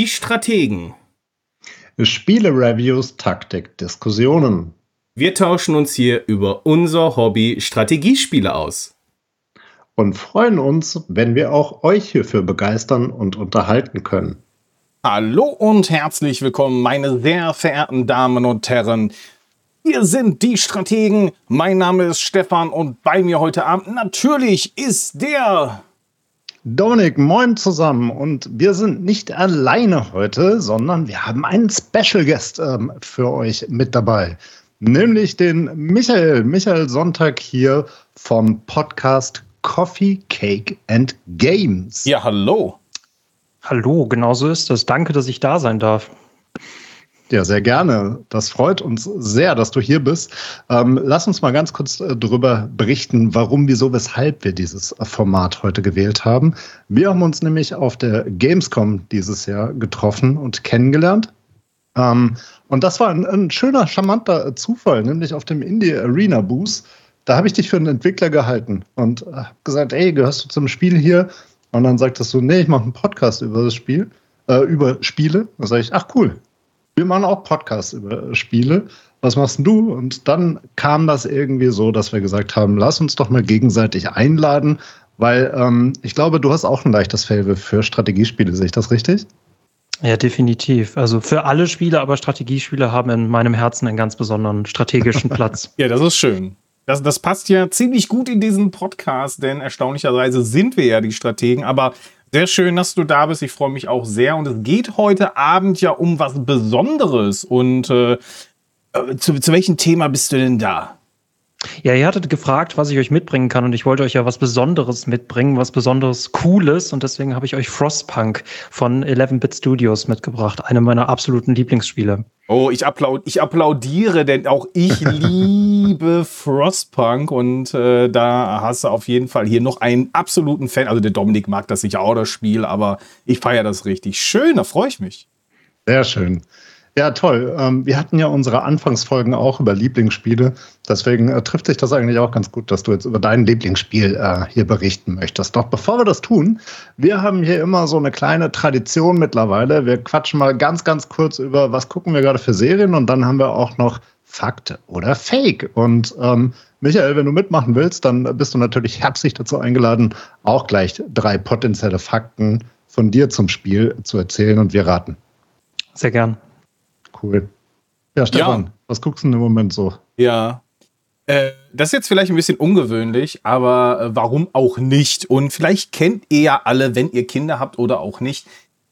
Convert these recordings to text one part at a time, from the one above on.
Die Strategen. Spiele-Reviews, Taktik, Diskussionen. Wir tauschen uns hier über unser Hobby Strategiespiele aus. Und freuen uns, wenn wir auch euch hierfür begeistern und unterhalten können. Hallo und herzlich willkommen, meine sehr verehrten Damen und Herren. Hier sind die Strategen. Mein Name ist Stefan und bei mir heute Abend natürlich ist der Dominik, moin zusammen. Und wir sind nicht alleine heute, sondern wir haben einen Special Guest ähm, für euch mit dabei. Nämlich den Michael. Michael Sonntag hier vom Podcast Coffee, Cake and Games. Ja, hallo. Hallo, genau so ist es. Danke, dass ich da sein darf. Ja, sehr gerne. Das freut uns sehr, dass du hier bist. Ähm, lass uns mal ganz kurz äh, darüber berichten, warum, wieso, weshalb wir dieses äh, Format heute gewählt haben. Wir haben uns nämlich auf der Gamescom dieses Jahr getroffen und kennengelernt. Ähm, und das war ein, ein, schöner, charmanter äh, Zufall, nämlich auf dem Indie Arena Booth. Da habe ich dich für einen Entwickler gehalten und äh, gesagt, ey, gehörst du zum Spiel hier? Und dann sagtest du, nee, ich mache einen Podcast über das Spiel, äh, über Spiele. Da sage ich, ach cool, wir machen auch Podcasts über Spiele. Was machst du? Und dann kam das irgendwie so, dass wir gesagt haben, lass uns doch mal gegenseitig einladen, weil ähm, ich glaube, du hast auch ein leichtes Fable für Strategiespiele, sehe ich das richtig? Ja, definitiv. Also für alle Spiele, aber Strategiespiele haben in meinem Herzen einen ganz besonderen strategischen Platz. ja, das ist schön. Das, das passt ja ziemlich gut in diesen Podcast, denn erstaunlicherweise sind wir ja die Strategen, aber sehr schön, dass du da bist. Ich freue mich auch sehr. Und es geht heute Abend ja um was Besonderes. Und äh, äh, zu, zu welchem Thema bist du denn da? Ja, ihr hattet gefragt, was ich euch mitbringen kann und ich wollte euch ja was Besonderes mitbringen, was Besonderes Cooles und deswegen habe ich euch Frostpunk von 11-Bit Studios mitgebracht, eine meiner absoluten Lieblingsspiele. Oh, ich, applaud ich applaudiere, denn auch ich liebe Frostpunk und äh, da hast du auf jeden Fall hier noch einen absoluten Fan. Also der Dominik mag das sicher auch, das Spiel, aber ich feiere das richtig. Schön, da freue ich mich. Sehr schön. Ja, toll. Ähm, wir hatten ja unsere Anfangsfolgen auch über Lieblingsspiele. Deswegen äh, trifft sich das eigentlich auch ganz gut, dass du jetzt über dein Lieblingsspiel äh, hier berichten möchtest. Doch bevor wir das tun, wir haben hier immer so eine kleine Tradition mittlerweile. Wir quatschen mal ganz, ganz kurz über, was gucken wir gerade für Serien und dann haben wir auch noch Fakt oder Fake. Und ähm, Michael, wenn du mitmachen willst, dann bist du natürlich herzlich dazu eingeladen, auch gleich drei potenzielle Fakten von dir zum Spiel zu erzählen und wir raten. Sehr gern. Cool. Ja, Stefan, ja. was guckst du denn im Moment so? Ja. Äh, das ist jetzt vielleicht ein bisschen ungewöhnlich, aber äh, warum auch nicht? Und vielleicht kennt ihr ja alle, wenn ihr Kinder habt oder auch nicht,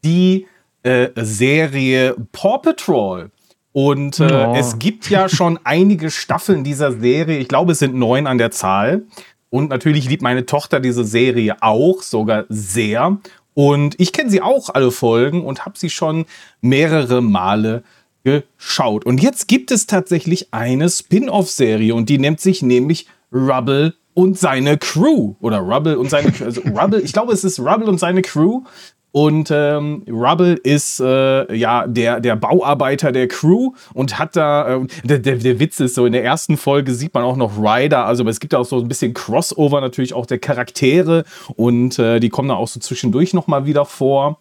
die äh, Serie Paw Patrol. Und äh, oh. es gibt ja schon einige Staffeln dieser Serie. Ich glaube, es sind neun an der Zahl. Und natürlich liebt meine Tochter diese Serie auch, sogar sehr. Und ich kenne sie auch alle Folgen und habe sie schon mehrere Male geschaut. Und jetzt gibt es tatsächlich eine Spin-off-Serie und die nennt sich nämlich Rubble und seine Crew. Oder Rubble und seine also Rubble, ich glaube, es ist Rubble und seine Crew. Und ähm, Rubble ist äh, ja der, der Bauarbeiter der Crew und hat da, äh, der, der, der Witz ist so, in der ersten Folge sieht man auch noch Ryder, also es gibt auch so ein bisschen Crossover natürlich auch der Charaktere und äh, die kommen da auch so zwischendurch nochmal wieder vor.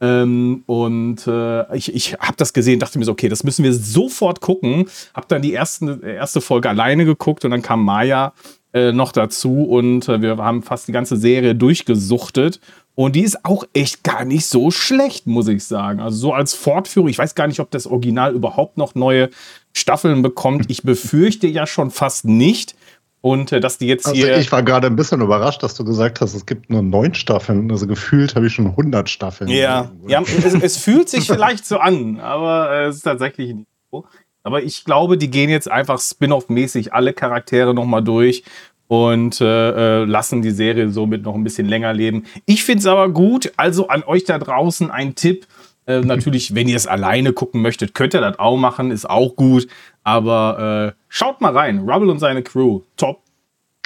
Ähm, und äh, ich, ich habe das gesehen, dachte mir so, okay, das müssen wir sofort gucken. Hab dann die ersten, erste Folge alleine geguckt und dann kam Maya äh, noch dazu und äh, wir haben fast die ganze Serie durchgesuchtet. Und die ist auch echt gar nicht so schlecht, muss ich sagen. Also so als Fortführung, ich weiß gar nicht, ob das Original überhaupt noch neue Staffeln bekommt. Ich befürchte ja schon fast nicht. Und äh, dass die jetzt also hier. Ich war gerade ein bisschen überrascht, dass du gesagt hast, es gibt nur neun Staffeln. Also gefühlt habe ich schon 100 Staffeln. Ja, ja es, es, fühlt sich vielleicht so an, aber äh, es ist tatsächlich nicht so. Aber ich glaube, die gehen jetzt einfach spin-off-mäßig alle Charaktere nochmal durch und äh, äh, lassen die Serie somit noch ein bisschen länger leben. Ich finde es aber gut. Also an euch da draußen ein Tipp. Äh, natürlich, wenn ihr es alleine gucken möchtet, könnt ihr das auch machen, ist auch gut. Aber äh, schaut mal rein. Rubble und seine Crew. Top.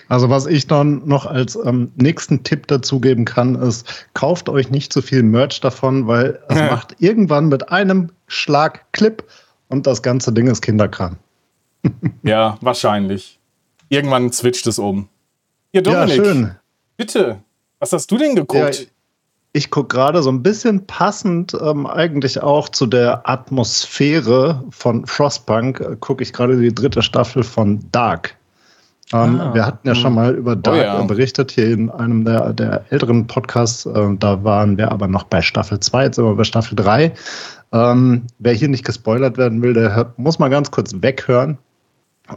Also was ich dann noch als ähm, nächsten Tipp dazugeben kann, ist, kauft euch nicht zu viel Merch davon, weil es ja. macht irgendwann mit einem Schlag Clip und das ganze Ding ist Kinderkram. ja, wahrscheinlich. Irgendwann switcht es um. Hier, Dominik. Ja, schön. Bitte. Was hast du denn geguckt? Ja, ich gucke gerade so ein bisschen passend ähm, eigentlich auch zu der Atmosphäre von Frostpunk, äh, gucke ich gerade die dritte Staffel von Dark. Ähm, ah, wir hatten ja schon hm. mal über Dark oh ja. berichtet hier in einem der, der älteren Podcasts. Äh, da waren wir aber noch bei Staffel 2, jetzt sind wir bei Staffel 3. Ähm, wer hier nicht gespoilert werden will, der hört, muss mal ganz kurz weghören.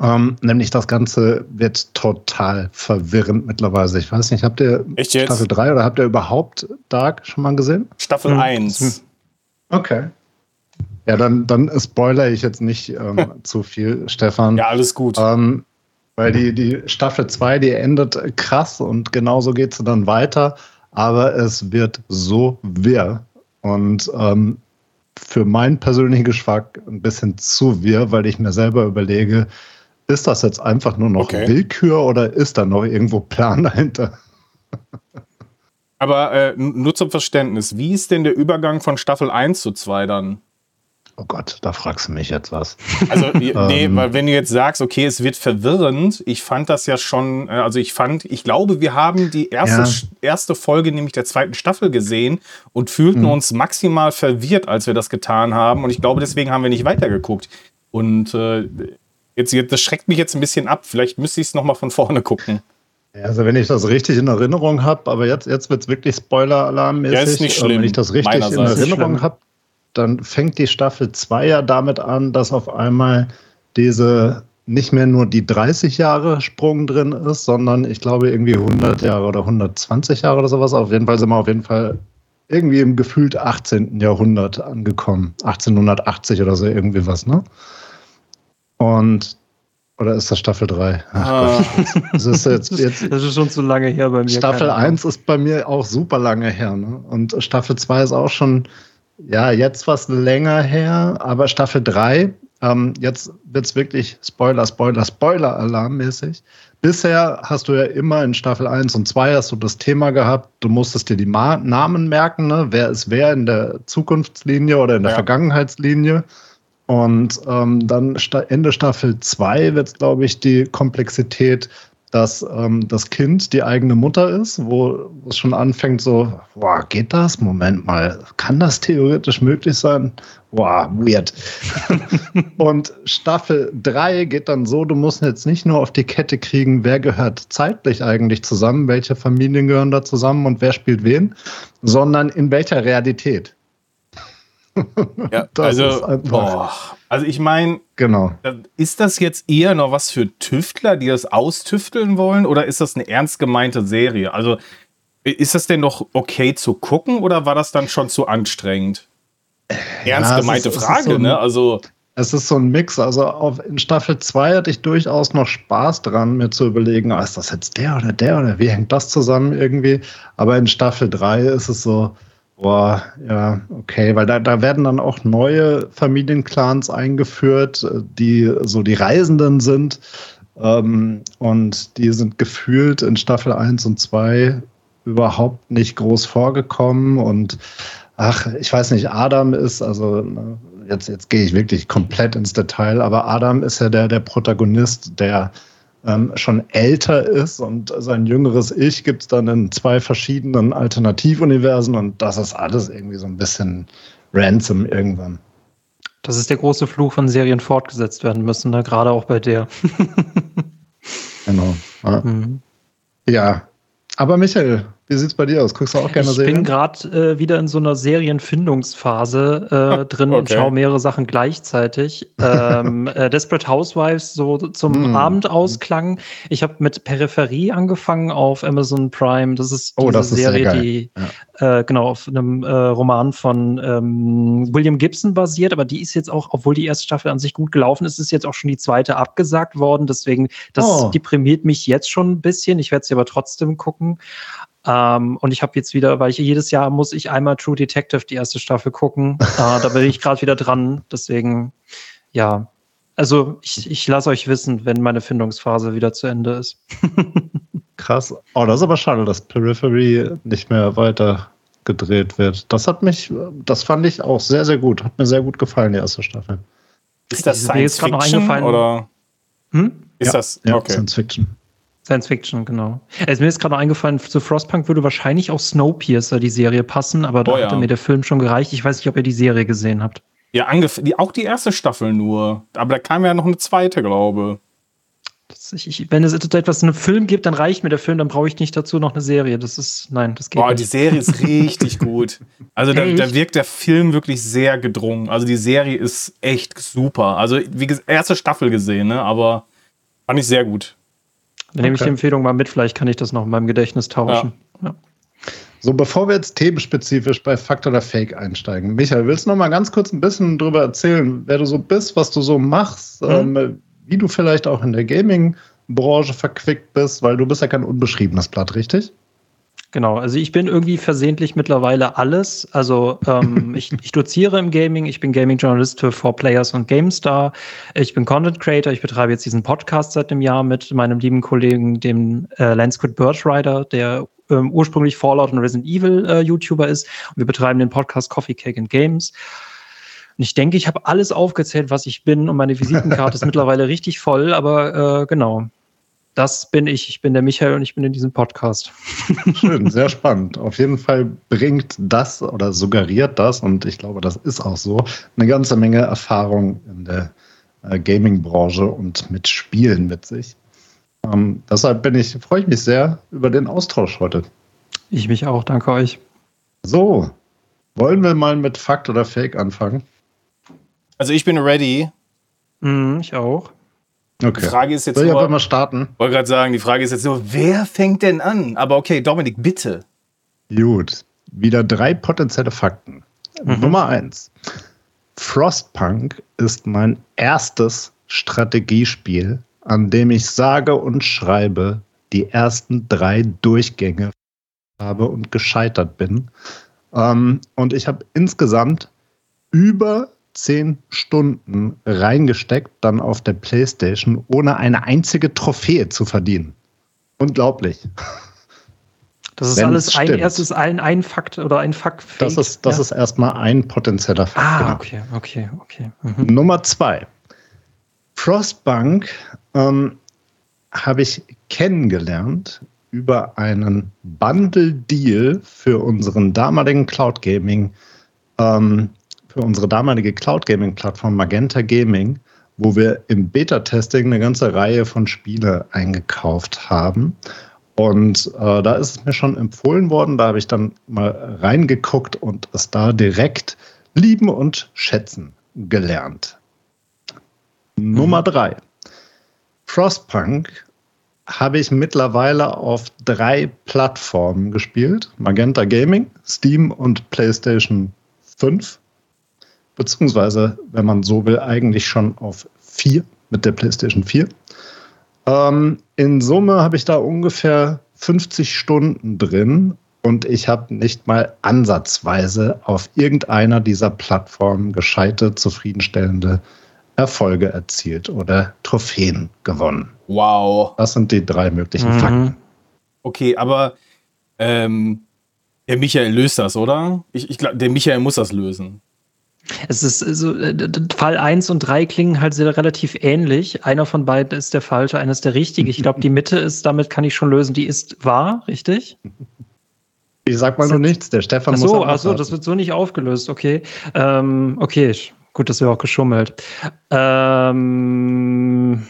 Ähm, nämlich das Ganze wird total verwirrend mittlerweile. Ich weiß nicht, habt ihr Staffel 3 oder habt ihr überhaupt Dark schon mal gesehen? Staffel hm. 1. Okay. Ja, dann, dann spoilere ich jetzt nicht ähm, zu viel, Stefan. Ja, alles gut. Ähm, weil die, die Staffel 2, die endet krass und genauso geht sie dann weiter. Aber es wird so wirr. Und ähm, für meinen persönlichen Geschmack ein bisschen zu wirr, weil ich mir selber überlege, ist das jetzt einfach nur noch okay. Willkür oder ist da noch irgendwo Plan dahinter? Aber äh, nur zum Verständnis, wie ist denn der Übergang von Staffel 1 zu 2 dann? Oh Gott, da fragst du mich jetzt was. Also, nee, ähm. weil wenn du jetzt sagst, okay, es wird verwirrend, ich fand das ja schon, äh, also ich fand, ich glaube, wir haben die erste, ja. erste Folge, nämlich der zweiten Staffel gesehen und fühlten mhm. uns maximal verwirrt, als wir das getan haben. Und ich glaube, deswegen haben wir nicht weitergeguckt. Und äh, jetzt, das schreckt mich jetzt ein bisschen ab. Vielleicht müsste ich es nochmal von vorne gucken. Also wenn ich das richtig in Erinnerung habe, aber jetzt, jetzt wird es wirklich Spoiler-Alarmmäßig. Ja, ist nicht schlimm. Wenn ich das richtig in Erinnerung habe, dann fängt die Staffel 2 ja damit an, dass auf einmal diese nicht mehr nur die 30 Jahre Sprung drin ist, sondern ich glaube irgendwie 100 Jahre oder 120 Jahre oder sowas. Auf jeden Fall sind wir auf jeden Fall irgendwie im gefühlt 18. Jahrhundert angekommen. 1880 oder so irgendwie was, ne? Und oder ist das Staffel 3? Ach ah. Das ist, jetzt, jetzt, das ist schon zu lange her bei mir. Staffel 1 ist bei mir auch super lange her. Ne? Und Staffel 2 ist auch schon ja, jetzt was länger her, aber Staffel 3, ähm, jetzt wird es wirklich Spoiler, Spoiler, Spoiler-Alarmmäßig. Bisher hast du ja immer in Staffel 1 und 2 hast du das Thema gehabt, du musstest dir die Ma Namen merken, ne? wer ist wer in der Zukunftslinie oder in der ja. Vergangenheitslinie. Und ähm, dann Ende Staffel 2 wird es, glaube ich, die Komplexität dass ähm, das Kind die eigene Mutter ist, wo es schon anfängt so, boah, geht das? Moment mal, kann das theoretisch möglich sein? Boah, weird. und Staffel 3 geht dann so, du musst jetzt nicht nur auf die Kette kriegen, wer gehört zeitlich eigentlich zusammen, welche Familien gehören da zusammen und wer spielt wen, sondern in welcher Realität. Ja, also, boah. also ich meine, genau. ist das jetzt eher noch was für Tüftler, die das austüfteln wollen, oder ist das eine ernst gemeinte Serie? Also ist das denn noch okay zu gucken oder war das dann schon zu anstrengend? Ernst ja, gemeinte ist, Frage, so ein, ne? Also es ist so ein Mix. Also auf, in Staffel 2 hatte ich durchaus noch Spaß dran, mir zu überlegen, oh, ist das jetzt der oder der oder wie hängt das zusammen irgendwie? Aber in Staffel 3 ist es so, Boah, ja, okay, weil da, da werden dann auch neue Familienclans eingeführt, die so die Reisenden sind. Ähm, und die sind gefühlt in Staffel 1 und 2 überhaupt nicht groß vorgekommen. Und ach, ich weiß nicht, Adam ist, also ne, jetzt, jetzt gehe ich wirklich komplett ins Detail, aber Adam ist ja der, der Protagonist, der ähm, schon älter ist und sein jüngeres Ich gibt es dann in zwei verschiedenen Alternativuniversen und das ist alles irgendwie so ein bisschen ransom irgendwann. Das ist der große Fluch, von Serien fortgesetzt werden müssen, ne? gerade auch bei der. genau. Ja. Mhm. ja, aber Michael, wie sieht's bei dir aus? Guckst du auch gerne ich Serien? Ich bin gerade äh, wieder in so einer Serienfindungsphase äh, ah, drin okay. und schaue mehrere Sachen gleichzeitig. Ähm, äh, Desperate Housewives so zum mm. Abendausklang. Ich habe mit Peripherie angefangen auf Amazon Prime. Das ist oh, diese das Serie, die ja. äh, genau auf einem äh, Roman von ähm, William Gibson basiert, aber die ist jetzt auch, obwohl die erste Staffel an sich gut gelaufen ist, ist jetzt auch schon die zweite abgesagt worden. Deswegen, das oh. deprimiert mich jetzt schon ein bisschen. Ich werde sie aber trotzdem gucken. Ähm, und ich habe jetzt wieder, weil ich jedes Jahr muss ich einmal True Detective die erste Staffel gucken. äh, da bin ich gerade wieder dran. Deswegen, ja. Also ich, ich lasse euch wissen, wenn meine Findungsphase wieder zu Ende ist. Krass. Oh, das ist aber schade, dass Periphery nicht mehr weiter gedreht wird. Das hat mich, das fand ich auch sehr, sehr gut. Hat mir sehr gut gefallen, die erste Staffel. Ist das Science Fiction oder? Hm? Ist ja, das ja, okay. Science Fiction. Science Fiction, genau. Also mir ist gerade eingefallen, zu Frostpunk würde wahrscheinlich auch Snowpiercer die Serie passen, aber da oh, ja. hatte mir der Film schon gereicht. Ich weiß nicht, ob ihr die Serie gesehen habt. Ja, die, auch die erste Staffel nur. Aber da kam ja noch eine zweite, glaube ich. Ich, wenn es etwas einen Film gibt, dann reicht mir der Film, dann brauche ich nicht dazu noch eine Serie. Das ist, nein, das geht Boah, nicht. die Serie ist richtig gut. Also da, da, wirkt der Film wirklich sehr gedrungen. Also die Serie ist echt super. Also wie gesagt, erste Staffel gesehen, ne? aber fand ich sehr gut. Dann nehme ich die Empfehlung mal mit, vielleicht kann ich das noch in meinem Gedächtnis tauschen. Ja. Ja. So, bevor wir jetzt themenspezifisch bei Fakt oder Fake einsteigen, Michael, willst du noch mal ganz kurz ein bisschen darüber erzählen, wer du so bist, was du so machst, mhm. ähm, wie du vielleicht auch in der Gaming-Branche verquickt bist, weil du bist ja kein unbeschriebenes Blatt, richtig? Genau, also ich bin irgendwie versehentlich mittlerweile alles. Also ähm, ich, ich doziere im Gaming, ich bin Gaming-Journalist für 4Players und GameStar. Ich bin Content Creator, ich betreibe jetzt diesen Podcast seit einem Jahr mit meinem lieben Kollegen, dem äh, Landsquid Birchrider, der ähm, ursprünglich Fallout und Resident Evil äh, YouTuber ist. Und wir betreiben den Podcast Coffee Cake and Games. Und ich denke, ich habe alles aufgezählt, was ich bin und meine Visitenkarte ist mittlerweile richtig voll, aber äh, genau das bin ich. Ich bin der Michael und ich bin in diesem Podcast. Schön, sehr spannend. Auf jeden Fall bringt das oder suggeriert das, und ich glaube, das ist auch so, eine ganze Menge Erfahrung in der äh, Gaming-Branche und mit Spielen mit sich. Ähm, deshalb bin ich, freue ich mich sehr über den Austausch heute. Ich mich auch, danke euch. So, wollen wir mal mit Fakt oder Fake anfangen? Also ich bin ready. Mm, ich auch. Okay. Die Frage ist jetzt Soll ich nur, mal starten? Wollte gerade sagen, die Frage ist jetzt nur, wer fängt denn an? Aber okay, Dominik, bitte. Gut, wieder drei potenzielle Fakten. Mhm. Nummer eins. Frostpunk ist mein erstes Strategiespiel, an dem ich sage und schreibe die ersten drei Durchgänge habe und gescheitert bin. Ähm, und ich habe insgesamt über zehn Stunden reingesteckt, dann auf der Playstation, ohne eine einzige Trophäe zu verdienen. Unglaublich. Das ist Wenn alles ein erstes ein, ein Fakt oder ein Fakt. Das ist, das ja. ist erstmal ein potenzieller Fakt. Ah, genau. okay, okay, okay. Mhm. Nummer zwei. Frostbank ähm, habe ich kennengelernt über einen Bundle-Deal für unseren damaligen Cloud Gaming ähm, für unsere damalige Cloud Gaming Plattform Magenta Gaming, wo wir im Beta-Testing eine ganze Reihe von Spiele eingekauft haben. Und äh, da ist es mir schon empfohlen worden. Da habe ich dann mal reingeguckt und es da direkt lieben und schätzen gelernt. Mhm. Nummer drei. Frostpunk habe ich mittlerweile auf drei Plattformen gespielt: Magenta Gaming, Steam und PlayStation 5 beziehungsweise, wenn man so will, eigentlich schon auf 4 mit der PlayStation 4. Ähm, in Summe habe ich da ungefähr 50 Stunden drin und ich habe nicht mal ansatzweise auf irgendeiner dieser Plattformen gescheite, zufriedenstellende Erfolge erzielt oder Trophäen gewonnen. Wow. Das sind die drei möglichen mhm. Fakten. Okay, aber ähm, der Michael löst das, oder? Ich, ich glaube, der Michael muss das lösen. Es ist so, äh, Fall 1 und 3 klingen halt sehr relativ ähnlich. Einer von beiden ist der falsche, einer ist der richtige. Ich glaube, die Mitte ist, damit kann ich schon lösen, die ist wahr, richtig? Ich sag mal nur nichts, der Stefan ach so, muss Ach so, das wird so nicht aufgelöst, okay. Ähm, okay, gut, das wäre auch geschummelt. Ähm,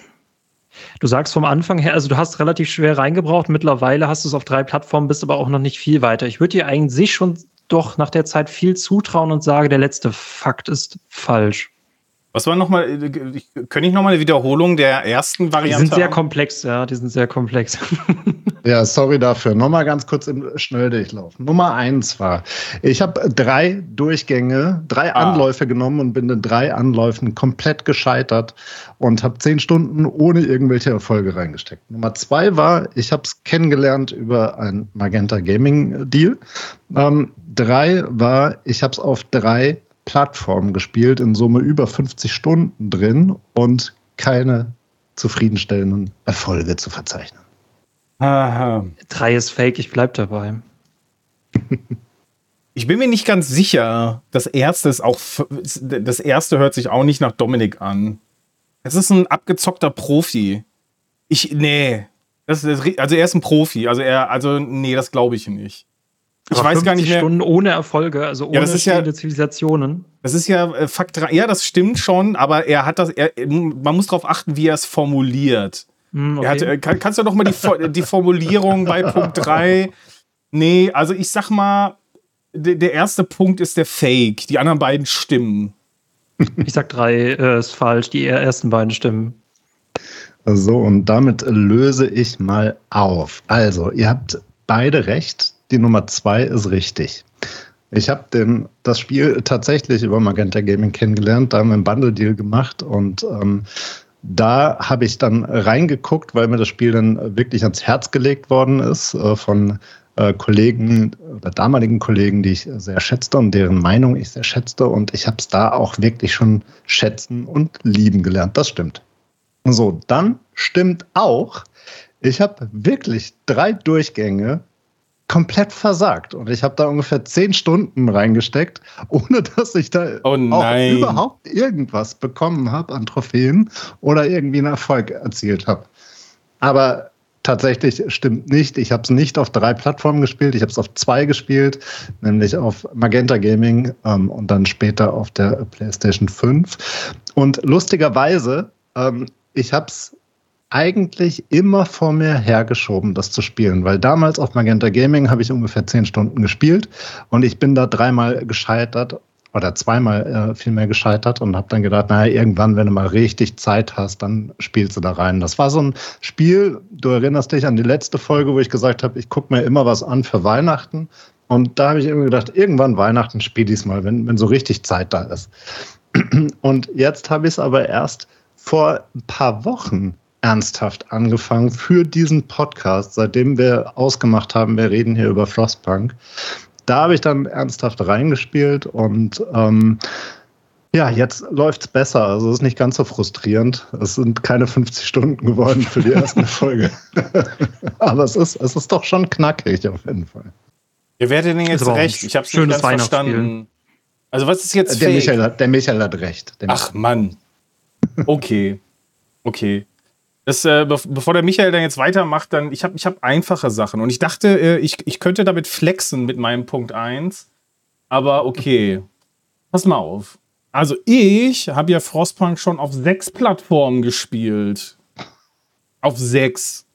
du sagst vom Anfang her, also du hast relativ schwer reingebraucht, mittlerweile hast du es auf drei Plattformen, bist aber auch noch nicht viel weiter. Ich würde dir eigentlich schon doch nach der Zeit viel zutrauen und sage, der letzte Fakt ist falsch. Was war nochmal, könnte ich nochmal eine Wiederholung der ersten Variante? Die sind sehr haben? komplex, ja, die sind sehr komplex. Ja, sorry dafür. Nochmal ganz kurz im Schnelldurchlauf. Nummer eins war, ich habe drei Durchgänge, drei ah. Anläufe genommen und bin in drei Anläufen komplett gescheitert und habe zehn Stunden ohne irgendwelche Erfolge reingesteckt. Nummer zwei war, ich habe es kennengelernt über ein Magenta Gaming Deal. Ähm, drei war, ich habe es auf drei Plattformen gespielt, in Summe über 50 Stunden drin und keine zufriedenstellenden Erfolge zu verzeichnen. Aha. Drei ist fake, ich bleib dabei. Ich bin mir nicht ganz sicher. Das erste ist auch. Das erste hört sich auch nicht nach Dominik an. Es ist ein abgezockter Profi. Ich. Nee. Das ist, also er ist ein Profi. Also er, also nee, das glaube ich nicht. Ich weiß gar nicht mehr. Stunden ohne Erfolge, also ohne ja, das ist ja, Zivilisationen. Das ist ja äh, Fakt 3. Ja, das stimmt schon, aber er hat das, er, man muss darauf achten, wie er es formuliert. Mm, okay. hat, äh, kann, kannst du noch mal die, die Formulierung bei Punkt 3? Nee, also ich sag mal, der erste Punkt ist der Fake, die anderen beiden stimmen. Ich sag drei äh, ist falsch, die ersten beiden stimmen. So, und damit löse ich mal auf. Also, ihr habt beide recht. Die Nummer zwei ist richtig. Ich habe das Spiel tatsächlich über Magenta Gaming kennengelernt. Da haben wir einen Bundle-Deal gemacht und ähm, da habe ich dann reingeguckt, weil mir das Spiel dann wirklich ans Herz gelegt worden ist äh, von äh, Kollegen oder damaligen Kollegen, die ich sehr schätzte und deren Meinung ich sehr schätzte. Und ich habe es da auch wirklich schon schätzen und lieben gelernt. Das stimmt. So, dann stimmt auch, ich habe wirklich drei Durchgänge komplett versagt. Und ich habe da ungefähr zehn Stunden reingesteckt, ohne dass ich da oh auch überhaupt irgendwas bekommen habe an Trophäen oder irgendwie einen Erfolg erzielt habe. Aber tatsächlich stimmt nicht. Ich habe es nicht auf drei Plattformen gespielt. Ich habe es auf zwei gespielt, nämlich auf Magenta Gaming ähm, und dann später auf der PlayStation 5. Und lustigerweise ähm, ich habe es eigentlich immer vor mir hergeschoben, das zu spielen, weil damals auf Magenta Gaming habe ich ungefähr zehn Stunden gespielt und ich bin da dreimal gescheitert oder zweimal äh, vielmehr gescheitert und habe dann gedacht, naja, irgendwann, wenn du mal richtig Zeit hast, dann spielst du da rein. Das war so ein Spiel, du erinnerst dich an die letzte Folge, wo ich gesagt habe, ich gucke mir immer was an für Weihnachten. Und da habe ich irgendwie gedacht, irgendwann Weihnachten spiele ich es mal, wenn, wenn so richtig Zeit da ist. Und jetzt habe ich es aber erst vor ein paar Wochen ernsthaft angefangen für diesen Podcast, seitdem wir ausgemacht haben, wir reden hier über Frostpunk. Da habe ich dann ernsthaft reingespielt und ähm, ja, jetzt läuft es besser. Also es ist nicht ganz so frustrierend. Es sind keine 50 Stunden geworden für die erste Folge. Aber es ist, es ist doch schon knackig auf jeden Fall. Ihr werdet denn jetzt recht. Ich habe es nicht ganz verstanden. Also was ist jetzt der Michael, hat, der Michael hat recht. Der Ach Mann. Okay. Okay. Das, äh, bevor der Michael dann jetzt weitermacht, dann, ich habe ich hab einfache Sachen. Und ich dachte, äh, ich, ich könnte damit flexen mit meinem Punkt 1. Aber okay. Pass mal auf. Also ich habe ja Frostpunk schon auf sechs Plattformen gespielt. Auf sechs.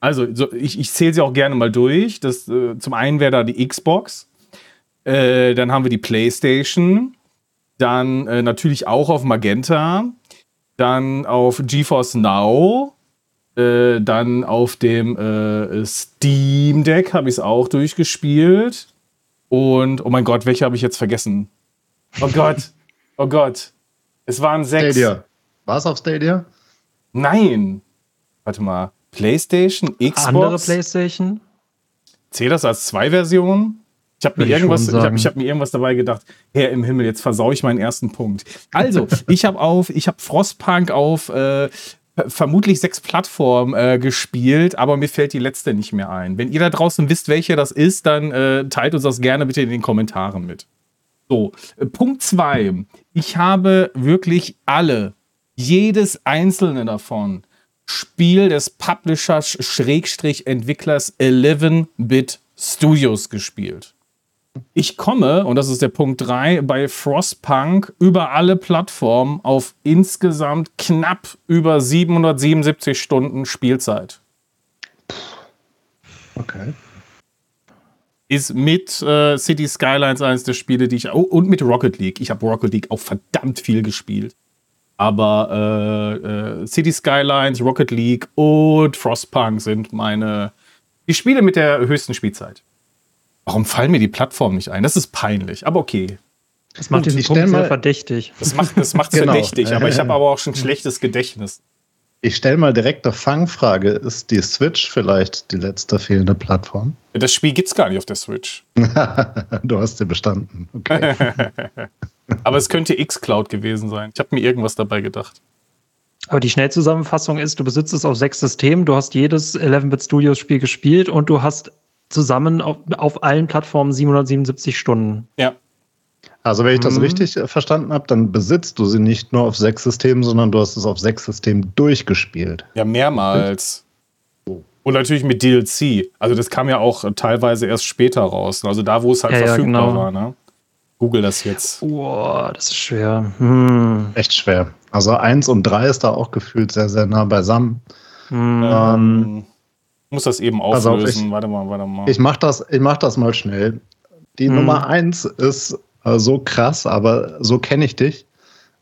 Also so, ich, ich zähle sie auch gerne mal durch. Das, äh, zum einen wäre da die Xbox. Äh, dann haben wir die PlayStation. Dann äh, natürlich auch auf Magenta dann auf GeForce Now, äh, dann auf dem äh, Steam Deck habe ich es auch durchgespielt. Und, oh mein Gott, welche habe ich jetzt vergessen? Oh Gott, oh Gott. Es waren sechs. Stadia. War es auf Stadia? Nein. Warte mal. PlayStation, Xbox. Andere PlayStation? Zählt das als zwei Versionen? Ich habe mir, irgendwas, ich hab, ich hab mir irgendwas dabei gedacht. Herr im Himmel, jetzt versau ich meinen ersten Punkt. Also, ich habe auf, ich habe Frostpunk auf äh, vermutlich sechs Plattformen äh, gespielt, aber mir fällt die letzte nicht mehr ein. Wenn ihr da draußen wisst, welche das ist, dann äh, teilt uns das gerne bitte in den Kommentaren mit. So, äh, Punkt zwei. Ich habe wirklich alle, jedes einzelne davon, Spiel des Publishers Schrägstrich Entwicklers 11-Bit Studios gespielt. Ich komme, und das ist der Punkt 3, bei Frostpunk über alle Plattformen auf insgesamt knapp über 777 Stunden Spielzeit. Okay. Ist mit äh, City Skylines eines der Spiele, die ich. Oh, und mit Rocket League. Ich habe Rocket League auch verdammt viel gespielt. Aber äh, äh, City Skylines, Rocket League und Frostpunk sind meine. Die Spiele mit der höchsten Spielzeit. Warum fallen mir die Plattformen nicht ein? Das ist peinlich, aber okay. Das macht diesen Punkt sehr verdächtig. Das macht es genau. verdächtig, aber ich habe aber auch schon ein schlechtes Gedächtnis. Ich stelle mal direkt eine Fangfrage. Ist die Switch vielleicht die letzte fehlende Plattform? Das Spiel gibt es gar nicht auf der Switch. du hast sie bestanden. Okay. aber es könnte X-Cloud gewesen sein. Ich habe mir irgendwas dabei gedacht. Aber die Schnellzusammenfassung ist, du besitzt es auf sechs Systemen, du hast jedes 11-Bit Studios Spiel gespielt und du hast zusammen auf, auf allen Plattformen 777 Stunden. Ja. Also wenn ich das mhm. richtig äh, verstanden habe, dann besitzt du sie nicht nur auf sechs Systemen, sondern du hast es auf sechs Systemen durchgespielt. Ja, mehrmals. Und natürlich mit DLC. Also das kam ja auch teilweise erst später raus. Also da, wo es halt Ja, ja, verfügbar genau. war. Ne? Google das jetzt. Boah, das ist schwer. Hm. Echt schwer. Also eins und drei ist da auch gefühlt sehr, sehr nah beisammen. Hm. Ähm, muss das eben auflösen. ich- warte mal, warte mal. Ich mach das, ich mach das mal schnell. Die Hm. Nummer eins ist äh, so krass, aber so kenne ich dich.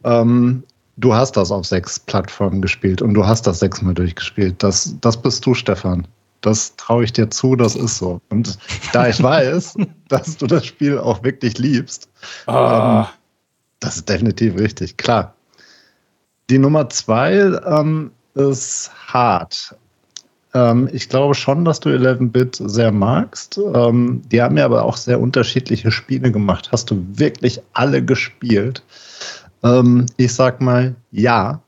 Ähm, du hast das auf sechs Plattformen gespielt und du hast das sechsmal durchgespielt. Das, das bist du, Stefan. Das traue ich dir zu, das ist so. Und da ich weiß, dass du das Spiel auch wirklich liebst, ah, das ist definitiv richtig, klar. Die Nummer zwei ähm, ist hart. Ähm, ich glaube schon, dass du 11-Bit sehr magst. Ähm, die haben ja aber auch sehr unterschiedliche Spiele gemacht. Hast du wirklich alle gespielt? Ähm, ich sag mal ja.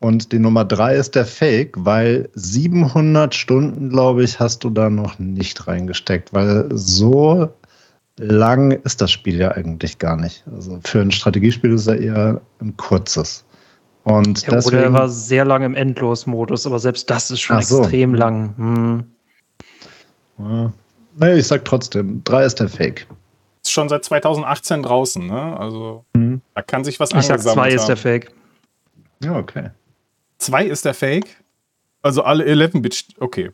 Und die Nummer drei ist der Fake, weil 700 Stunden, glaube ich, hast du da noch nicht reingesteckt, weil so lang ist das Spiel ja eigentlich gar nicht. Also für ein Strategiespiel ist er eher ein kurzes. Und Ja, oder er deswegen, war sehr lange im Endlosmodus, aber selbst das ist schon so. extrem lang. Hm. ja, nee, ich sag trotzdem, drei ist der Fake. ist schon seit 2018 draußen. Ne? Also Mhm. da kann sich was Ich sag angesammelt zwei ist der haben. Fake. Ja, okay. Zwei ist der Fake. Also alle 11-Bit. Okay.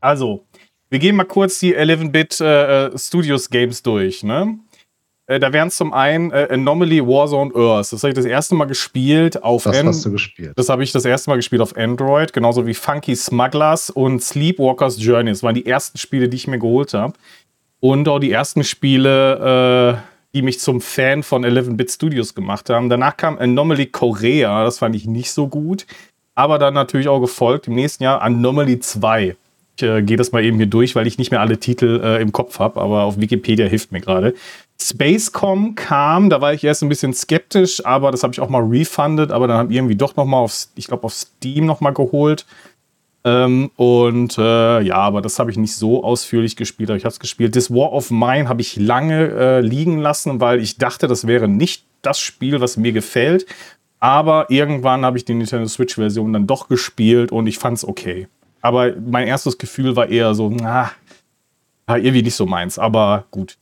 Also, wir gehen mal kurz die 11-Bit äh, äh, Studios Games durch. Ne? Äh, da wären zum einen äh, Anomaly Warzone Earth. Das habe ich das erste Mal gespielt auf Das An- hast du gespielt. Das habe ich das erste Mal gespielt auf Android, genauso wie Funky Smugglers und Sleepwalkers Journey. Das waren die ersten Spiele, die ich mir geholt habe. Und auch die ersten Spiele, äh, die mich zum Fan von 11-Bit Studios gemacht haben. Danach kam Anomaly Korea, das fand ich nicht so gut. Aber dann natürlich auch gefolgt im nächsten Jahr Anomaly 2. Ich äh, gehe das mal eben hier durch, weil ich nicht mehr alle Titel äh, im Kopf habe, aber auf Wikipedia hilft mir gerade. Spacecom kam, da war ich erst ein bisschen skeptisch, aber das habe ich auch mal refunded, aber dann habe ich irgendwie doch noch mal auf, ich glaube auf Steam noch mal geholt. Ähm, und äh, ja, aber das habe ich nicht so ausführlich gespielt, aber ich habe es gespielt. Das War of Mine habe ich lange äh, liegen lassen, weil ich dachte, das wäre nicht das Spiel, was mir gefällt. Aber irgendwann habe ich die Nintendo Switch-Version dann doch gespielt und ich fand es okay. Aber mein erstes Gefühl war eher so, na, irgendwie nicht so meins, aber gut.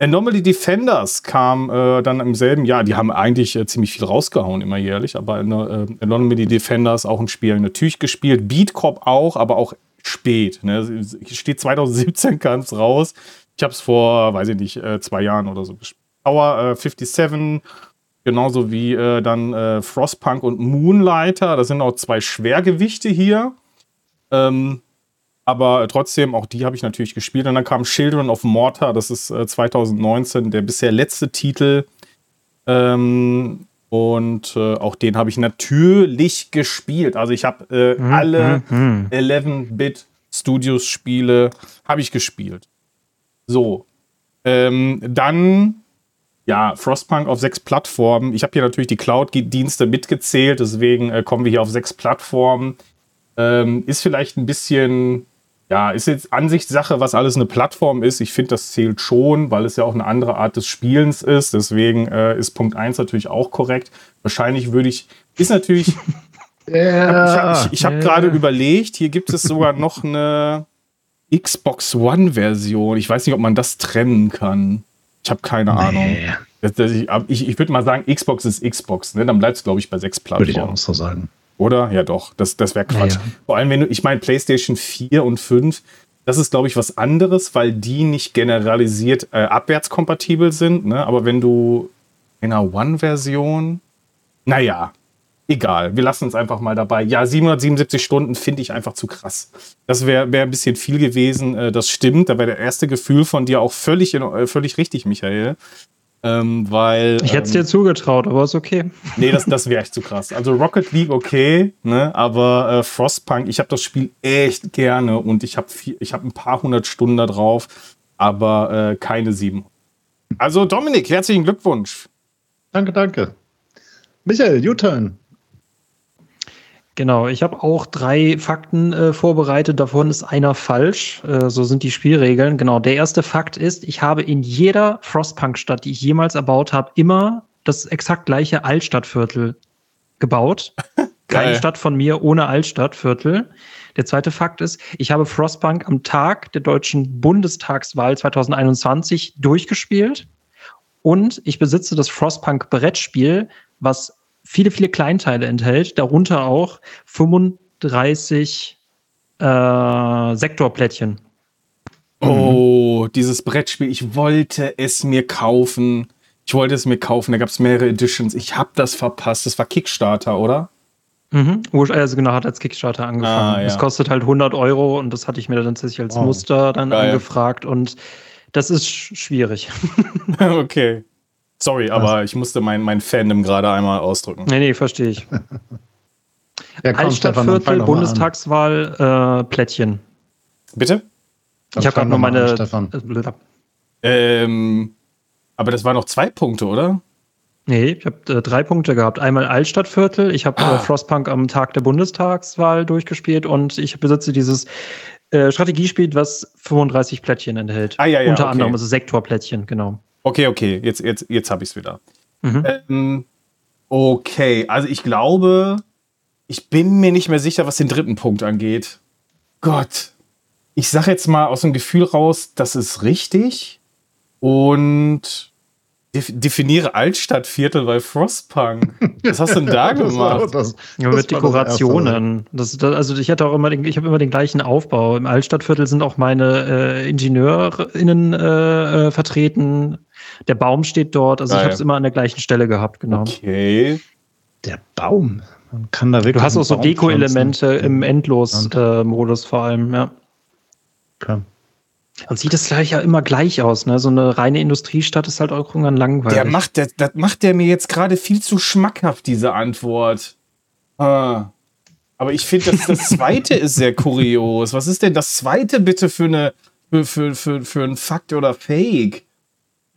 Anomaly Defenders kam äh, dann im selben Jahr. Die haben eigentlich äh, ziemlich viel rausgehauen, immer jährlich. Aber äh, Anomaly Defenders auch ein Spiel natürlich gespielt. Beat Cop auch, aber auch spät. Ne? Steht 2017 kam es raus. Ich habe es vor, weiß ich nicht, äh, zwei Jahren oder so gespielt. Tower äh, 57, genauso wie äh, dann äh, Frostpunk und Moonlighter. Das sind auch zwei Schwergewichte hier. Ähm, aber trotzdem, auch die habe ich natürlich gespielt. Und dann kam Children of Mortar, das ist äh, 2019 der bisher letzte Titel. Ähm, und äh, auch den habe ich natürlich gespielt. Also ich habe äh, Mhm, alle mhm. 11-Bit Studios Spiele habe ich gespielt. So. Ähm, dann ja, Frostpunk auf sechs Plattformen. Ich habe hier natürlich die Cloud-Dienste mitgezählt, deswegen äh, kommen wir hier auf sechs Plattformen. Ähm, ist vielleicht ein bisschen, ja, ist jetzt Ansichtssache, was alles eine Plattform ist. Ich finde, das zählt schon, weil es ja auch eine andere Art des Spielens ist. Deswegen äh, ist Punkt 1 natürlich auch korrekt. Wahrscheinlich würde ich, ist natürlich, Ja. ich, ich, ich habe Ja. gerade überlegt, hier gibt es sogar noch eine Xbox One-Version. Ich weiß nicht, ob man das trennen kann. Ich habe keine Ahnung. Nee, Das, das, ich ich, ich würde mal sagen, Xbox ist Xbox. Ne? Dann bleibt es, glaube ich, bei sechs würde ich Plattformen. auch so sagen. Oder? Ja, doch. Das, das wäre Quatsch. Ja. Vor allem, wenn du, ich meine, PlayStation 4 und 5, das ist, glaube ich, was anderes, weil die nicht generalisiert äh, abwärtskompatibel sind. Ne? Aber wenn du in einer One-Version, naja, egal. Wir lassen uns einfach mal dabei. Ja, 777 Stunden finde ich einfach zu krass. Das wäre wär ein bisschen viel gewesen. Äh, das stimmt. Da wäre der erste Gefühl von dir auch völlig, in, äh, völlig richtig, Michael. Ähm, weil. Ich hätte es ähm, dir zugetraut, aber ist okay. Nee, das, das wäre echt zu krass. Also Rocket League okay, ne? aber äh, Frostpunk, ich habe das Spiel echt gerne und ich habe ich hab ein paar hundert Stunden da drauf, aber äh, keine sieben. Also Dominik, herzlichen Glückwunsch. Danke, danke. Michael, U-Turn. Genau, ich habe auch drei Fakten äh, vorbereitet. Davon ist einer falsch. Äh, so sind die Spielregeln. Genau, der erste Fakt ist, ich habe in jeder Frostpunk-Stadt, die ich jemals erbaut habe, immer das exakt gleiche Altstadtviertel gebaut. Keine. Stadt von mir ohne Altstadtviertel. Der zweite Fakt ist, ich habe Frostpunk am Tag der deutschen Bundestagswahl 2021 durchgespielt und ich besitze das Frostpunk Brettspiel, was viele, viele Kleinteile enthält, darunter auch 35 äh, Sektorplättchen. Oh, dieses Brettspiel, ich wollte es mir kaufen. Ich wollte es mir kaufen, da gab es mehrere Editions. Ich habe das verpasst. Das war Kickstarter, oder? Mhm. Also genau, hat als Kickstarter angefangen. Ah, ja. Das kostet halt 100 Euro und das hatte ich mir dann tatsächlich als Wow. Muster dann Geil. angefragt und das ist sch- schwierig. okay. Sorry, aber ich musste mein, mein Fandom gerade einmal ausdrücken. nee, nee, verstehe ich. Ja, komm, Altstadtviertel. Bundestagswahl, äh, Plättchen. Bitte? Dann ich habe gerade nur mal meine. an, Stefan. äh. Ähm, aber das waren noch zwei Punkte, oder? Nee, ich habe äh, drei Punkte gehabt. Einmal Altstadtviertel, ich habe Ah. äh, Frostpunk am Tag der Bundestagswahl durchgespielt und ich besitze dieses äh, Strategiespiel, was 35 Plättchen enthält. Ah, ja, ja, Unter okay. anderem, also Sektorplättchen, genau. Okay, okay, jetzt, jetzt, jetzt habe ich es wieder. Mhm. Ähm, okay, also ich glaube, ich bin mir nicht mehr sicher, was den dritten Punkt angeht. Gott, ich sage jetzt mal aus dem Gefühl raus, das ist richtig und def definiere Altstadtviertel bei Frostpunk. Was hast du denn da gemacht? das- Ja, das mit das erste. Dekorationen. Das, das, also ich hatte auch immer den, ich habe immer den gleichen Aufbau. Im Altstadtviertel sind auch meine äh, IngenieurInnen äh, äh, vertreten. Der Baum steht dort. Also Ah, ich habe ja. es immer an der gleichen Stelle gehabt, genau. Okay. Der Baum. Man kann da wirklich. Du hast auch so Deko-Elemente im Endlos-Modus vor allem, ja. Okay. Und sieht das gleich ja immer gleich aus, ne? So eine reine Industriestadt ist halt auch irgendwann langweilig. Der macht, der, das macht der mir jetzt gerade viel zu schmackhaft, diese Antwort. Ah. Aber ich finde, das, das zweite ist sehr kurios. Was ist denn das zweite bitte für eine für, für, für, für ein Fakt oder Fake?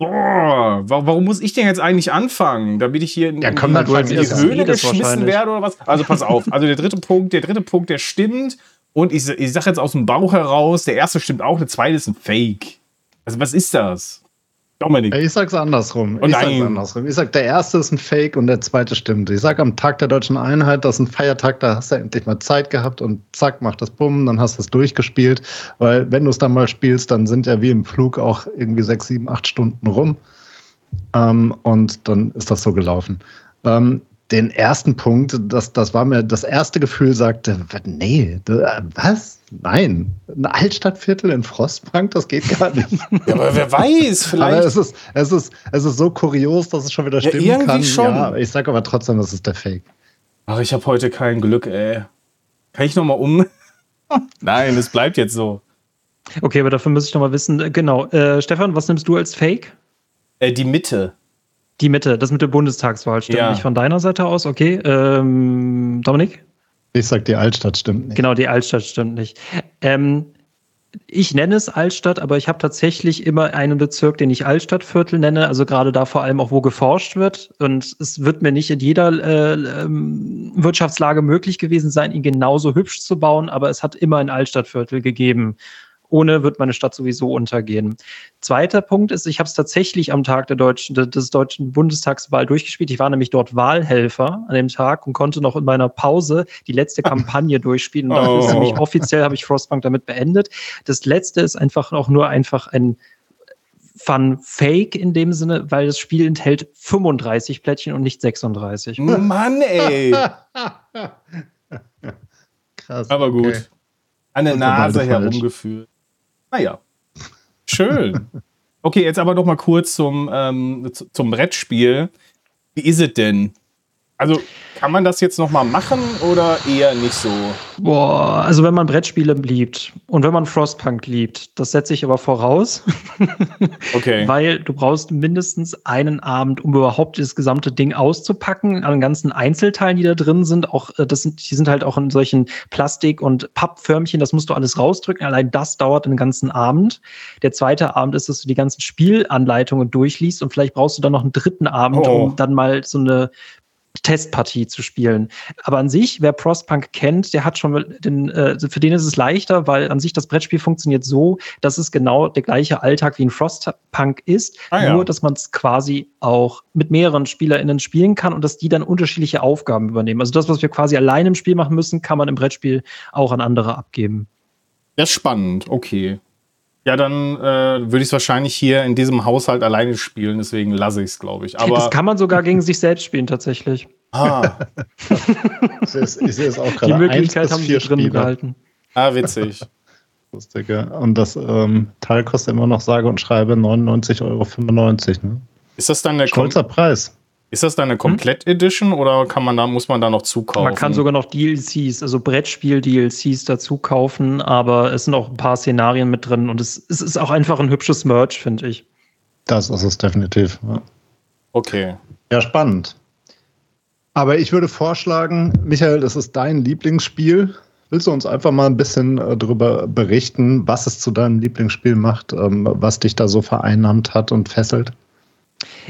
Boah, wa- warum muss ich denn jetzt eigentlich anfangen? Damit ich hier in, Ja, in komm, fang in die. Höhle geschmissen werde oder was? Also pass auf. Also der dritte Punkt, der dritte Punkt, der stimmt. Und ich, ich sage jetzt aus dem Bauch heraus, der erste stimmt auch, der zweite ist ein Fake. Also was ist das? Dominik. Ich sag's andersrum. Oh ich sag's andersrum. Ich sag, der erste ist ein Fake und der zweite stimmt. Ich sag am Tag der deutschen Einheit, das ist ein Feiertag, da hast du endlich mal Zeit gehabt und zack, macht das Bumm, dann hast du es durchgespielt. Weil wenn du es dann mal spielst, dann sind ja wie im Flug auch irgendwie sechs, sieben, acht Stunden rum. Ähm, und dann ist das so gelaufen. Ähm, den ersten Punkt, das, das war mir, das erste Gefühl sagte, was, nee, da- was? Nein. Ein Altstadtviertel in Frostbank, das geht gar nicht. Ja, aber wer weiß, Aber vielleicht. es ist, es, ist, es ist so kurios, dass es schon wieder Ja, stimmen irgendwie kann. schon. Ja, ich sage aber trotzdem, das ist der Fake. Ach, ich habe heute kein Glück, ey. Kann ich noch mal um? Nein, es bleibt jetzt so. Okay, aber dafür muss ich noch mal wissen, äh, genau. Äh, Stefan, was nimmst du als Fake? Äh, die Mitte. Die Mitte, das mit der Bundestagswahl stimmt Ja. nicht von deiner Seite aus, okay. Ähm, Dominik? Ich sag, die Altstadt stimmt nicht. Genau, die Altstadt stimmt nicht. Ähm, ich nenne es Altstadt, aber ich habe tatsächlich immer einen Bezirk, den ich Altstadtviertel nenne, also gerade da vor allem auch, wo geforscht wird. Und es wird mir nicht in jeder äh, ähm, Wirtschaftslage möglich gewesen sein, ihn genauso hübsch zu bauen, aber es hat immer ein Altstadtviertel gegeben. Ohne wird meine Stadt sowieso untergehen. Zweiter Punkt ist, ich habe es tatsächlich am Tag der deutschen, des deutschen Bundestagswahl durchgespielt. Ich war nämlich dort Wahlhelfer an dem Tag und konnte noch in meiner Pause die letzte Kampagne durchspielen. Und ist Oh. nämlich offiziell habe ich Frostbank damit beendet. Das letzte ist einfach auch nur einfach ein Fun Fake in dem Sinne, weil das Spiel enthält 35 Plättchen und nicht 36. Mann, ey. Krass. Aber gut. Okay. An der Nase herumgeführt. Naja. Schön. Okay, jetzt aber noch mal kurz zum, ähm, zu- zum Brettspiel. Wie ist es denn? Also, kann man das jetzt noch mal machen oder eher nicht so? Boah, also wenn man Brettspiele liebt und wenn man Frostpunk liebt, das setze ich aber voraus, Okay. weil du brauchst mindestens einen Abend, um überhaupt das gesamte Ding auszupacken, an den ganzen Einzelteilen, die da drin sind. Auch äh, das sind, die sind halt auch in solchen Plastik- und Pappförmchen. Das musst du alles rausdrücken. Allein das dauert einen ganzen Abend. Der zweite Abend ist, dass du die ganzen Spielanleitungen durchliest und vielleicht brauchst du dann noch einen dritten Abend, Oh. um dann mal so eine Testpartie zu spielen. Aber an sich, wer Frostpunk kennt, der hat schon den, äh, für den ist es leichter, weil an sich das Brettspiel funktioniert so, dass es genau der gleiche Alltag wie ein Frostpunk ist, ah, ja. nur dass man es quasi auch mit mehreren SpielerInnen spielen kann und dass die dann unterschiedliche Aufgaben übernehmen. Also das, was wir quasi alleine im Spiel machen müssen, kann man im Brettspiel auch an andere abgeben. Das ist spannend, okay. Ja, dann äh, würde ich es wahrscheinlich hier in diesem Haushalt alleine spielen, deswegen lasse ich es, glaube ich. Aber das kann man sogar gegen sich selbst spielen, tatsächlich. Ah. ich sehe es auch gerade. Die Möglichkeit haben sie drin gehalten. Ah, witzig. Lustig, ja. Und das ähm, Teil kostet immer noch sage und schreibe 99,95 Euro. Ne? Ist das dann der Stolzer Preis. Ist das dann eine Komplett-Edition oder kann man da, muss man da noch zukaufen? Man kann sogar noch DLCs, also Brettspiel-DLCs dazu kaufen, aber es sind auch ein paar Szenarien mit drin und es, es ist auch einfach ein hübsches Merch, finde ich. Das ist es definitiv. Ja. Okay. Ja, spannend. Aber ich würde vorschlagen, Michael, das ist dein Lieblingsspiel. Willst du uns einfach mal ein bisschen äh, darüber berichten, was es zu deinem Lieblingsspiel macht, ähm, was dich da so vereinnahmt hat und fesselt?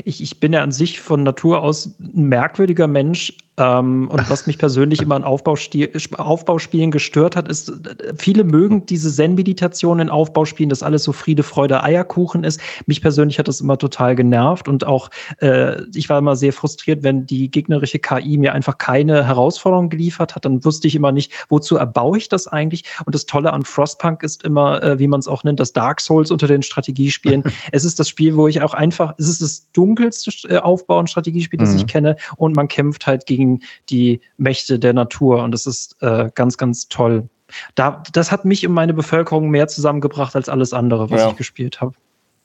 Ich, ich bin ja an sich von Natur aus ein merkwürdiger Mensch, ähm, und was mich persönlich immer an Aufbauspielen gestört hat, ist, viele mögen diese Zen-Meditation in Aufbauspielen, dass alles so Friede, Freude, Eierkuchen ist. Mich persönlich hat das immer total genervt und auch äh, ich war immer sehr frustriert, wenn die gegnerische KI mir einfach keine Herausforderung geliefert hat. Dann wusste ich immer nicht, wozu erbaue ich das eigentlich. Und das Tolle an Frostpunk ist immer, äh, wie man es auch nennt, das Dark Souls unter den Strategiespielen. es ist das Spiel, wo ich auch einfach, es ist das dunkelste äh, Aufbau- und Strategiespiel, das mhm. ich kenne. Und man kämpft halt gegen gegen die Mächte der Natur. Und das ist äh, ganz, ganz toll. Da, das hat mich und meine Bevölkerung mehr zusammengebracht als alles andere, was ja. ich gespielt habe.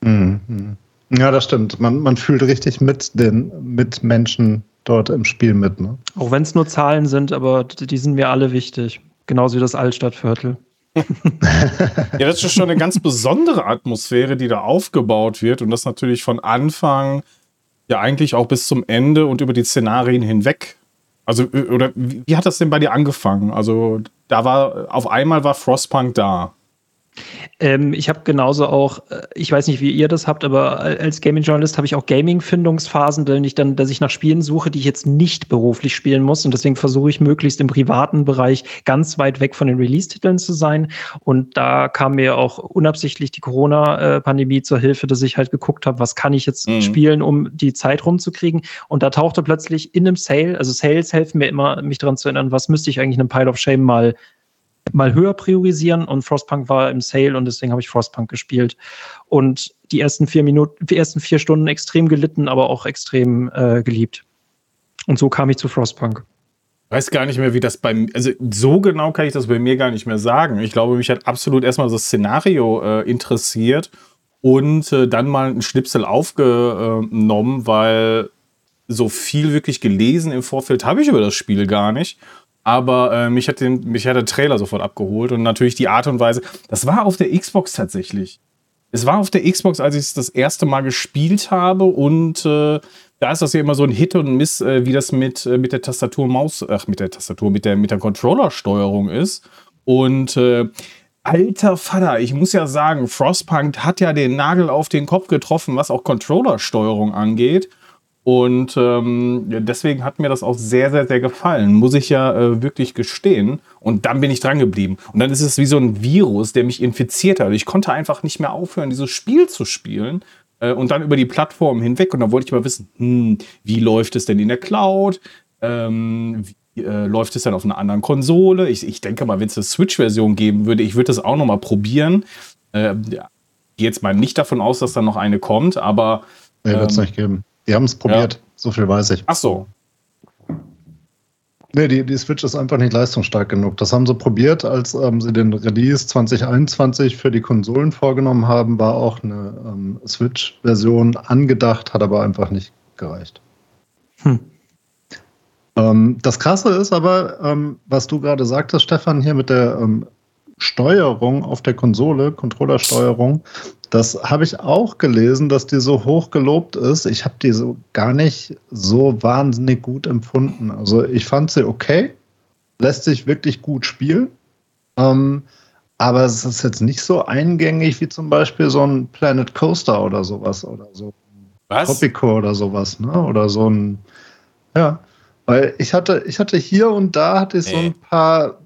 Mhm. Ja, das stimmt. Man, man fühlt richtig mit den Mitmenschen dort im Spiel mit. Ne? Auch wenn es nur Zahlen sind, aber die sind mir alle wichtig. Genauso wie das Altstadtviertel. ja, das ist schon eine ganz besondere Atmosphäre, die da aufgebaut wird. Und das natürlich von Anfang ja eigentlich auch bis zum Ende und über die Szenarien hinweg also, äh, oder wie, wie hat das denn bei dir angefangen? Also, da war, auf einmal war Frostpunk da. Ähm, ich habe genauso auch, äh, ich weiß nicht, wie ihr das habt, aber als Gaming-Journalist habe ich auch Gaming-Findungsphasen, wenn ich dann, dass ich nach Spielen suche, die ich jetzt nicht beruflich spielen muss. Und deswegen versuche ich möglichst im privaten Bereich ganz weit weg von den Release-Titeln zu sein. Und da kam mir auch unabsichtlich die Corona-Pandemie zur Hilfe, dass ich halt geguckt habe, was kann ich jetzt mhm. spielen, um die Zeit rumzukriegen. Und da tauchte plötzlich in einem Sale, also Sales helfen mir immer, mich daran zu erinnern, was müsste ich eigentlich in einem Pile of Shame mal mal höher priorisieren und Frostpunk war im Sale und deswegen habe ich Frostpunk gespielt und die ersten vier Minuten, die ersten vier Stunden extrem gelitten, aber auch extrem äh, geliebt. Und so kam ich zu Frostpunk. Weiß gar nicht mehr, wie das beim, also so genau kann ich das bei mir gar nicht mehr sagen. Ich glaube, mich hat absolut erstmal das Szenario äh, interessiert und äh, dann mal ein Schnipsel aufgenommen, weil so viel wirklich gelesen im Vorfeld habe ich über das Spiel gar nicht. Aber äh, mich, hat den, mich hat der Trailer sofort abgeholt und natürlich die Art und Weise. Das war auf der Xbox tatsächlich. Es war auf der Xbox, als ich es das erste Mal gespielt habe und äh, da ist das ja immer so ein Hit und Miss, äh, wie das mit, äh, mit der Tastatur Maus, ach, mit der Tastatur, mit der, mit der Controller-Steuerung ist. Und äh, alter Vater, ich muss ja sagen, Frostpunk hat ja den Nagel auf den Kopf getroffen, was auch Controller-Steuerung angeht. Und ähm, deswegen hat mir das auch sehr, sehr, sehr gefallen, muss ich ja äh, wirklich gestehen. Und dann bin ich dran geblieben. Und dann ist es wie so ein Virus, der mich infiziert hat. Ich konnte einfach nicht mehr aufhören, dieses Spiel zu spielen. Äh, und dann über die Plattform hinweg. Und dann wollte ich mal wissen, hm, wie läuft es denn in der Cloud? Ähm, wie äh, läuft es denn auf einer anderen Konsole? Ich, ich denke mal, wenn es eine Switch-Version geben würde, ich würde das auch noch mal probieren. Äh, ja, jetzt mal nicht davon aus, dass da noch eine kommt, aber. Nee, wird es ähm, nicht geben. Die haben es probiert, ja. so viel weiß ich. Ach so. Nee, die, die Switch ist einfach nicht leistungsstark genug. Das haben sie probiert, als ähm, sie den Release 2021 für die Konsolen vorgenommen haben, war auch eine ähm, Switch-Version angedacht, hat aber einfach nicht gereicht. Hm. Ähm, das Krasse ist aber, ähm, was du gerade sagtest, Stefan, hier mit der ähm, Steuerung auf der Konsole, Controllersteuerung, das habe ich auch gelesen, dass die so hoch gelobt ist. Ich habe die so gar nicht so wahnsinnig gut empfunden. Also ich fand sie okay, lässt sich wirklich gut spielen. Ähm, aber es ist jetzt nicht so eingängig wie zum Beispiel so ein Planet Coaster oder sowas oder so. Was? Tropico oder sowas, ne? Oder so ein, ja. Weil ich hatte, ich hatte hier und da hatte ich so ein paar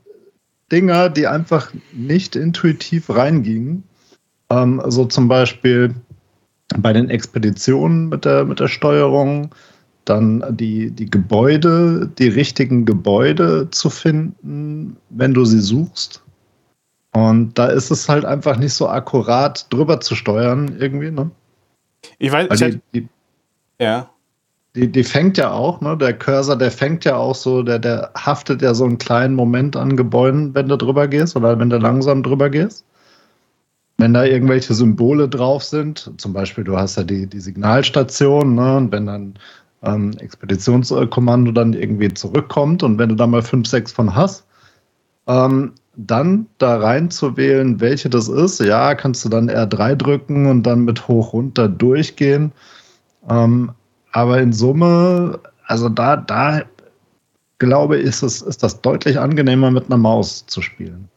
Dinger, die einfach nicht intuitiv reingingen. Ähm, so zum Beispiel bei den Expeditionen mit der, mit der Steuerung, dann die, die Gebäude, die richtigen Gebäude zu finden, wenn du sie suchst. Und da ist es halt einfach nicht so akkurat drüber zu steuern, irgendwie, ne? Ich weiß, ich die, die, ja. Die, die fängt ja auch, ne? Der Cursor, der fängt ja auch so, der, der haftet ja so einen kleinen Moment an Gebäuden, wenn du drüber gehst oder wenn du langsam drüber gehst. Wenn da irgendwelche Symbole drauf sind, zum Beispiel, du hast ja die, die Signalstation, ne? Und wenn dann ähm, Expeditionskommando dann irgendwie zurückkommt und wenn du da mal fünf, sechs von hast, ähm, dann da rein zu wählen, welche das ist, ja, kannst du dann R3 drücken und dann mit hoch runter durchgehen. Ähm, aber in Summe, also da, da glaube ich, ist, es, ist das deutlich angenehmer mit einer Maus zu spielen.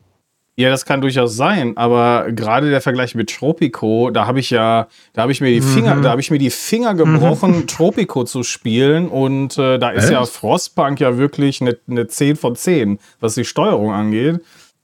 Ja, das kann durchaus sein, aber gerade der Vergleich mit Tropico, da habe ich ja, da habe ich mir die Finger, Mhm. da habe ich mir die Finger gebrochen, Tropico zu spielen und äh, da ist Echt? ja Frostpunk ja wirklich eine, eine 10 von 10, was die Steuerung angeht.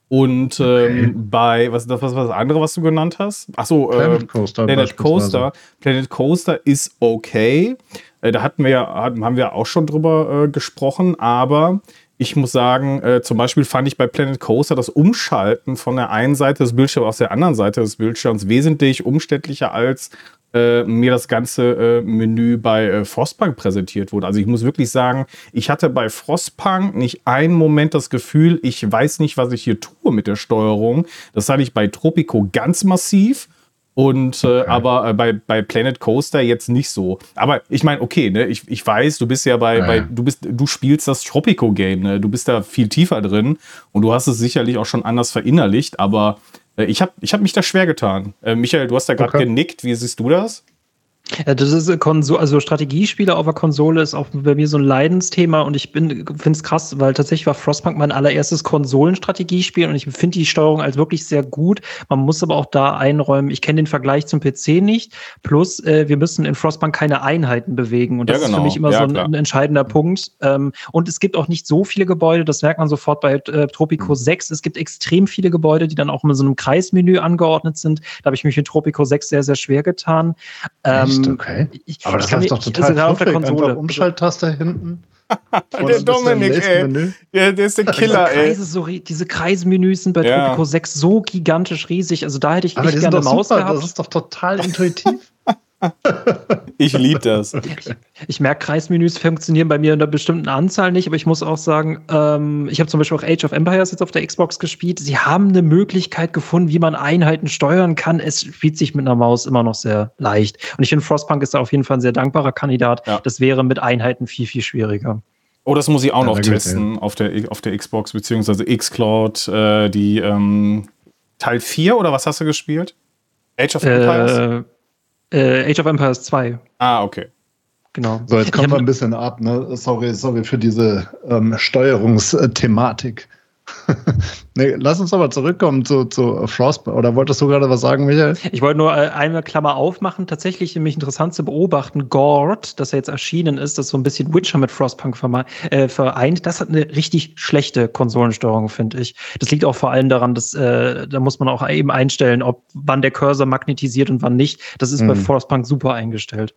Und ähm, bei, was ist das, was was das andere, was du genannt hast? Achso, äh, Planet Coaster Planet. Coaster. Planet Coaster ist okay. Äh, da hatten wir ja, hatten- haben wir auch schon drüber äh, gesprochen, aber ich muss sagen, äh, zum Beispiel fand ich bei Planet Coaster das Umschalten von der einen Seite des Bildschirms aus der anderen Seite des Bildschirms wesentlich umständlicher als äh, mir das ganze äh, Menü bei äh, Frostpunk präsentiert wurde. Also ich muss wirklich sagen, ich hatte bei Frostpunk nicht einen Moment das Gefühl, ich weiß nicht, was ich hier tue mit der Steuerung. Das hatte ich bei Tropico ganz massiv. Und äh, aber äh, bei, bei Planet Coaster jetzt nicht so. Aber ich meine, okay, ne, ich, ich weiß, du bist ja bei, Ja, bei du bist, du spielst das Tropico-Game, ne? Du bist da viel tiefer drin und du hast es sicherlich auch schon anders verinnerlicht, aber ich habe ich hab mich da schwer getan. Äh, Michael, du hast da gerade Okay. genickt, wie siehst du das? Ja, das ist eine Konsole, also Strategiespiele auf der Konsole ist auch bei mir so ein Leidensthema und ich bin finde es krass, weil tatsächlich war Frostpunk mein allererstes Konsolenstrategiespiel und ich finde die Steuerung als wirklich sehr gut. Man muss aber auch da einräumen, ich kenne den Vergleich zum PC nicht. Plus, äh, wir müssen in Frostpunk keine Einheiten bewegen und Ja, das ist genau. für mich immer Ja, so ein, ein entscheidender Punkt. Ähm, und es gibt auch nicht so viele Gebäude, das merkt man sofort bei äh, Tropico 6. Es gibt extrem viele Gebäude, die dann auch in so einem Kreismenü angeordnet sind. Da habe ich mich mit Tropico 6 sehr, sehr schwer getan. Echt? Ähm, Okay. ich, Aber das kann ist mir- doch total also gerade auf der. Konsole. Einfach Umschalttaste hinten. Der Dominik, ey. Ja, der ist der diese, Killer, ey. Kreise, so, ri- diese Kreismenüs sind bei Ja. Tropico 6 so gigantisch riesig. Also da hätte ich Aber echt gerne Maus super. gehabt. Das ist doch total intuitiv. Ich liebe das. Ich merke, Kreismenüs funktionieren bei mir in einer bestimmten Anzahl nicht, aber ich muss auch sagen, ähm, ich habe zum Beispiel auch Age of Empires jetzt auf der Xbox gespielt. Sie haben eine Möglichkeit gefunden, wie man Einheiten steuern kann. Es spielt sich mit einer Maus immer noch sehr leicht. Und ich finde, Frostpunk ist da auf jeden Fall ein sehr dankbarer Kandidat. Ja. Das wäre mit Einheiten viel, viel schwieriger. Oh, das muss ich auch Ja, noch testen auf der, auf der Xbox, beziehungsweise Xcloud, äh, die ähm, Teil 4 oder was hast du gespielt? Age of Empires? Äh, äh, Age of Empires 2, Ah, okay. genau. So, jetzt kommen wir ein bisschen ab. Ne? Sorry, sorry für diese ähm, Steuerungsthematik. nee, lass uns aber zurückkommen zu, zu Frostpunk. Oder wolltest du gerade was sagen, Michael? Ich wollte nur äh, eine Klammer aufmachen. Tatsächlich nämlich interessant zu beobachten. Gord, das ja jetzt erschienen ist, das so ein bisschen Witcher mit Frostpunk verme- äh, vereint, das hat eine richtig schlechte Konsolensteuerung, finde ich. Das liegt auch vor allem daran, dass äh, da muss man auch eben einstellen, ob wann der Cursor magnetisiert und wann nicht. Das ist bei Mhm. Frostpunk super eingestellt.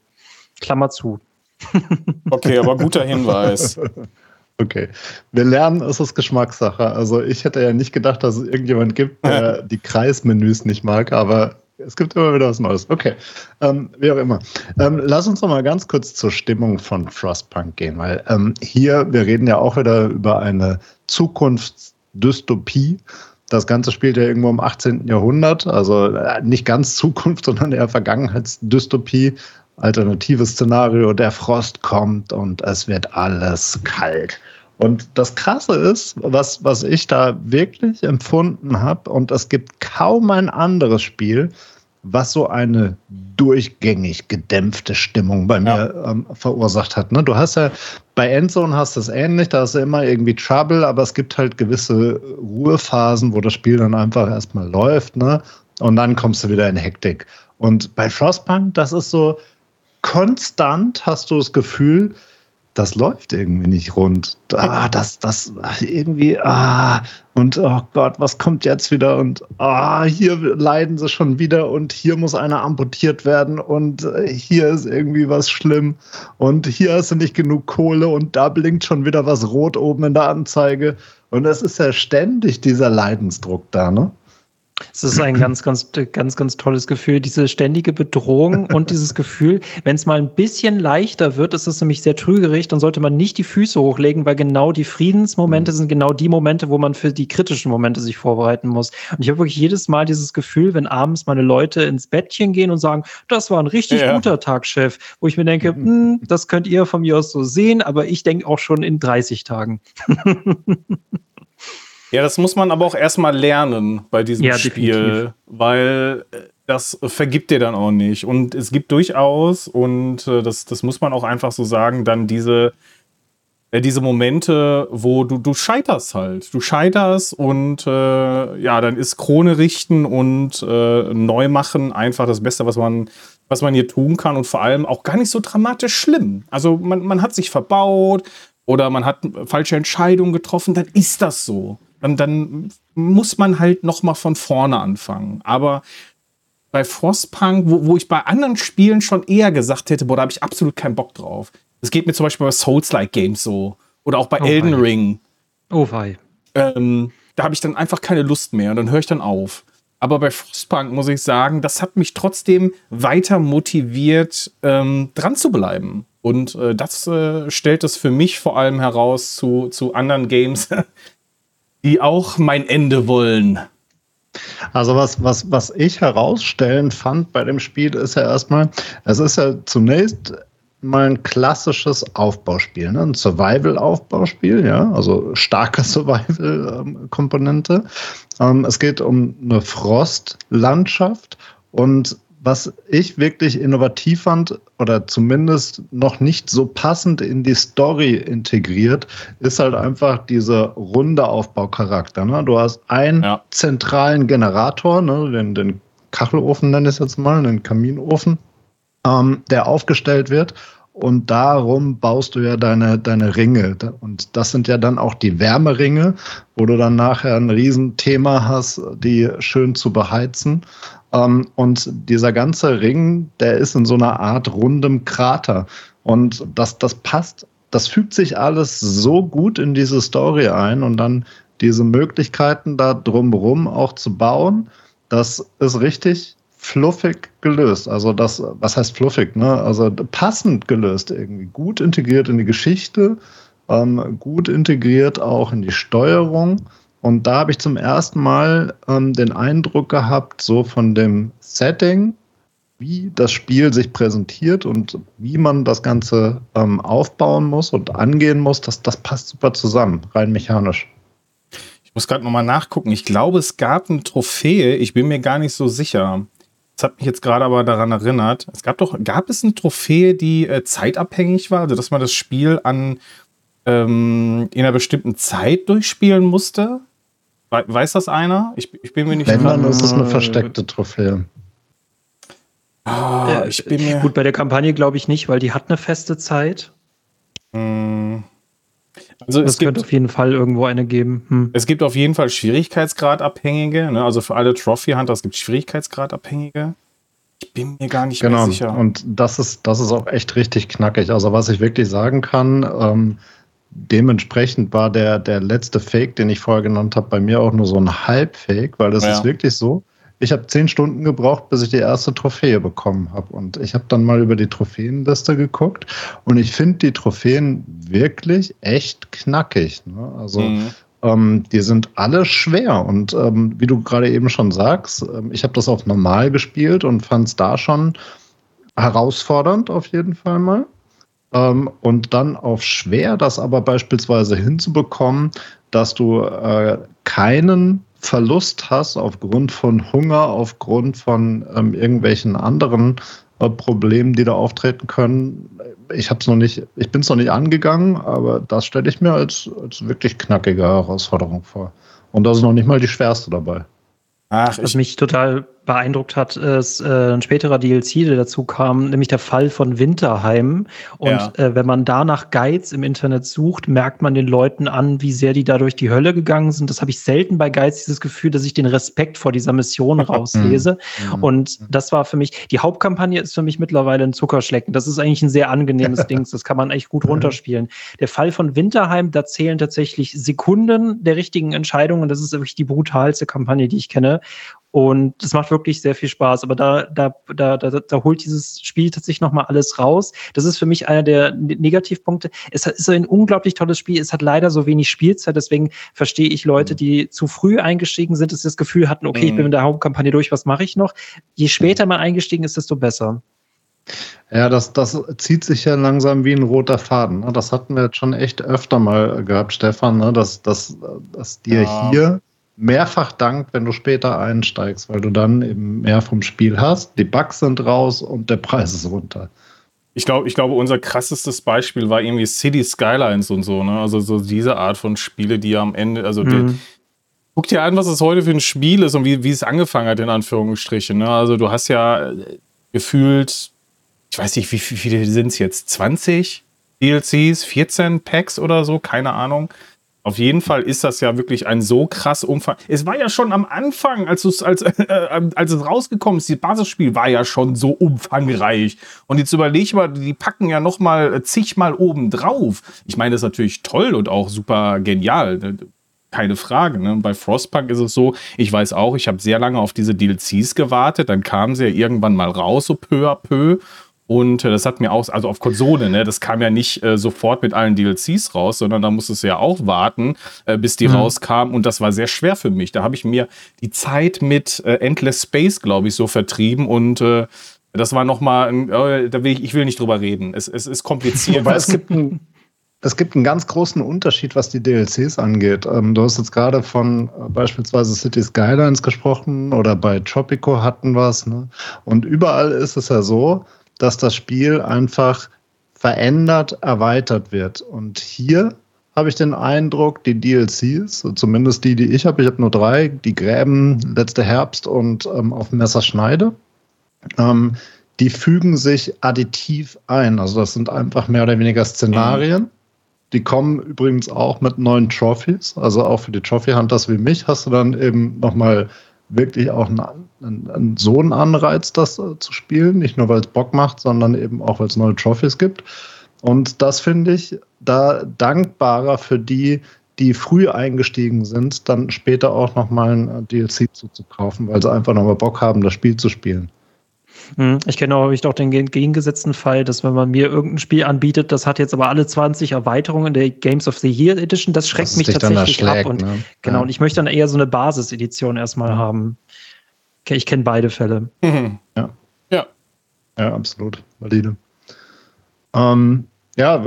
Klammer zu. Okay, aber guter Hinweis. Okay. Wir lernen, es ist Geschmackssache. Also ich hätte ja nicht gedacht, dass es irgendjemand gibt, der die Kreismenüs nicht mag, aber es gibt immer wieder was Neues. Okay. Ähm, wie auch immer. Ähm, lass uns noch mal ganz kurz zur Stimmung von Frostpunk gehen, weil ähm, hier, wir reden ja auch wieder über eine Zukunftsdystopie. Das Ganze spielt ja irgendwo im 18. Jahrhundert, also äh, nicht ganz Zukunft, sondern eher Vergangenheitsdystopie. Alternatives Szenario, der Frost kommt und es wird alles kalt. Und das Krasse ist, was, was ich da wirklich empfunden habe, und es gibt kaum ein anderes Spiel, was so eine durchgängig gedämpfte Stimmung bei mir ähm, verursacht hat. Ne? Du hast ja bei Endzone hast du es ähnlich, da hast du immer irgendwie Trouble, aber es gibt halt gewisse Ruhephasen, wo das Spiel dann einfach erstmal läuft, ne? Und dann kommst du wieder in Hektik. Und bei Frostpunk, das ist so konstant, hast du das Gefühl, das läuft irgendwie nicht rund. Ah, das, das, irgendwie, ah, und oh Gott, was kommt jetzt wieder? Und ah, hier leiden sie schon wieder und hier muss einer amputiert werden und äh, hier ist irgendwie was schlimm und hier hast du nicht genug Kohle und da blinkt schon wieder was rot oben in der Anzeige. Und es ist ja ständig dieser Leidensdruck da, ne? Es ist ein ganz, ganz, ganz, ganz tolles Gefühl, diese ständige Bedrohung und dieses Gefühl, wenn es mal ein bisschen leichter wird, ist es nämlich sehr trügerig, dann sollte man nicht die Füße hochlegen, weil genau die Friedensmomente sind genau die Momente, wo man für die kritischen Momente sich vorbereiten muss. Und ich habe wirklich jedes Mal dieses Gefühl, wenn abends meine Leute ins Bettchen gehen und sagen, das war ein richtig ja. guter Tag, Chef, wo ich mir denke, mhm. hm, das könnt ihr von mir aus so sehen, aber ich denke auch schon in 30 Tagen. Ja, das muss man aber auch erstmal lernen bei diesem ja, Spiel, definitiv. weil äh, das vergibt dir dann auch nicht. Und es gibt durchaus, und äh, das, das muss man auch einfach so sagen, dann diese, äh, diese Momente, wo du, du scheiterst halt. Du scheiterst und äh, ja, dann ist Krone richten und äh, neu machen einfach das Beste, was man, was man hier tun kann und vor allem auch gar nicht so dramatisch schlimm. Also man, man hat sich verbaut oder man hat falsche Entscheidungen getroffen, dann ist das so dann, dann muss man halt noch mal von vorne anfangen. Aber bei Frostpunk, wo, wo ich bei anderen Spielen schon eher gesagt hätte, boah, da habe ich absolut keinen Bock drauf. Es geht mir zum Beispiel bei Souls-like Games so oder auch bei oh Elden. Ring. Oh wei. Ähm, da habe ich dann einfach keine Lust mehr und dann höre ich dann auf. Aber bei Frostpunk muss ich sagen, das hat mich trotzdem weiter motiviert, ähm, dran zu bleiben. Und äh, das äh, stellt es für mich vor allem heraus zu, zu anderen Games, die auch mein Ende wollen. Also was, was, was ich herausstellen fand bei dem Spiel ist ja erstmal, es ist ja zunächst mal ein klassisches Aufbauspiel, ne? ein Survival-Aufbauspiel, ja, also starke Survival-Komponente. Ähm, es geht um eine Frostlandschaft und was ich wirklich innovativ fand oder zumindest noch nicht so passend in die Story integriert, ist halt einfach dieser runde Aufbaucharakter. Ne? Du hast einen ja. zentralen Generator, ne? den, den Kachelofen nenne ich es jetzt mal, den Kaminofen, ähm, der aufgestellt wird. Und darum baust du ja deine, deine Ringe. Und das sind ja dann auch die Wärmeringe, wo du dann nachher ein Riesenthema hast, die schön zu beheizen. Ähm, und dieser ganze Ring, der ist in so einer Art rundem Krater. Und das, das passt, das fügt sich alles so gut in diese Story ein und dann diese Möglichkeiten da drumherum auch zu bauen, das ist richtig fluffig gelöst. Also das, was heißt fluffig, ne? Also passend gelöst irgendwie, gut integriert in die Geschichte, ähm, gut integriert auch in die Steuerung und da habe ich zum ersten Mal ähm, den Eindruck gehabt, so von dem Setting, wie das Spiel sich präsentiert und wie man das Ganze ähm, aufbauen muss und angehen muss, das, das passt super zusammen, rein mechanisch. Ich muss gerade nochmal nachgucken. Ich glaube, es gab eine Trophäe, ich bin mir gar nicht so sicher. Das hat mich jetzt gerade aber daran erinnert. Es gab doch, gab es eine Trophäe, die äh, zeitabhängig war, also dass man das Spiel an ähm, in einer bestimmten Zeit durchspielen musste? Weiß das einer? Ich, ich bin mir nicht Wenn, dann ist es eine versteckte Trophäe. Ah, ich bin mir Gut, bei der Kampagne glaube ich nicht, weil die hat eine feste Zeit. Hm. Also es, es könnte auf jeden Fall irgendwo eine geben. Hm. Es gibt auf jeden Fall Schwierigkeitsgradabhängige. Ne? Also für alle Trophy Hunter, es gibt Schwierigkeitsgradabhängige. Ich bin mir gar nicht genau. mehr sicher. Und das ist, das ist auch echt richtig knackig. Also was ich wirklich sagen kann, ähm, dementsprechend war der, der letzte Fake, den ich vorher genannt habe, bei mir auch nur so ein Halbfake, weil das ja. ist wirklich so. Ich habe zehn Stunden gebraucht, bis ich die erste Trophäe bekommen habe. Und ich habe dann mal über die Trophäenliste geguckt und ich finde die Trophäen wirklich echt knackig. Ne? Also mhm. ähm, die sind alle schwer. Und ähm, wie du gerade eben schon sagst, ähm, ich habe das auf normal gespielt und fand es da schon herausfordernd auf jeden Fall mal. Ähm, und dann auf schwer, das aber beispielsweise hinzubekommen, dass du äh, keinen Verlust hast aufgrund von Hunger, aufgrund von ähm, irgendwelchen anderen äh, Problemen, die da auftreten können. Ich habe es noch nicht, ich bin es noch nicht angegangen, aber das stelle ich mir als, als wirklich knackige Herausforderung vor. Und das ist noch nicht mal die schwerste dabei. Ach, was mich total beeindruckt hat, ist äh, ein späterer DLC, der dazu kam, nämlich der Fall von Winterheim. Und ja. äh, wenn man da nach Guides im Internet sucht, merkt man den Leuten an, wie sehr die da durch die Hölle gegangen sind. Das habe ich selten bei Guides, dieses Gefühl, dass ich den Respekt vor dieser Mission rauslese. Mhm. Und das war für mich, die Hauptkampagne ist für mich mittlerweile ein Zuckerschlecken. Das ist eigentlich ein sehr angenehmes Ding. Das kann man echt gut runterspielen. Der Fall von Winterheim, da zählen tatsächlich Sekunden der richtigen Entscheidungen. Das ist wirklich die brutalste Kampagne, die ich kenne. Und es macht wirklich sehr viel Spaß. Aber da, da, da, da, da holt dieses Spiel tatsächlich nochmal alles raus. Das ist für mich einer der Negativpunkte. Es ist ein unglaublich tolles Spiel. Es hat leider so wenig Spielzeit. Deswegen verstehe ich Leute, die zu früh eingestiegen sind, dass sie das Gefühl hatten, okay, ich bin mhm. mit der Hauptkampagne durch, was mache ich noch? Je später man eingestiegen ist, desto besser. Ja, das, das zieht sich ja langsam wie ein roter Faden. Ne? Das hatten wir jetzt schon echt öfter mal gehabt, Stefan, ne? dass, dass, dass dir ja. hier mehrfach dankt, wenn du später einsteigst, weil du dann eben mehr vom Spiel hast, die Bugs sind raus und der Preis ist runter. Ich glaube, ich glaube, unser krassestes Beispiel war irgendwie City Skylines und so, ne? Also so diese Art von Spiele, die am Ende, also mhm. die, guck dir an, was es heute für ein Spiel ist und wie, wie es angefangen hat, in Anführungsstrichen. Ne? Also du hast ja äh, gefühlt, ich weiß nicht, wie, wie viele sind es jetzt? 20 DLCs, 14 Packs oder so, keine Ahnung. Auf jeden Fall ist das ja wirklich ein so krass Umfang. Es war ja schon am Anfang, als, es, als, äh, als es rausgekommen ist, das Basisspiel war ja schon so umfangreich. Und jetzt überleg mal, die packen ja noch mal zigmal oben drauf. Ich meine, das ist natürlich toll und auch super genial. Ne? Keine Frage. Ne? Bei Frostpunk ist es so, ich weiß auch, ich habe sehr lange auf diese DLCs gewartet. Dann kamen sie ja irgendwann mal raus, so peu à peu. Und äh, das hat mir auch, also auf Konsole, ne, das kam ja nicht äh, sofort mit allen DLCs raus, sondern da musstest du ja auch warten, äh, bis die mhm. rauskamen. Und das war sehr schwer für mich. Da habe ich mir die Zeit mit äh, Endless Space, glaube ich, so vertrieben und äh, das war nochmal, äh, da will ich, ich will nicht drüber reden. Es, es ist kompliziert. Weil es gibt ein, es gibt einen ganz großen Unterschied, was die DLCs angeht. Ähm, du hast jetzt gerade von äh, beispielsweise City Skylines gesprochen oder bei Tropico hatten wir es. Ne? Und überall ist es ja so, dass das Spiel einfach verändert, erweitert wird. Und hier habe ich den Eindruck, die DLCs, zumindest die, die ich habe, ich habe nur drei, die Gräben, letzte Herbst und ähm, auf Messerschneide, ähm, die fügen sich additiv ein. Also das sind einfach mehr oder weniger Szenarien. Die kommen übrigens auch mit neuen Trophies. Also auch für die Trophy Hunters wie mich hast du dann eben nochmal wirklich auch einen, einen, so einen Anreiz, das äh, zu spielen. Nicht nur, weil es Bock macht, sondern eben auch, weil es neue Trophys gibt. Und das finde ich da dankbarer für die, die früh eingestiegen sind, dann später auch nochmal ein äh, DLC zuzukaufen, weil sie einfach nochmal Bock haben, das Spiel zu spielen. Hm, ich kenne auch, auch den gegengesetzten Fall, dass wenn man mir irgendein Spiel anbietet, das hat jetzt aber alle 20 Erweiterungen der Games of the Year Edition, das schreckt das mich tatsächlich ab. Und, ne? Genau, ja. und ich möchte dann eher so eine Basisedition erstmal haben. Okay, ich kenne beide Fälle. Mhm. Ja. ja. Ja, absolut. Valide. Ähm, ja,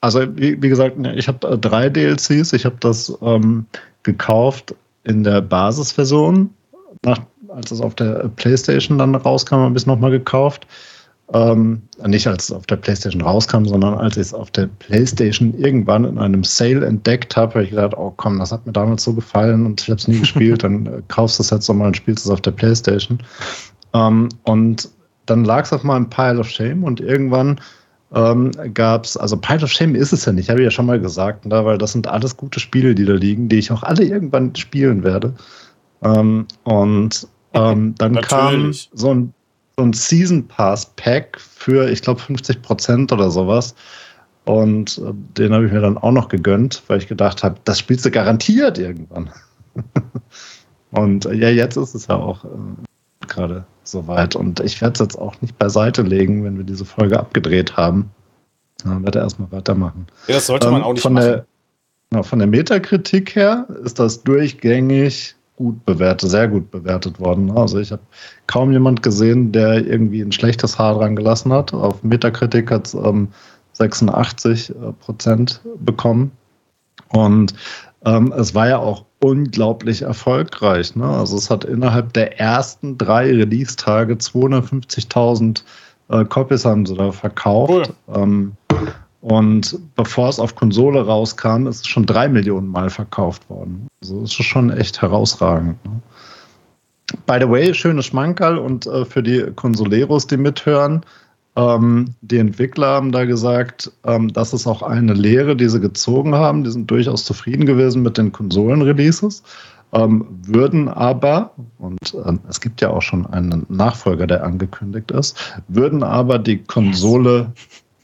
also wie, wie, gesagt, ich habe äh, drei DLCs. Ich habe das ähm, gekauft in der Basisversion, nach, als es auf der PlayStation dann rauskam, habe ich es nochmal gekauft. Ähm, nicht als es auf der PlayStation rauskam, sondern als ich es auf der PlayStation irgendwann in einem Sale entdeckt habe, habe ich gedacht, oh komm, das hat mir damals so gefallen und ich habe es nie gespielt, dann äh, kaufst du es jetzt nochmal und spielst es auf der PlayStation. Ähm, und dann lag es auf meinem Pile of Shame und irgendwann ähm, gab es, also Pile of Shame ist es ja nicht, habe ich ja schon mal gesagt, ne, weil das sind alles gute Spiele, die da liegen, die ich auch alle irgendwann spielen werde. Ähm, und ähm, dann kam so ein, so ein Season Pass Pack für, ich glaube, 50 Prozent oder sowas. Und äh, den habe ich mir dann auch noch gegönnt, weil ich gedacht habe, das spielst du garantiert irgendwann. und äh, ja, jetzt ist es ja auch äh, gerade soweit. Und ich werde es jetzt auch nicht beiseite legen, wenn wir diese Folge abgedreht haben. Dann werde ich erstmal weitermachen. Ja, das sollte man ähm, auch nicht von machen. Der, von der Metakritik her ist das durchgängig gut bewertet, sehr gut bewertet worden. Also ich habe kaum jemand gesehen, der irgendwie ein schlechtes Haar dran gelassen hat. Auf Metacritic hat es ähm, 86 Prozent bekommen. Und ähm, es war ja auch unglaublich erfolgreich. Ne? Also es hat innerhalb der ersten drei Release-Tage 250.000 äh, Copies haben sie da verkauft. Cool. Ähm, und bevor es auf Konsole rauskam, ist es schon drei Millionen Mal verkauft worden. Also ist schon echt herausragend. Ne? by the way, schönes Schmankerl und äh, für die Consoleros, die mithören, ähm, die Entwickler haben da gesagt, ähm, das ist auch eine Lehre, die sie gezogen haben. Die sind durchaus zufrieden gewesen mit den Konsolen-Releases, ähm, würden aber, und äh, es gibt ja auch schon einen Nachfolger, der angekündigt ist, würden aber die Konsole,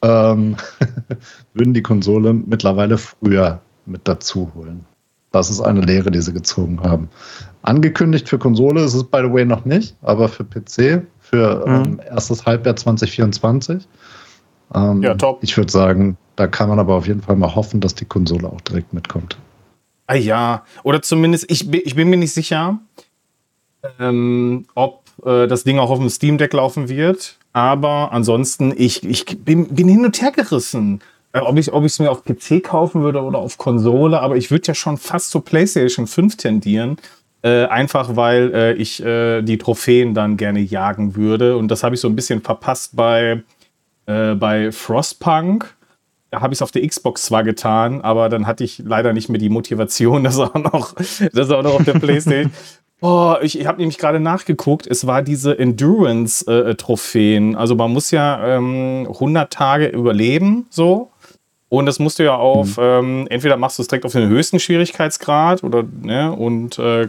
ähm, würden die Konsole mittlerweile früher mit dazu holen. Das ist eine Lehre, die sie gezogen haben. Angekündigt für Konsole ist es, by the way, noch nicht, aber für PC, für mhm. ähm, erstes Halbjahr 2024. Ähm, ja, top. Ich würde sagen, da kann man aber auf jeden Fall mal hoffen, dass die Konsole auch direkt mitkommt. Ah ja, oder zumindest, ich, ich bin mir nicht sicher, ähm, ob äh, das Ding auch auf dem Steam Deck laufen wird. Aber ansonsten, ich, ich bin, bin hin und her gerissen. Äh, ob ich ob es mir auf PC kaufen würde oder auf Konsole, aber ich würde ja schon fast zur PlayStation 5 tendieren. Äh, einfach weil äh, ich äh, die Trophäen dann gerne jagen würde. Und das habe ich so ein bisschen verpasst bei, äh, bei Frostpunk. Da habe ich es auf der Xbox zwar getan, aber dann hatte ich leider nicht mehr die Motivation, das auch noch, das auch noch auf der PlayStation. Boah, ich, ich habe nämlich gerade nachgeguckt, es war diese Endurance-Trophäen. Äh, also man muss ja ähm, 100 Tage überleben, so. Und das musst du ja auf, mhm. ähm, entweder machst du es direkt auf den höchsten Schwierigkeitsgrad oder, ne, und äh,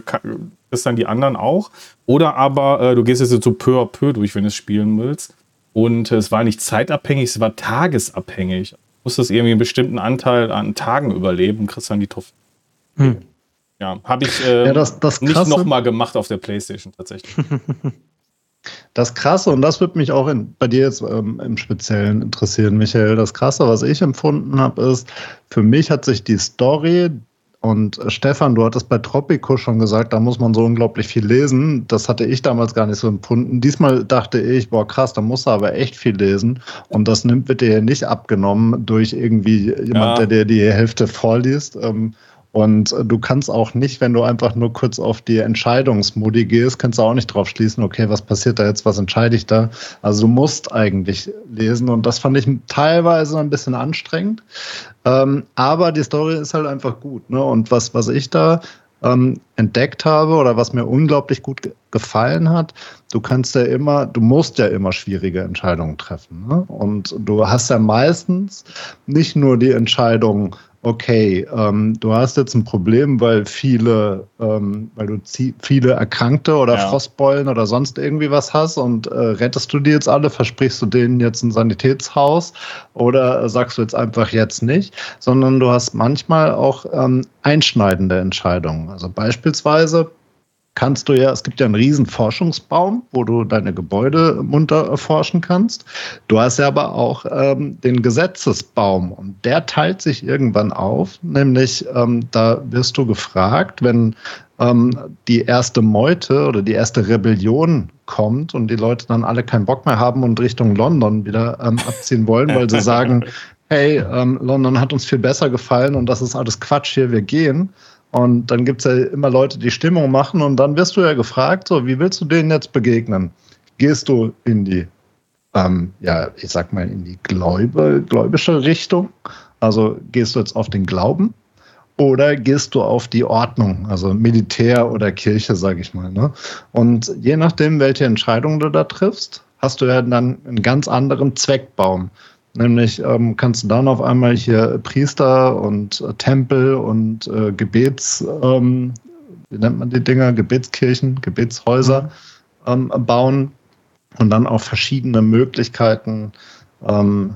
ist dann die anderen auch. Oder aber äh, du gehst jetzt so peu à peu durch, wenn du es spielen willst. Und äh, es war nicht zeitabhängig, es war tagesabhängig. Du musstest irgendwie einen bestimmten Anteil an Tagen überleben und kriegst dann die Trophäe. Hm. Ja, habe ich äh, ja, das, das nicht nochmal gemacht auf der Playstation tatsächlich. Das Krasse, und das würde mich auch in, bei dir jetzt ähm, im Speziellen interessieren, Michael, das Krasse, was ich empfunden habe, ist, für mich hat sich die Story, und äh, Stefan, du hattest bei Tropico schon gesagt, da muss man so unglaublich viel lesen. Das hatte ich damals gar nicht so empfunden. Diesmal dachte ich, boah, krass, da muss er aber echt viel lesen. Und das nimmt bitte hier nicht abgenommen durch irgendwie jemand, ja. der dir die Hälfte vorliest. Ähm, und du kannst auch nicht, wenn du einfach nur kurz auf die Entscheidungsmodi gehst, kannst du auch nicht drauf schließen, okay, was passiert da jetzt, was entscheide ich da? Also du musst eigentlich lesen und das fand ich teilweise ein bisschen anstrengend. Ähm, aber die Story ist halt einfach gut. Ne? Und was, was ich da ähm, entdeckt habe oder was mir unglaublich gut gefallen hat, du kannst ja immer, du musst ja immer schwierige Entscheidungen treffen. Ne? Und du hast ja meistens nicht nur die Entscheidung, okay, ähm, du hast jetzt ein Problem, weil viele, ähm, weil du viele Erkrankte oder ja. Frostbeulen oder sonst irgendwie was hast und äh, rettest du die jetzt alle, versprichst du denen jetzt ein Sanitätshaus oder sagst du jetzt einfach jetzt nicht, sondern du hast manchmal auch ähm, einschneidende Entscheidungen. Also beispielsweise kannst du ja, es gibt ja einen riesen Forschungsbaum, wo du deine Gebäude munter erforschen kannst. Du hast ja aber auch ähm, den Gesetzesbaum und der teilt sich irgendwann auf, nämlich ähm, da wirst du gefragt, wenn ähm, die erste Meute oder die erste Rebellion kommt und die Leute dann alle keinen Bock mehr haben und Richtung London wieder ähm, abziehen wollen, weil sie sagen, hey, ähm, London hat uns viel besser gefallen und das ist alles Quatsch hier, wir gehen und dann gibt es ja immer Leute, die Stimmung machen und dann wirst du ja gefragt, so, wie willst du denen jetzt begegnen? Gehst du in die, ähm, ja, ich sag mal, in die Gläube, gläubische Richtung? Also gehst du jetzt auf den Glauben oder gehst du auf die Ordnung, also Militär oder Kirche, sage ich mal. Ne? Und je nachdem, welche Entscheidung du da triffst, hast du ja dann einen ganz anderen Zweckbaum. Nämlich ähm, kannst du dann auf einmal hier Priester und äh, Tempel und äh, Gebets, ähm, wie nennt man die Dinger, Gebetskirchen, Gebetshäuser mhm. ähm, bauen und dann auch verschiedene Möglichkeiten, ähm,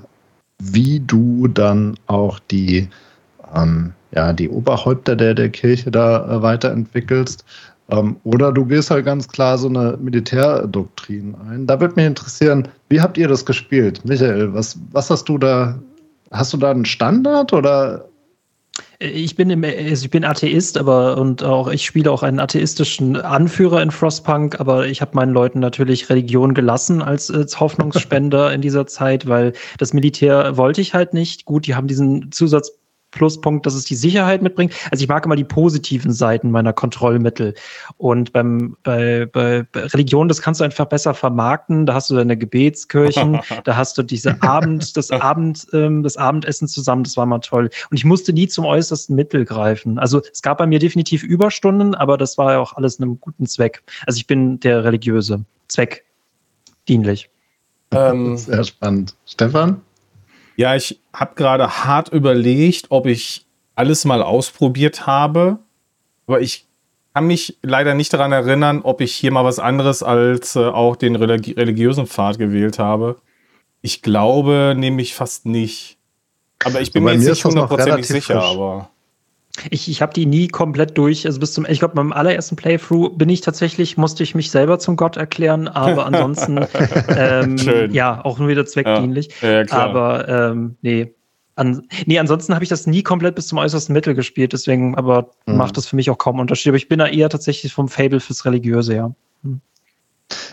wie du dann auch die, ähm, ja, die Oberhäupter der, der Kirche da äh, weiterentwickelst. Ähm, oder du gehst halt ganz klar so eine Militärdoktrin ein. Da würde mich interessieren, wie habt ihr das gespielt? Michael, was, was hast du da? Hast du da einen Standard oder ich bin, im, also ich bin Atheist, aber und auch ich spiele auch einen atheistischen Anführer in Frostpunk, aber ich habe meinen Leuten natürlich Religion gelassen als, als Hoffnungsspender in dieser Zeit, weil das Militär wollte ich halt nicht. Gut, die haben diesen Zusatz Pluspunkt, dass es die Sicherheit mitbringt. Also ich mag immer die positiven Seiten meiner Kontrollmittel. Und beim bei, bei, Religion, das kannst du einfach besser vermarkten. Da hast du deine Gebetskirchen, da hast du diese Abend, das Abend, ähm, das Abendessen zusammen. Das war mal toll. Und ich musste nie zum äußersten Mittel greifen. Also es gab bei mir definitiv Überstunden, aber das war ja auch alles einem guten Zweck. Also ich bin der religiöse Zweck dienlich. Ähm, Sehr spannend. Stefan? Ja, ich habe gerade hart überlegt, ob ich alles mal ausprobiert habe. Aber ich kann mich leider nicht daran erinnern, ob ich hier mal was anderes als äh, auch den religi religiösen Pfad gewählt habe. Ich glaube nämlich fast nicht. Aber ich bin mir jetzt nicht hundertprozentig sicher, frisch. aber. Ich, ich habe die nie komplett durch. Also bis zum, ich glaube, beim allerersten Playthrough bin ich tatsächlich, musste ich mich selber zum Gott erklären, aber ansonsten ähm, ja, auch nur wieder zweckdienlich. Ja, ja, aber ähm, nee. An, nee, ansonsten habe ich das nie komplett bis zum äußersten Mittel gespielt, deswegen, aber mhm. macht das für mich auch kaum Unterschied. Aber ich bin da eher tatsächlich vom Fable fürs Religiöse, ja. Hm.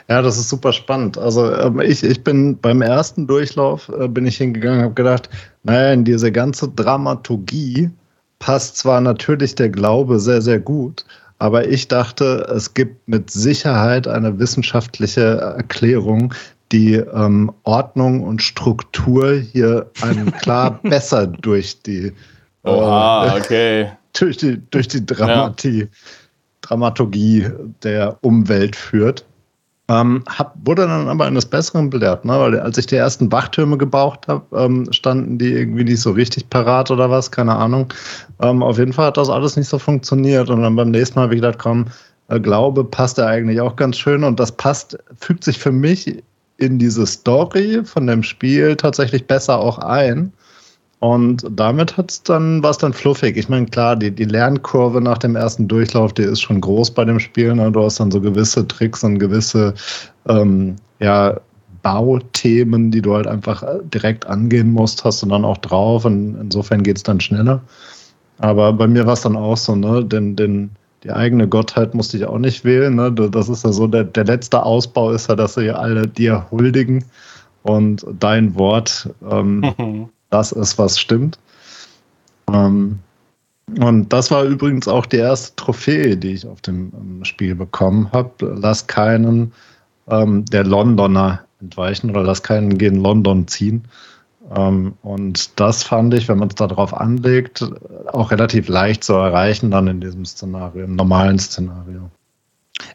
Ja, das ist super spannend. Also ähm, ich, ich bin beim ersten Durchlauf äh, bin ich hingegangen, habe gedacht, naja, in diese ganze Dramaturgie passt zwar natürlich der Glaube sehr, sehr gut, aber ich dachte, es gibt mit Sicherheit eine wissenschaftliche Erklärung, die ähm, Ordnung und Struktur hier einem klar besser durch die, äh, Oha, okay. durch die, durch die Dramatie, ja. Dramaturgie der Umwelt führt. Ähm, hab, wurde dann aber eines Besseren belehrt, ne? weil als ich die ersten Wachtürme gebaut habe, ähm, standen die irgendwie nicht so richtig parat oder was, keine Ahnung. Ähm, auf jeden Fall hat das alles nicht so funktioniert und dann beim nächsten Mal habe ich gedacht, komm, äh, Glaube passt ja eigentlich auch ganz schön und das passt, fügt sich für mich in diese Story von dem Spiel tatsächlich besser auch ein. Und damit hat's dann, war es dann fluffig. Ich meine, klar, die, die Lernkurve nach dem ersten Durchlauf, die ist schon groß bei dem Spiel. Ne? Du hast dann so gewisse Tricks und gewisse ähm, ja, Bauthemen, die du halt einfach äh, direkt angehen musst, hast du dann auch drauf. Und insofern geht's dann schneller. Aber bei mir war es dann auch so, ne? Denn, denn die eigene Gottheit musste ich auch nicht wählen. Ne? Das ist ja so, der, der letzte Ausbau ist ja, dass sie alle dir huldigen und dein Wort ähm, das ist, was stimmt. Ähm, und das war übrigens auch die erste Trophäe, die ich auf dem um, Spiel bekommen habe. Lass keinen ähm, der Londoner entweichen oder lass keinen gegen London ziehen. Ähm, und das fand ich, wenn man es darauf anlegt, auch relativ leicht zu erreichen dann in diesem Szenario, im normalen Szenario.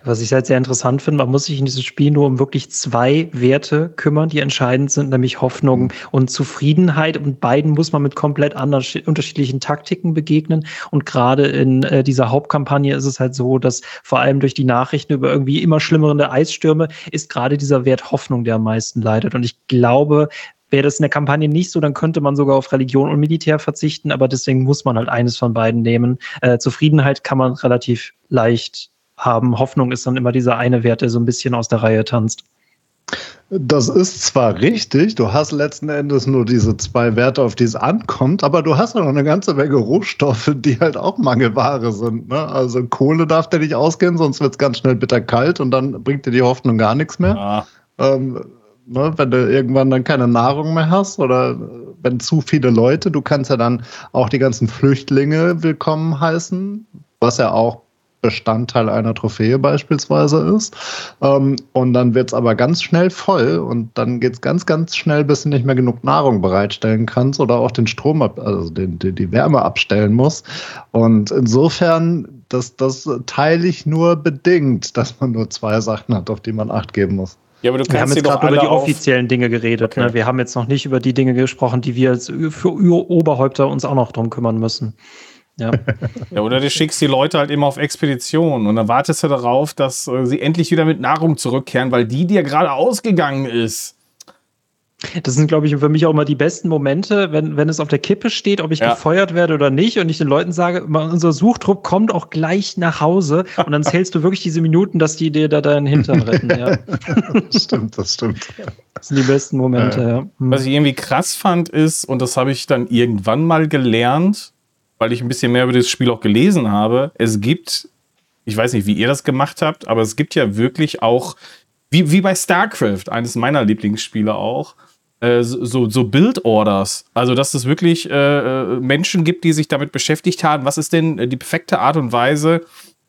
Was ich halt sehr interessant finde, man muss sich in diesem Spiel nur um wirklich zwei Werte kümmern, die entscheidend sind, nämlich Hoffnung mhm. und Zufriedenheit. Und beiden muss man mit komplett anderen, unterschiedlichen Taktiken begegnen. Und gerade in äh, dieser Hauptkampagne ist es halt so, dass vor allem durch die Nachrichten über irgendwie immer schlimmerende Eisstürme ist gerade dieser Wert Hoffnung, der am meisten leidet. Und ich glaube, Wäre das in der Kampagne nicht so, dann könnte man sogar auf Religion und Militär verzichten, aber deswegen muss man halt eines von beiden nehmen. Äh, Zufriedenheit kann man relativ leicht haben. Hoffnung ist dann immer dieser eine Wert, der so ein bisschen aus der Reihe tanzt. Das ist zwar richtig, du hast letzten Endes nur diese zwei Werte, auf die es ankommt, aber du hast auch noch eine ganze Menge Rohstoffe, die halt auch Mangelware sind. Ne? Also Kohle darf dir nicht ausgehen, sonst wird es ganz schnell bitterkalt und dann bringt dir die Hoffnung gar nichts mehr. Ja. Ähm, ne? Wenn du irgendwann dann keine Nahrung mehr hast oder wenn zu viele Leute, du kannst ja dann auch die ganzen Flüchtlinge willkommen heißen, was ja auch Bestandteil einer Trophäe beispielsweise ist. Ähm, und dann wird es aber ganz schnell voll und dann geht es ganz, ganz schnell, bis du nicht mehr genug Nahrung bereitstellen kannst oder auch den Strom, ab, also den, die, die Wärme abstellen musst. Und insofern, das, das teile ich nur bedingt, dass man nur zwei Sachen hat, auf die man Acht geben muss. Ja, aber du kannst wir haben jetzt gerade über die offiziellen Dinge geredet. Okay. Ne? Wir haben jetzt noch nicht über die Dinge gesprochen, die wir als für Oberhäupter uns auch noch drum kümmern müssen. Ja. ja, oder du schickst die Leute halt immer auf Expedition und dann wartest du darauf, dass äh, sie endlich wieder mit Nahrung zurückkehren, weil die dir gerade ausgegangen ist. Das sind, glaube ich, für mich auch immer die besten Momente, wenn, wenn es auf der Kippe steht, ob ich ja. gefeuert werde oder nicht und ich den Leuten sage, unser Suchtrupp kommt auch gleich nach Hause und dann zählst du wirklich diese Minuten, dass die dir da deinen Hintern retten. Ja. das stimmt, das stimmt. Das sind die besten Momente, ja. ja. Hm. Was ich irgendwie krass fand ist, und das habe ich dann irgendwann mal gelernt, weil ich ein bisschen mehr über das Spiel auch gelesen habe, es gibt, ich weiß nicht, wie ihr das gemacht habt, aber es gibt ja wirklich auch, wie, wie bei StarCraft, eines meiner Lieblingsspiele auch, äh, so, so Build-Orders. Also, dass es wirklich äh, äh, Menschen gibt, die sich damit beschäftigt haben, was ist denn die perfekte Art und Weise,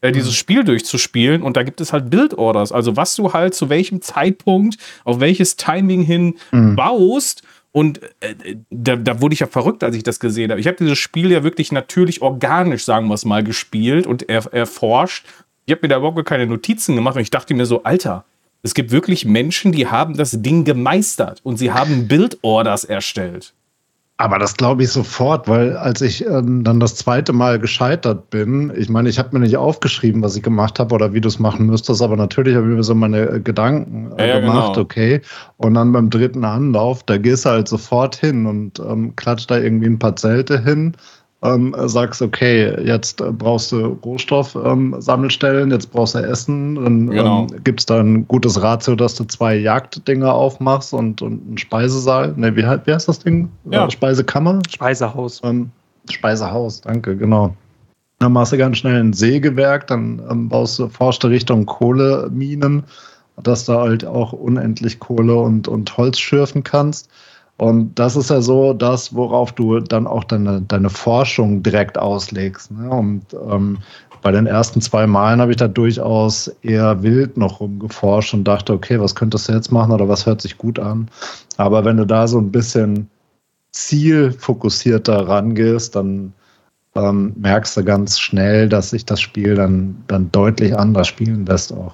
äh, dieses mhm. Spiel durchzuspielen. Und da gibt es halt Build-Orders. Also, was du halt zu welchem Zeitpunkt, auf welches Timing hin mhm. baust. Und äh, da, da wurde ich ja verrückt, als ich das gesehen habe. Ich habe dieses Spiel ja wirklich natürlich organisch, sagen wir es mal, gespielt und er, erforscht. Ich habe mir da überhaupt keine Notizen gemacht und ich dachte mir so, Alter, es gibt wirklich Menschen, die haben das Ding gemeistert und sie haben Bildorders erstellt. Aber das glaube ich sofort, weil als ich ähm, dann das zweite Mal gescheitert bin, ich meine, ich habe mir nicht aufgeschrieben, was ich gemacht habe oder wie du es machen müsstest, aber natürlich habe ich mir so meine äh, Gedanken äh, ja, gemacht, genau. okay. Und dann beim dritten Anlauf, da gehst du halt sofort hin und ähm, klatscht da irgendwie ein paar Zelte hin ähm, sagst, okay, jetzt brauchst du Rohstoffsammelstellen, ähm, jetzt brauchst du Essen, dann genau. ähm, gibt es da ein gutes Ratio, dass du zwei Jagddinger aufmachst und, und einen Speisesaal. Ne, wie, wie heißt das Ding? Ja. Äh, Speisekammer? Speisehaus. Ähm, Speisehaus, danke, genau. Dann machst du ganz schnell ein Sägewerk, dann ähm, baust du, forschst du Richtung Kohleminen, dass du halt auch unendlich Kohle und, und Holz schürfen kannst. Und das ist ja so das, worauf du dann auch deine, deine Forschung direkt auslegst. Ne? Und ähm, bei den ersten zwei Malen habe ich da durchaus eher wild noch rumgeforscht und dachte, okay, was könntest du jetzt machen oder was hört sich gut an? Aber wenn du da so ein bisschen zielfokussierter rangehst, dann ähm, merkst du ganz schnell, dass sich das Spiel dann, dann deutlich anders spielen lässt auch.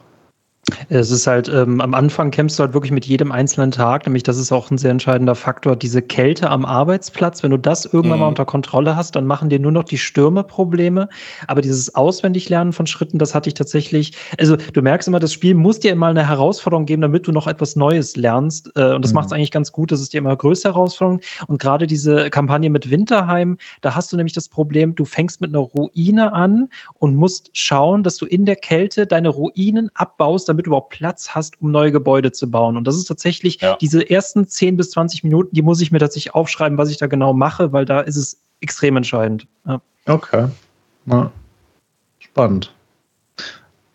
Es ist halt, ähm, am Anfang kämpfst du halt wirklich mit jedem einzelnen Tag, nämlich das ist auch ein sehr entscheidender Faktor, diese Kälte am Arbeitsplatz. Wenn du das irgendwann mhm. mal unter Kontrolle hast, dann machen dir nur noch die Stürme Probleme. Aber dieses Auswendiglernen von Schritten, das hatte ich tatsächlich, also du merkst immer, das Spiel muss dir immer eine Herausforderung geben, damit du noch etwas Neues lernst. Äh, und das mhm. macht es eigentlich ganz gut, das ist dir immer größte Herausforderung. Und gerade diese Kampagne mit Winterheim, da hast du nämlich das Problem, du fängst mit einer Ruine an und musst schauen, dass du in der Kälte deine Ruinen abbaust, damit du überhaupt Platz hast, um neue Gebäude zu bauen. Und das ist tatsächlich ja. diese ersten 10 bis 20 Minuten, die muss ich mir tatsächlich aufschreiben, was ich da genau mache, weil da ist es extrem entscheidend. Ja. Okay. Ja. Spannend.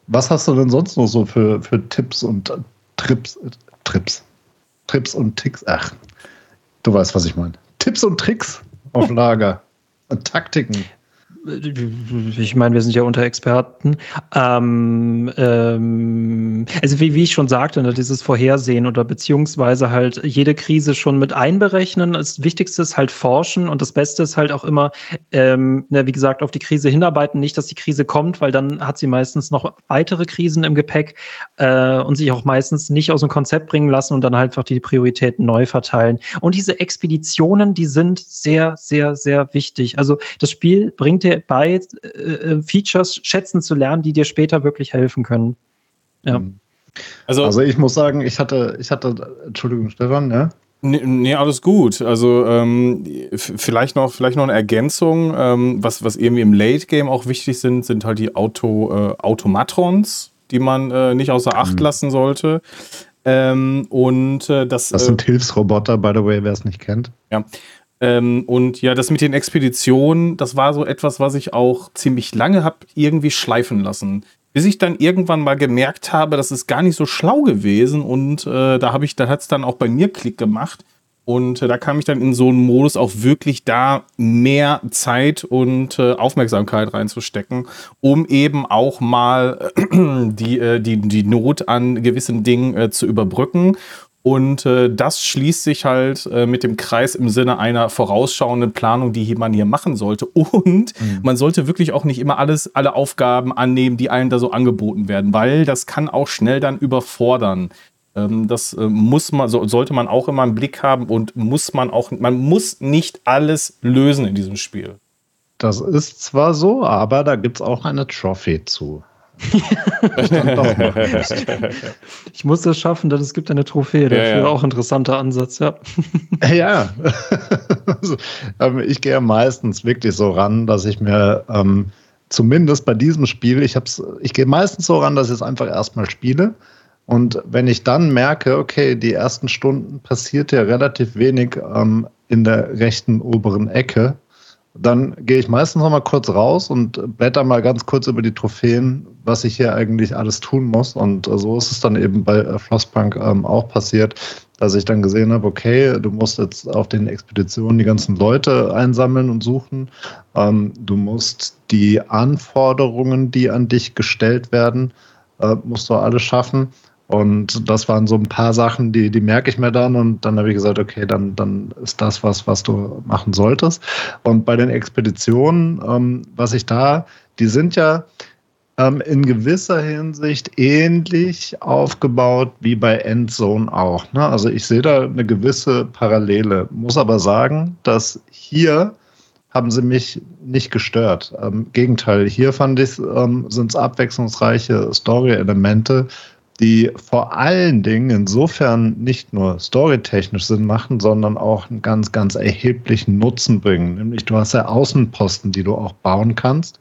Was hast du denn sonst noch so für, für Tipps und äh, Trips, äh, Trips, Trips und Ticks? Ach, du weißt, was ich meine. Tipps und Tricks auf Lager und Taktiken ich meine, wir sind ja unter Experten. Ähm, ähm, also wie, wie ich schon sagte, ne, dieses Vorhersehen oder beziehungsweise halt jede Krise schon mit einberechnen. Das Wichtigste ist halt forschen und das Beste ist halt auch immer, ähm, wie gesagt, auf die Krise hinarbeiten. Nicht, dass die Krise kommt, weil dann hat sie meistens noch weitere Krisen im Gepäck äh, und sich auch meistens nicht aus dem Konzept bringen lassen und dann halt einfach die Prioritäten neu verteilen. Und diese Expeditionen, die sind sehr, sehr, sehr wichtig. Also das Spiel bringt dir bei, äh, äh, Features schätzen zu lernen, die dir später wirklich helfen können. Ja. Hm. Also, also ich muss sagen, ich hatte, ich hatte, Entschuldigung, Stefan, ja? Nee, nee, alles gut. Also ähm, vielleicht, noch, vielleicht noch eine Ergänzung. Ähm, was, was irgendwie im Late Game auch wichtig sind, sind halt die Auto, äh, Automatrons, die man äh, nicht außer Acht mhm. lassen sollte. Ähm, und äh, das, das sind äh, Hilfsroboter, by the way, wer es nicht kennt. Ja. Ähm, und ja, das mit den Expeditionen, das war so etwas, was ich auch ziemlich lange habe irgendwie schleifen lassen. Bis ich dann irgendwann mal gemerkt habe, das ist gar nicht so schlau gewesen und äh, da habe ich, da hat es dann auch bei mir Klick gemacht. Und äh, da kam ich dann in so einen Modus auch wirklich da mehr Zeit und äh, Aufmerksamkeit reinzustecken, um eben auch mal die, äh, die, die Not an gewissen Dingen äh, zu überbrücken und äh, das schließt sich halt äh, mit dem Kreis im Sinne einer vorausschauenden Planung, die man hier machen sollte. Und mhm. man sollte wirklich auch nicht immer alles, alle Aufgaben annehmen, die einem da so angeboten werden, weil das kann auch schnell dann überfordern. Ähm, das äh, muss man, so, sollte man auch immer im Blick haben und muss man auch, man muss nicht alles lösen in diesem Spiel. Das ist zwar so, aber da gibt es auch eine Trophy zu. ich muss das schaffen, denn es gibt eine Trophäe dafür. Ja, ja. Auch interessanter Ansatz, ja. Ja, also, ähm, ich gehe meistens wirklich so ran, dass ich mir ähm, zumindest bei diesem Spiel, ich, hab's, ich gehe meistens so ran, dass ich es einfach erstmal spiele. Und wenn ich dann merke, okay, die ersten Stunden passiert ja relativ wenig ähm, in der rechten oberen Ecke, dann gehe ich meistens noch mal kurz raus und blätter mal ganz kurz über die Trophäen, was ich hier eigentlich alles tun muss. Und so ist es dann eben bei Frostpunk ähm, auch passiert, dass ich dann gesehen habe, okay, du musst jetzt auf den Expeditionen die ganzen Leute einsammeln und suchen. Ähm, du musst die Anforderungen, die an dich gestellt werden, äh, musst du alles schaffen. Und das waren so ein paar Sachen, die, die merke ich mir dann. Und dann habe ich gesagt, okay, dann, dann ist das was, was du machen solltest. Und bei den Expeditionen, ähm, was ich da, die sind ja, ähm, in gewisser Hinsicht ähnlich aufgebaut wie bei Endzone auch. Ne? Also ich sehe da eine gewisse Parallele, muss aber sagen, dass hier haben sie mich nicht gestört. Im ähm, Gegenteil, hier fand ich, ähm, sind es abwechslungsreiche Story-Elemente, die vor allen Dingen insofern nicht nur storytechnisch Sinn machen, sondern auch einen ganz, ganz erheblichen Nutzen bringen. Nämlich du hast ja Außenposten, die du auch bauen kannst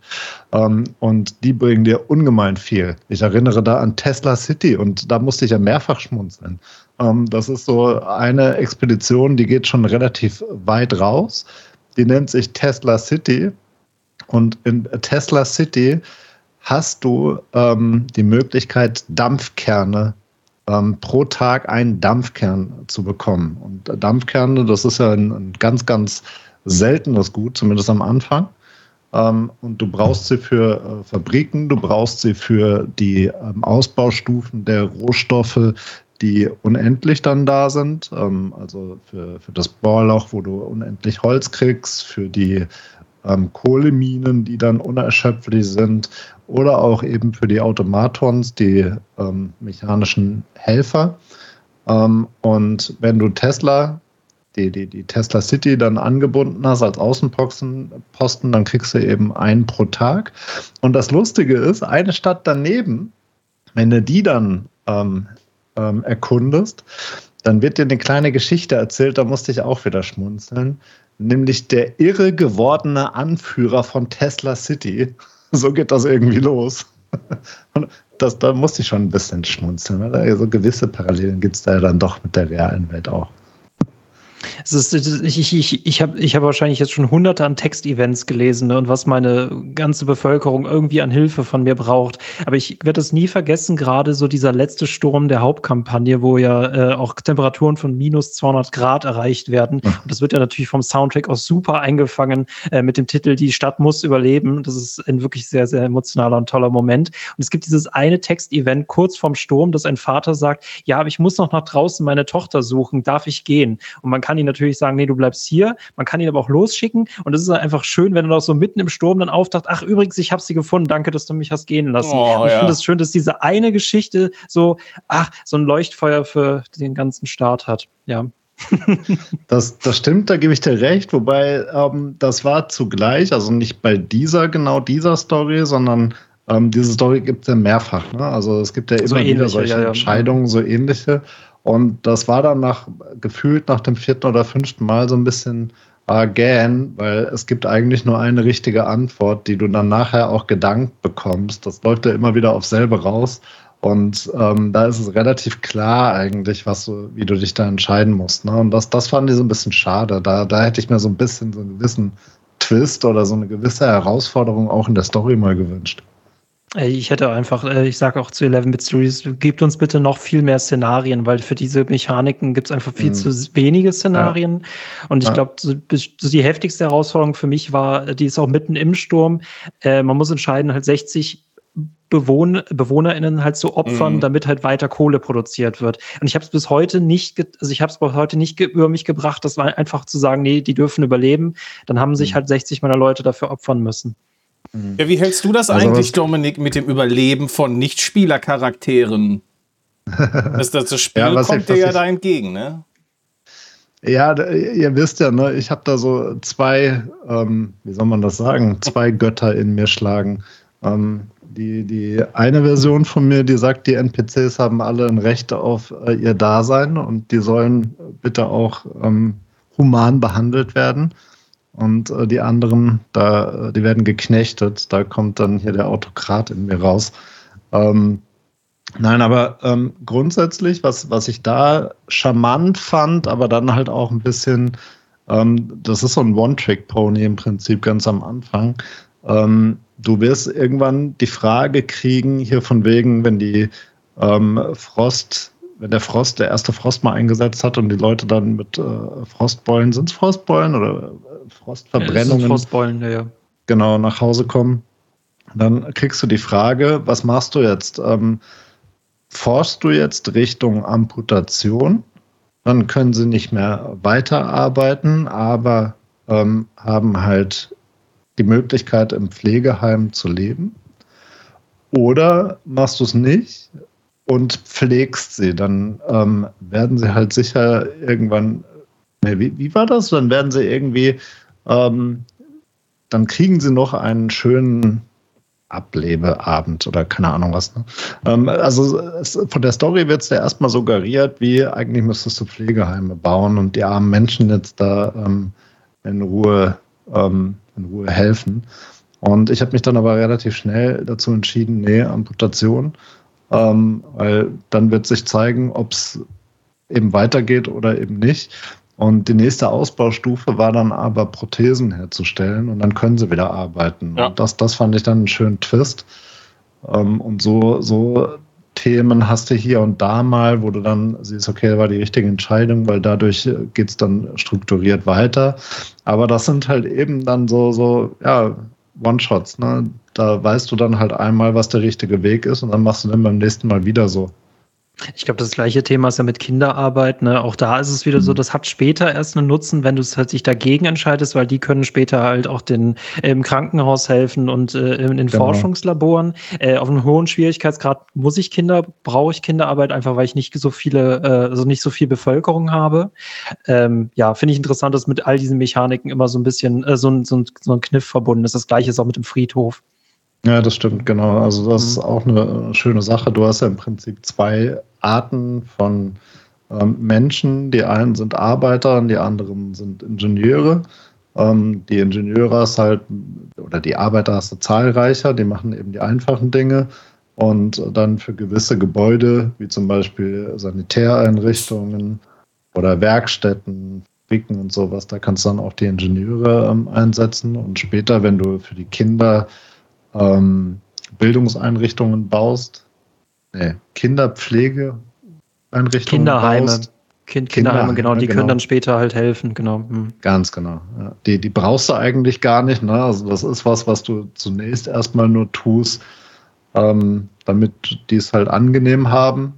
ähm, und die bringen dir ungemein viel. Ich erinnere da an Tesla City und da musste ich ja mehrfach schmunzeln. Ähm, das ist so eine Expedition, die geht schon relativ weit raus. Die nennt sich Tesla City und in Tesla City hast du ähm, die Möglichkeit, Dampfkerne ähm, pro Tag einen Dampfkern zu bekommen. Und Dampfkerne, das ist ja ein, ein ganz, ganz seltenes Gut, zumindest am Anfang. Ähm, und du brauchst sie für äh, Fabriken, du brauchst sie für die ähm, Ausbaustufen der Rohstoffe, die unendlich dann da sind. Ähm, also für, für das Bohrloch, wo du unendlich Holz kriegst, für die ähm, Kohleminen, die dann unerschöpflich sind, oder auch eben für die Automatons, die ähm, mechanischen Helfer. Ähm, und wenn du Tesla, die, die, die Tesla City dann angebunden hast als Außenposten, Posten, dann kriegst du eben einen pro Tag. Und das Lustige ist, eine Stadt daneben, wenn du die dann ähm, ähm, erkundest, dann wird dir eine kleine Geschichte erzählt, da musste ich auch wieder schmunzeln nämlich der irre gewordene Anführer von Tesla City. So geht das irgendwie los. Und das, da musste ich schon ein bisschen schmunzeln, weil so gewisse Parallelen gibt es da ja dann doch mit der realen Welt auch. Ist, ich ich, ich, ich habe ich hab wahrscheinlich jetzt schon hunderte an Textevents gelesen ne, und was meine ganze Bevölkerung irgendwie an Hilfe von mir braucht. Aber ich werde es nie vergessen, gerade so dieser letzte Sturm der Hauptkampagne, wo ja äh, auch Temperaturen von minus 200 Grad erreicht werden. Und das wird ja natürlich vom Soundtrack auch super eingefangen äh, mit dem Titel Die Stadt muss überleben. Das ist ein wirklich sehr, sehr emotionaler und toller Moment. Und es gibt dieses eine Textevent kurz vorm Sturm, dass ein Vater sagt, ja, aber ich muss noch nach draußen meine Tochter suchen, darf ich gehen? Und man kann ihn natürlich sagen, nee, du bleibst hier. Man kann ihn aber auch losschicken. Und es ist einfach schön, wenn er noch so mitten im Sturm dann auftaucht, ach übrigens, ich habe sie gefunden, danke, dass du mich hast gehen lassen. Oh, ich ja. finde es schön, dass diese eine Geschichte so, ach, so ein Leuchtfeuer für den ganzen Start hat. Ja. das, das stimmt, da gebe ich dir recht, wobei ähm, das war zugleich, also nicht bei dieser, genau dieser Story, sondern ähm, diese Story gibt es ja mehrfach. Ne? Also es gibt ja immer so wieder solche ja, ja. Entscheidungen, so ähnliche. Und das war dann nach gefühlt nach dem vierten oder fünften Mal so ein bisschen again, weil es gibt eigentlich nur eine richtige Antwort, die du dann nachher auch gedankt bekommst. Das läuft ja immer wieder auf selbe raus. Und ähm, da ist es relativ klar eigentlich, was du, wie du dich da entscheiden musst. Ne? Und das, das fand ich so ein bisschen schade. Da, da hätte ich mir so ein bisschen so einen gewissen Twist oder so eine gewisse Herausforderung auch in der Story mal gewünscht. Ich hätte einfach, äh, ich sage auch zu 11-Bit Stories, gebt uns bitte noch viel mehr Szenarien, weil für diese Mechaniken gibt es einfach viel mhm. zu wenige Szenarien. Ja. Und ich ja. glaube, die heftigste Herausforderung für mich war, die ist auch mitten im Sturm. Äh, man muss entscheiden, halt 60 Bewohn BewohnerInnen halt zu opfern, mhm. damit halt weiter Kohle produziert wird. Und ich habe es bis heute nicht, also ich habe es bis heute nicht über mich gebracht, das war einfach zu sagen, nee, die dürfen überleben. Dann haben sich mhm. halt 60 meiner Leute dafür opfern müssen. Mhm. Ja, wie hältst du das also eigentlich, Dominik, mit dem Überleben von Nicht-Spieler-Charakteren? das, das, Spiel ja, kommt dir ja da entgegen, ne? Ja, ihr wisst ja, ne, ich habe da so zwei, ähm, wie soll man das sagen, zwei Götter in mir schlagen. Ähm, die, die eine Version von mir, die sagt, die NPCs haben alle ein Recht auf äh, ihr Dasein und die sollen bitte auch ähm, human behandelt werden. Und äh, die anderen, da, die werden geknechtet. Da kommt dann hier der Autokrat in mir raus. Ähm, nein, aber ähm, grundsätzlich, was, was ich da charmant fand, aber dann halt auch ein bisschen, ähm, das ist so ein One-Trick-Pony im Prinzip ganz am Anfang. Ähm, du wirst irgendwann die Frage kriegen, hier von wegen, wenn die ähm, Frost wenn der Frost, der erste Frost mal eingesetzt hat und die Leute dann mit äh, Frostbeulen, sind es Frostbeulen oder äh, Frostverbrennungen? Ja, Frostbeulen, ja, ja. Genau, nach Hause kommen. Dann kriegst du die Frage, was machst du jetzt? Ähm, forschst du jetzt Richtung Amputation? Dann können sie nicht mehr weiterarbeiten, aber ähm, haben halt die Möglichkeit, im Pflegeheim zu leben. Oder machst du es nicht und pflegst sie, dann ähm, werden sie halt sicher irgendwann, ne, wie, wie war das? Dann werden sie irgendwie, ähm, dann kriegen sie noch einen schönen Ablebeabend oder keine Ahnung was. Ne? Ähm, also es, von der Story wird es ja erstmal suggeriert, wie eigentlich müsstest du Pflegeheime bauen und die armen Menschen jetzt da ähm, in Ruhe ähm, in Ruhe helfen. Und ich habe mich dann aber relativ schnell dazu entschieden, nee, Amputation, ähm, weil dann wird sich zeigen, ob es eben weitergeht oder eben nicht. Und die nächste Ausbaustufe war dann aber Prothesen herzustellen und dann können sie wieder arbeiten. Ja. Und das, das fand ich dann einen schönen Twist. Ähm, und so, so Themen hast du hier und da mal, wo du dann siehst, okay, war die richtige Entscheidung, weil dadurch geht es dann strukturiert weiter. Aber das sind halt eben dann so, so, ja, One-Shots, ne? Da weißt du dann halt einmal, was der richtige Weg ist und dann machst du dann beim nächsten Mal wieder so. Ich glaube, das gleiche Thema ist ja mit Kinderarbeit. Ne? Auch da ist es wieder mhm. so, das hat später erst einen Nutzen, wenn du es halt sich dagegen entscheidest, weil die können später halt auch den äh, im Krankenhaus helfen und äh, in, in genau. Forschungslaboren. Äh, auf einem hohen Schwierigkeitsgrad muss ich Kinder, brauche ich Kinderarbeit, einfach weil ich nicht so viele, äh, also nicht so viel Bevölkerung habe. Ähm, ja, finde ich interessant, dass mit all diesen Mechaniken immer so ein bisschen äh, so, ein, so, ein, so ein Kniff verbunden ist. Das gleiche ist auch mit dem Friedhof. Ja, das stimmt, genau. Also das mhm. ist auch eine schöne Sache. Du hast ja im Prinzip zwei Arten von ähm, Menschen. Die einen sind Arbeiter und die anderen sind Ingenieure. Ähm, die Ingenieure ist halt, oder die Arbeiter hast du zahlreicher, die machen eben die einfachen Dinge. Und dann für gewisse Gebäude, wie zum Beispiel Sanitäreinrichtungen oder Werkstätten, Fabriken und sowas, da kannst du dann auch die Ingenieure ähm, einsetzen. Und später, wenn du für die Kinder ähm, Bildungseinrichtungen baust, nee, Kinderpflegeeinrichtungen Kinderheime. baust. Kind, Kinderheime, genau, die genau. können dann später halt helfen, genau. Hm. Ganz genau. Ja. Die, die brauchst du eigentlich gar nicht. Ne? Also das ist was, was du zunächst erstmal nur tust, ähm, damit die es halt angenehm haben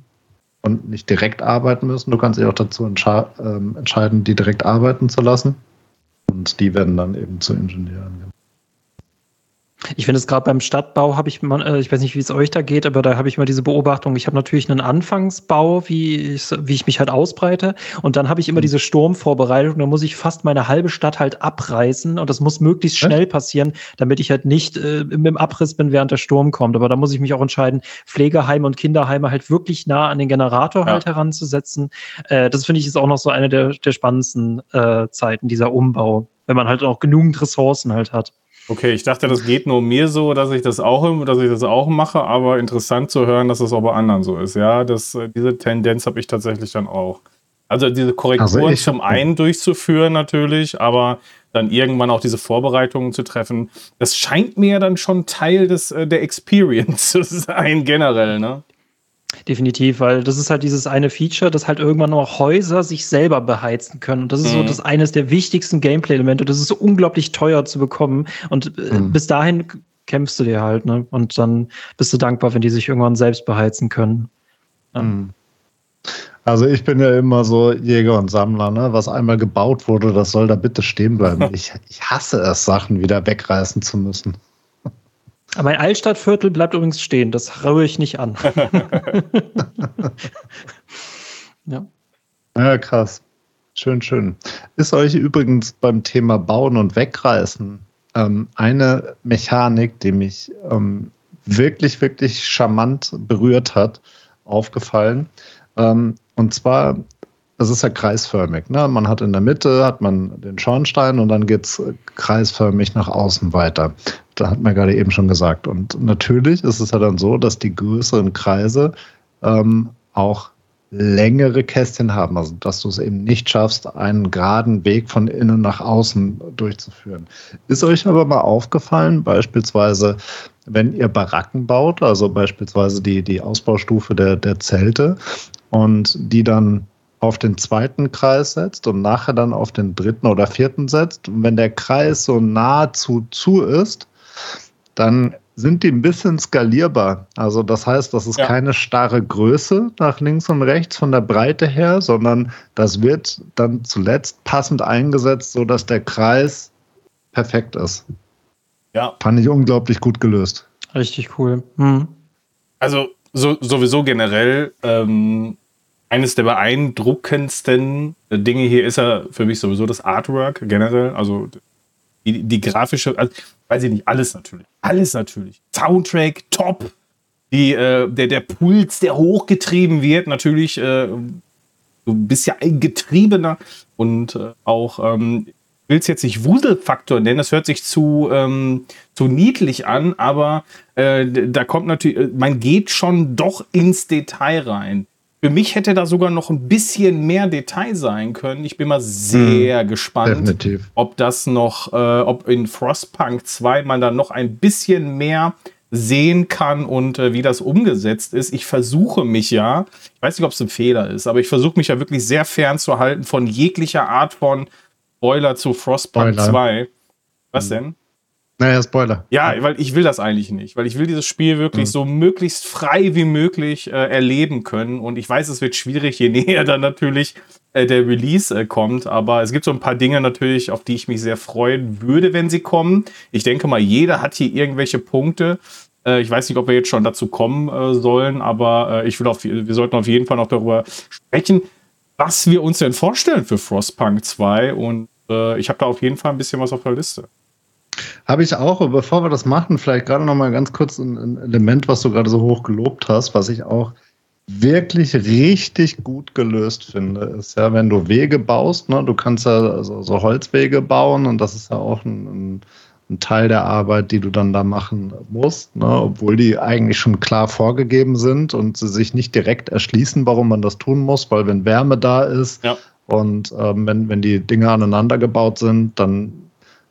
und nicht direkt arbeiten müssen. Du kannst dich auch dazu ähm, entscheiden, die direkt arbeiten zu lassen. Und die werden dann eben zu Ingenieuren. Ich finde es gerade beim Stadtbau habe ich, äh, ich weiß nicht, wie es euch da geht, aber da habe ich mal diese Beobachtung. Ich habe natürlich einen Anfangsbau, wie ich, wie ich mich halt ausbreite, und dann habe ich immer mhm. diese Sturmvorbereitung. Da muss ich fast meine halbe Stadt halt abreißen und das muss möglichst schnell passieren, damit ich halt nicht äh, im Abriss bin, während der Sturm kommt. Aber da muss ich mich auch entscheiden, Pflegeheime und Kinderheime halt wirklich nah an den Generator ja. halt heranzusetzen. Äh, das finde ich ist auch noch so eine der, der spannendsten äh, Zeiten dieser Umbau, wenn man halt auch genügend Ressourcen halt hat. Okay, ich dachte, das geht nur mir so, dass ich das auch, dass ich das auch mache, aber interessant zu hören, dass das auch bei anderen so ist. Ja, das, diese Tendenz habe ich tatsächlich dann auch. Also diese Korrekturen also zum einen durchzuführen natürlich, aber dann irgendwann auch diese Vorbereitungen zu treffen, das scheint mir dann schon Teil des, äh, der Experience zu sein, generell, ne? Definitiv, weil das ist halt dieses eine Feature, dass halt irgendwann auch Häuser sich selber beheizen können. Und das ist mhm. so das eines der wichtigsten Gameplay-Elemente. Das ist so unglaublich teuer zu bekommen. Und äh, mhm. bis dahin kämpfst du dir halt, ne? Und dann bist du dankbar, wenn die sich irgendwann selbst beheizen können. Mhm. Also ich bin ja immer so Jäger und Sammler, ne? Was einmal gebaut wurde, das soll da bitte stehen bleiben. ich, ich hasse es, Sachen wieder wegreißen zu müssen. Mein Altstadtviertel bleibt übrigens stehen, das rühre ich nicht an. ja. ja, krass. Schön, schön. Ist euch übrigens beim Thema Bauen und Wegreißen ähm, eine Mechanik, die mich ähm, wirklich, wirklich charmant berührt hat, aufgefallen. Ähm, und zwar das ist ja kreisförmig. Ne? Man hat in der Mitte hat man den Schornstein und dann geht es kreisförmig nach außen weiter. Da hat man gerade eben schon gesagt. Und natürlich ist es ja dann so, dass die größeren Kreise ähm, auch längere Kästchen haben, also dass du es eben nicht schaffst, einen geraden Weg von innen nach außen durchzuführen. Ist euch aber mal aufgefallen, beispielsweise, wenn ihr Baracken baut, also beispielsweise die, die Ausbaustufe der, der Zelte, und die dann auf den zweiten Kreis setzt und nachher dann auf den dritten oder vierten setzt. Und wenn der Kreis so nahezu zu ist, dann sind die ein bisschen skalierbar. Also das heißt, das ist ja. keine starre Größe nach links und rechts von der Breite her, sondern das wird dann zuletzt passend eingesetzt, sodass der Kreis perfekt ist. Ja. Fand ich unglaublich gut gelöst. Richtig cool. Hm. Also so, sowieso generell ähm, eines der beeindruckendsten Dinge hier ist ja für mich sowieso das Artwork generell. Also die, die grafische, also, weiß ich nicht, alles natürlich. Alles natürlich. Soundtrack, top. Die, äh, der, der Puls, der hochgetrieben wird, natürlich. Äh, du bist ja ein Getriebener und äh, auch, ähm, will es jetzt nicht Wuselfaktor nennen, das hört sich zu, ähm, zu niedlich an, aber äh, da kommt natürlich, äh, man geht schon doch ins Detail rein. Für mich hätte da sogar noch ein bisschen mehr Detail sein können. Ich bin mal sehr hm, gespannt, definitiv. ob das noch, äh, ob in Frostpunk 2 man da noch ein bisschen mehr sehen kann und äh, wie das umgesetzt ist. Ich versuche mich ja, ich weiß nicht, ob es ein Fehler ist, aber ich versuche mich ja wirklich sehr fernzuhalten von jeglicher Art von Spoiler zu Frostpunk Spoiler. 2. Was hm. denn? Naja, Spoiler. Ja, weil ich will das eigentlich nicht, weil ich will dieses Spiel wirklich mhm. so möglichst frei wie möglich äh, erleben können. Und ich weiß, es wird schwierig, je näher dann natürlich äh, der Release äh, kommt. Aber es gibt so ein paar Dinge natürlich, auf die ich mich sehr freuen würde, wenn sie kommen. Ich denke mal, jeder hat hier irgendwelche Punkte. Äh, ich weiß nicht, ob wir jetzt schon dazu kommen äh, sollen, aber äh, ich will auf, wir sollten auf jeden Fall noch darüber sprechen, was wir uns denn vorstellen für Frostpunk 2. Und ich habe da auf jeden Fall ein bisschen was auf der Liste. Habe ich auch, aber bevor wir das machen, vielleicht gerade noch mal ganz kurz ein, ein Element, was du gerade so hoch gelobt hast, was ich auch wirklich richtig gut gelöst finde, ist ja, wenn du Wege baust, ne, du kannst ja so, so Holzwege bauen und das ist ja auch ein, ein, ein, Teil der Arbeit, die du dann da machen musst, ne, obwohl die eigentlich schon klar vorgegeben sind und sie sich nicht direkt erschließen, warum man das tun muss, weil wenn Wärme da ist ja. und ähm, wenn, wenn die Dinge aneinander gebaut sind, dann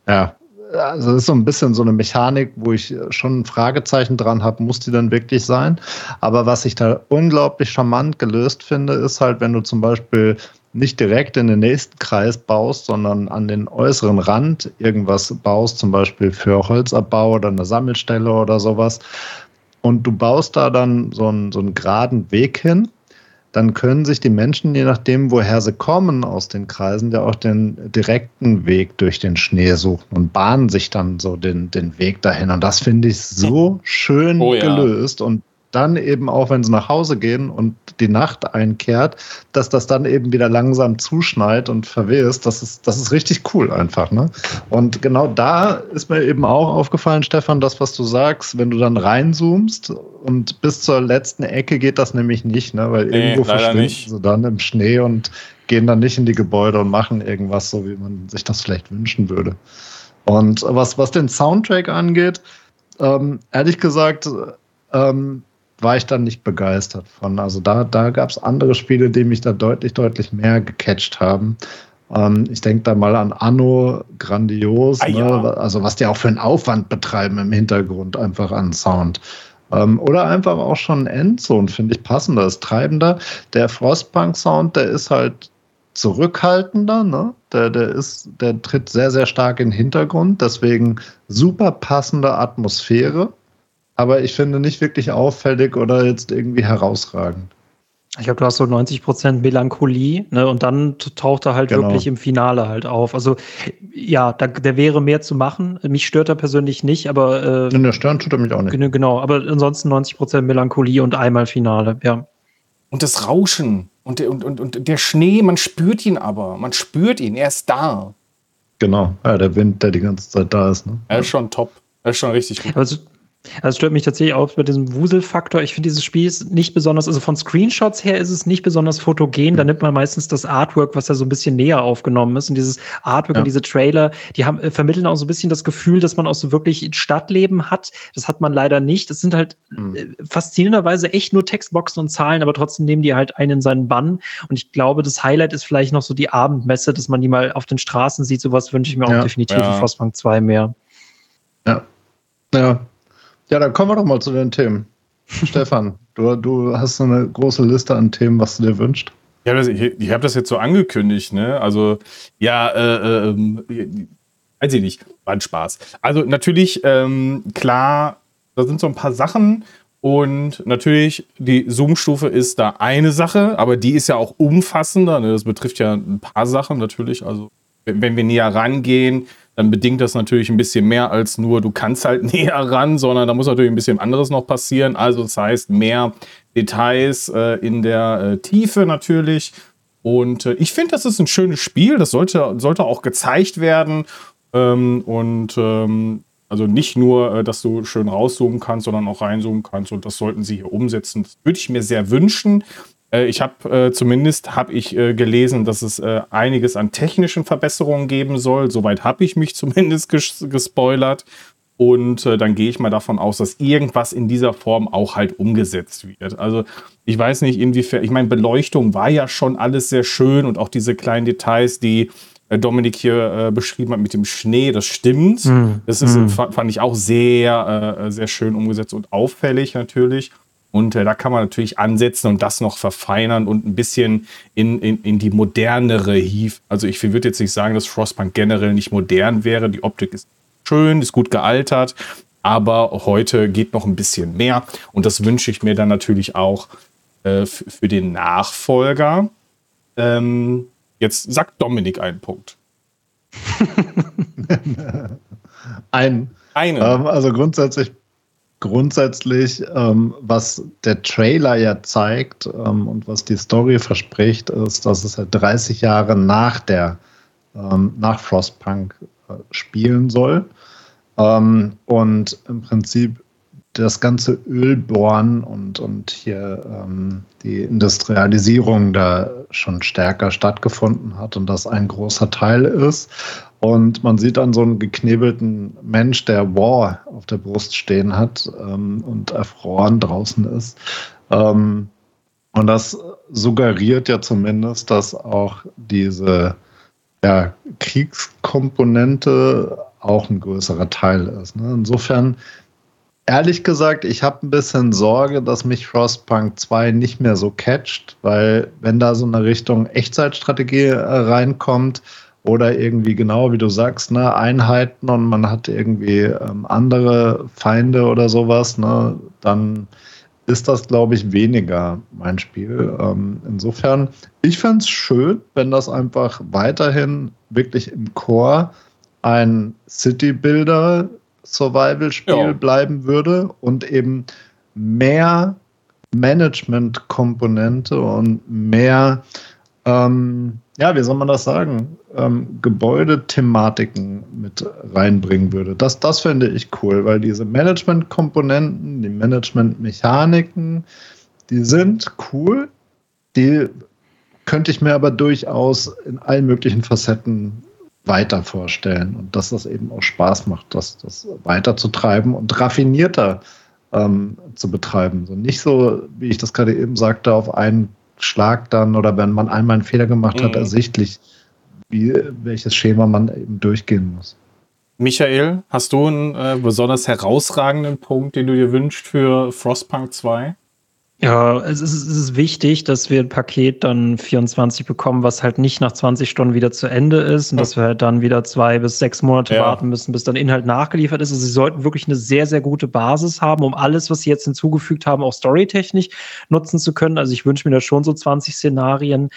ja, also das ist so ein bisschen so eine Mechanik, wo ich schon ein Fragezeichen dran habe, muss die dann wirklich sein? Aber was ich da unglaublich charmant gelöst finde, ist halt, wenn du zum Beispiel nicht direkt in den nächsten Kreis baust, sondern an den äußeren Rand irgendwas baust, zum Beispiel für Holzabbau oder eine Sammelstelle oder sowas. Und du baust da dann so einen, so einen geraden Weg hin dann können sich die Menschen, je nachdem, woher sie kommen aus den Kreisen, ja auch den direkten Weg durch den Schnee suchen und bahnen sich dann so den, den Weg dahin. Und das finde ich so schön oh, ja. gelöst. Und dann eben auch, wenn sie nach Hause gehen und die Nacht einkehrt, dass das dann eben wieder langsam zuschneit und verwehst. Das ist, das ist richtig cool einfach. Ne? Und genau da ist mir eben auch aufgefallen, Stefan, das, was du sagst, wenn du dann reinzoomst und bis zur letzten Ecke geht das nämlich nicht, ne? weil nee, irgendwo verschwinden sie dann im Schnee und gehen dann nicht in die Gebäude und machen irgendwas so, wie man sich das vielleicht wünschen würde. Und was, was den Soundtrack angeht, ähm, ehrlich gesagt, ähm, war ich dann nicht begeistert von. Also da, da gab es andere Spiele, die mich da deutlich, deutlich mehr gecatcht haben. Ähm, ich denke da mal an Anno, grandios, ah, ne? ja. also was die auch für einen Aufwand betreiben im Hintergrund, einfach an Sound. Ähm, oder einfach auch schon Endzone, finde ich passender, ist treibender. Der Frostpunk-Sound, der ist halt zurückhaltender, ne? Der, der ist, der tritt sehr, sehr stark in den Hintergrund, deswegen super passende Atmosphäre aber ich finde nicht wirklich auffällig oder jetzt irgendwie herausragend. Ich glaube, du hast so 90 Prozent Melancholie, ne, und dann taucht er halt genau. wirklich im Finale halt auf. Also, ja, da, da wäre mehr zu machen. Mich stört er persönlich nicht, aber. Äh, In der Stern tut er mich auch nicht. Genau, aber ansonsten 90 Prozent Melancholie und einmal Finale, ja. Und das Rauschen und der, und, und, und der Schnee, man spürt ihn aber. Man spürt ihn, er ist da. Genau, ja, der Wind, der die ganze Zeit da ist. Ne? Er ist schon top. Er ist schon richtig gut. Also, also stört mich tatsächlich auch bei diesem Wuselfaktor. Ich finde dieses Spiel ist nicht besonders, also von Screenshots her ist es nicht besonders fotogen. Da nimmt man meistens das Artwork, was da so ein bisschen näher aufgenommen ist. Und dieses Artwork ja. und diese Trailer, die haben, äh, vermitteln auch so ein bisschen das Gefühl, dass man auch so wirklich Stadtleben hat. Das hat man leider nicht. Das sind halt mhm. faszinierenderweise echt nur Textboxen und Zahlen, aber trotzdem nehmen die halt einen in seinen Bann. Und ich glaube, das Highlight ist vielleicht noch so die Abendmesse, dass man die mal auf den Straßen sieht. Sowas wünsche ich mir ja. auch definitiv ja. für Frostpunk 2 mehr. Ja. Ja, ja, dann kommen wir doch mal zu den Themen. Stefan, du, du hast so eine große Liste an Themen, was du dir wünschst. Ich, habe das jetzt so angekündigt, ne? Also, ja, äh, äh, weiß ich nicht, war ein Spaß. Also natürlich, ähm, klar, da sind so ein paar Sachen und natürlich, die Zoom-Stufe ist da eine Sache, aber die ist ja auch umfassender. Ne? Das betrifft ja ein paar Sachen natürlich. Also, wenn wir näher rangehen, dann bedingt das natürlich ein bisschen mehr als nur, du kannst halt näher ran, sondern da muss natürlich ein bisschen anderes noch passieren. Also, das heißt, mehr Details äh, in der äh, Tiefe natürlich. Und äh, ich finde, das ist ein schönes Spiel. Das sollte, sollte auch gezeigt werden. Ähm, und ähm, also nicht nur, äh, dass du schön rauszoomen kannst, sondern auch reinzoomen kannst. Und das sollten sie hier umsetzen. Das würde ich mir sehr wünschen. Äh, ich habe äh, zumindest habe ich äh, gelesen, dass es einiges an technischen Verbesserungen geben soll. Soweit habe ich mich zumindest ges gespoilert. Und äh, dann gehe ich mal davon aus, dass irgendwas in dieser Form auch halt umgesetzt wird. Also ich weiß nicht, inwiefern, ich meine, Beleuchtung war ja schon alles sehr schön und auch diese kleinen Details, die äh, Dominik hier äh, beschrieben hat mit dem Schnee, das stimmt. Mm. Das ist, mm. fand ich auch sehr, sehr schön umgesetzt und auffällig natürlich. Und äh, da kann man natürlich ansetzen und das noch verfeinern und ein bisschen in, in, in die modernere Hief. Also ich würde jetzt nicht sagen, dass Frostpunk generell nicht modern wäre. Die Optik ist schön, ist gut gealtert, aber heute geht noch ein bisschen mehr. Und das wünsche ich mir dann natürlich auch äh, für den Nachfolger. Ähm, Jetzt sagt Dominik einen Punkt. Ein. Einen. Ähm, also grundsätzlich, grundsätzlich, ähm, was der Trailer ja zeigt ähm, und was die Story verspricht, ist, dass es ja 30 Jahre nach der ähm, nach Frostpunk äh, spielen soll. Ähm, und im Prinzip das ganze Ölbohren und, und hier ähm, die Industrialisierung da schon stärker stattgefunden hat und das ein großer Teil ist. Und man sieht dann so einen geknebelten Mensch, der War auf der Brust stehen hat ähm, und erfroren draußen ist. Ähm, und das suggeriert ja zumindest, dass auch diese ja, Kriegskomponente auch ein größerer Teil ist. Ne? Insofern Ehrlich gesagt, ich habe ein bisschen Sorge, dass mich Frostpunk 2 nicht mehr so catcht, weil wenn da so eine Richtung Echtzeitstrategie äh, reinkommt oder irgendwie genau wie du sagst, ne, Einheiten und man hat irgendwie ähm, andere Feinde oder sowas, ne, dann ist das, glaube ich, weniger mein Spiel. Ähm, insofern, ich fände es schön, wenn das einfach weiterhin wirklich im Core ein City-Builder Survival-Spiel ja. bleiben würde und eben mehr Management-Komponente und mehr, ähm, ja, wie soll man das sagen, ähm, Gebäudethematiken mit reinbringen würde. Das, das finde ich cool, weil diese Management-Komponenten, die Management-Mechaniken, die sind cool. Die könnte ich mir aber durchaus in allen möglichen Facetten weiter vorstellen und dass das eben auch Spaß macht, das, das weiterzutreiben und raffinierter ähm, zu betreiben. So nicht so, wie ich das gerade eben sagte, auf einen Schlag dann oder wenn man einmal einen Fehler gemacht hat, mhm. ersichtlich, wie, welches Schema man eben durchgehen muss. Michael, hast du einen äh, besonders herausragenden Punkt, den du dir wünschst für Frostpunk 2? Ja, es ist, es ist wichtig, dass wir ein Paket dann 24 bekommen, was halt nicht nach 20 Stunden wieder zu Ende ist und ja. dass wir halt dann wieder zwei bis sechs Monate ja. warten müssen, bis dann Inhalt nachgeliefert ist. Also sie sollten wirklich eine sehr, sehr gute Basis haben, um alles, was sie jetzt hinzugefügt haben, auch storytechnisch nutzen zu können. Also ich wünsche mir da schon so 20 Szenarien.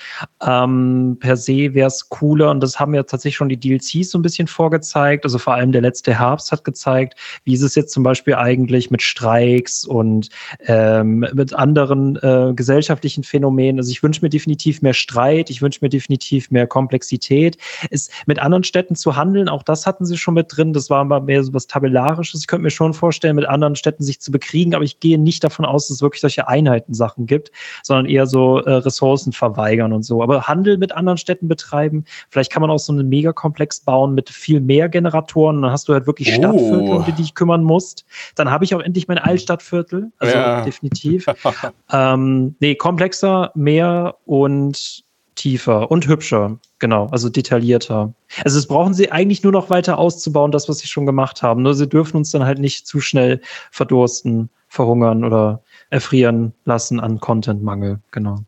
Ähm, per se wäre es cooler und das haben ja tatsächlich schon die DLCs so ein bisschen vorgezeigt. Also vor allem der letzte Herbst hat gezeigt, wie ist es jetzt zum Beispiel eigentlich mit Streiks und ähm, mit anderen anderen äh, gesellschaftlichen Phänomenen. Also ich wünsche mir definitiv mehr Streit, ich wünsche mir definitiv mehr Komplexität. Es mit anderen Städten zu handeln, auch das hatten sie schon mit drin. Das war mal mehr so was Tabellarisches. Ich könnte mir schon vorstellen, mit anderen Städten sich zu bekriegen, aber ich gehe nicht davon aus, dass es wirklich solche Einheitensachen gibt, sondern eher so äh, Ressourcen verweigern und so. Aber Handel mit anderen Städten betreiben, vielleicht kann man auch so einen Megakomplex bauen mit viel mehr Generatoren. Dann hast du halt wirklich oh. Stadtviertel, um die dich kümmern musst. Dann habe ich auch endlich mein Altstadtviertel. Also ja. definitiv. ähm, nee, komplexer, mehr und tiefer und hübscher. Genau, also detaillierter. Also es brauchen sie eigentlich nur noch weiter auszubauen, das, was sie schon gemacht haben. Nur sie dürfen uns dann halt nicht zu schnell verdursten, verhungern oder erfrieren lassen an Contentmangel, genau.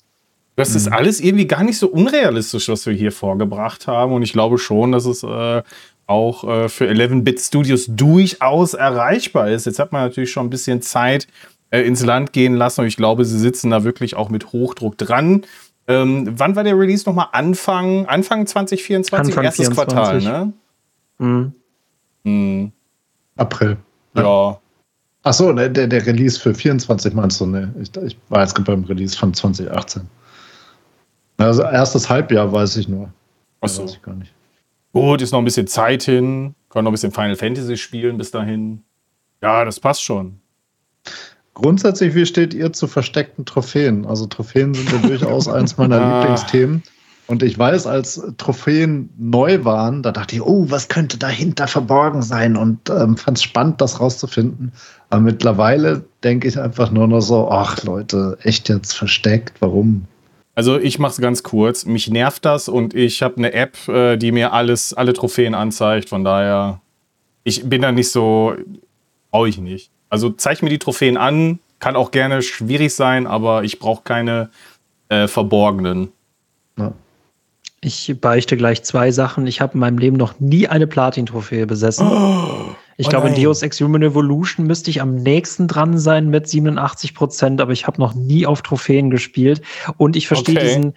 Das ist mhm. alles irgendwie gar nicht so unrealistisch, was wir hier vorgebracht haben. Und ich glaube schon, dass es äh, auch äh, für 11-Bit Studios durchaus erreichbar ist. Jetzt hat man natürlich schon ein bisschen Zeit äh, ins Land gehen lassen und ich glaube, sie sitzen da wirklich auch mit Hochdruck dran. Ähm, wann war der Release nochmal? Anfang, Anfang 2024? Anfang Erstes 24. Quartal, ne? Mhm. Mhm. April. Ja. Achso, der, der Release für 24 meinst du? Ne, ich, ich war jetzt beim Release von 2018. Also erstes Halbjahr weiß ich nur. Achso. Weiß ich gar nicht. Gut, ist noch ein bisschen Zeit hin. Kann noch ein bisschen Final Fantasy spielen bis dahin. Ja, das passt schon. Grundsätzlich, wie steht ihr zu versteckten Trophäen? Also Trophäen sind ja durchaus eins meiner ah. Lieblingsthemen. Und ich weiß, als Trophäen neu waren, da dachte ich, oh, was könnte dahinter verborgen sein? Und ähm, fand es spannend, das rauszufinden. Aber mittlerweile denke ich einfach nur noch so, ach Leute, echt jetzt versteckt, warum? Also ich mache es ganz kurz. Mich nervt das und ich habe eine App, äh, die mir alles, alle Trophäen anzeigt. Von daher, ich bin da nicht so, brauche ich nicht. Also zeig mir die Trophäen an, kann auch gerne schwierig sein, aber ich brauche keine äh, verborgenen. Ja. Ich beichte gleich zwei Sachen. Ich habe in meinem Leben noch nie eine Platin-Trophäe besessen. Oh. Ich oh glaube, in Deus Ex Human Evolution müsste ich am nächsten dran sein mit 87 Prozent, aber ich habe noch nie auf Trophäen gespielt. Und ich verstehe okay. diesen.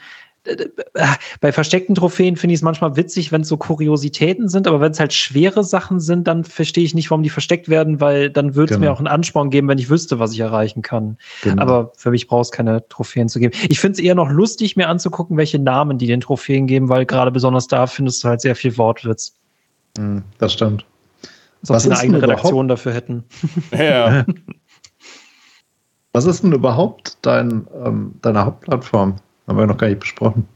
Bei versteckten Trophäen finde ich es manchmal witzig, wenn es so Kuriositäten sind, aber wenn es halt schwere Sachen sind, dann verstehe ich nicht, warum die versteckt werden, weil dann würde es genau. mir auch einen Ansporn geben, wenn ich wüsste, was ich erreichen kann. Genau. Aber für mich braucht es keine Trophäen zu geben. Ich finde es eher noch lustig, mir anzugucken, welche Namen die den Trophäen geben, weil gerade besonders da findest du halt sehr viel Wortwitz. Hm, das stimmt. Als ob sie eine eigene Redaktion dafür hätten. Ja. Was ist denn überhaupt dein, ähm, deine Hauptplattform? Haben wir noch gar nicht besprochen.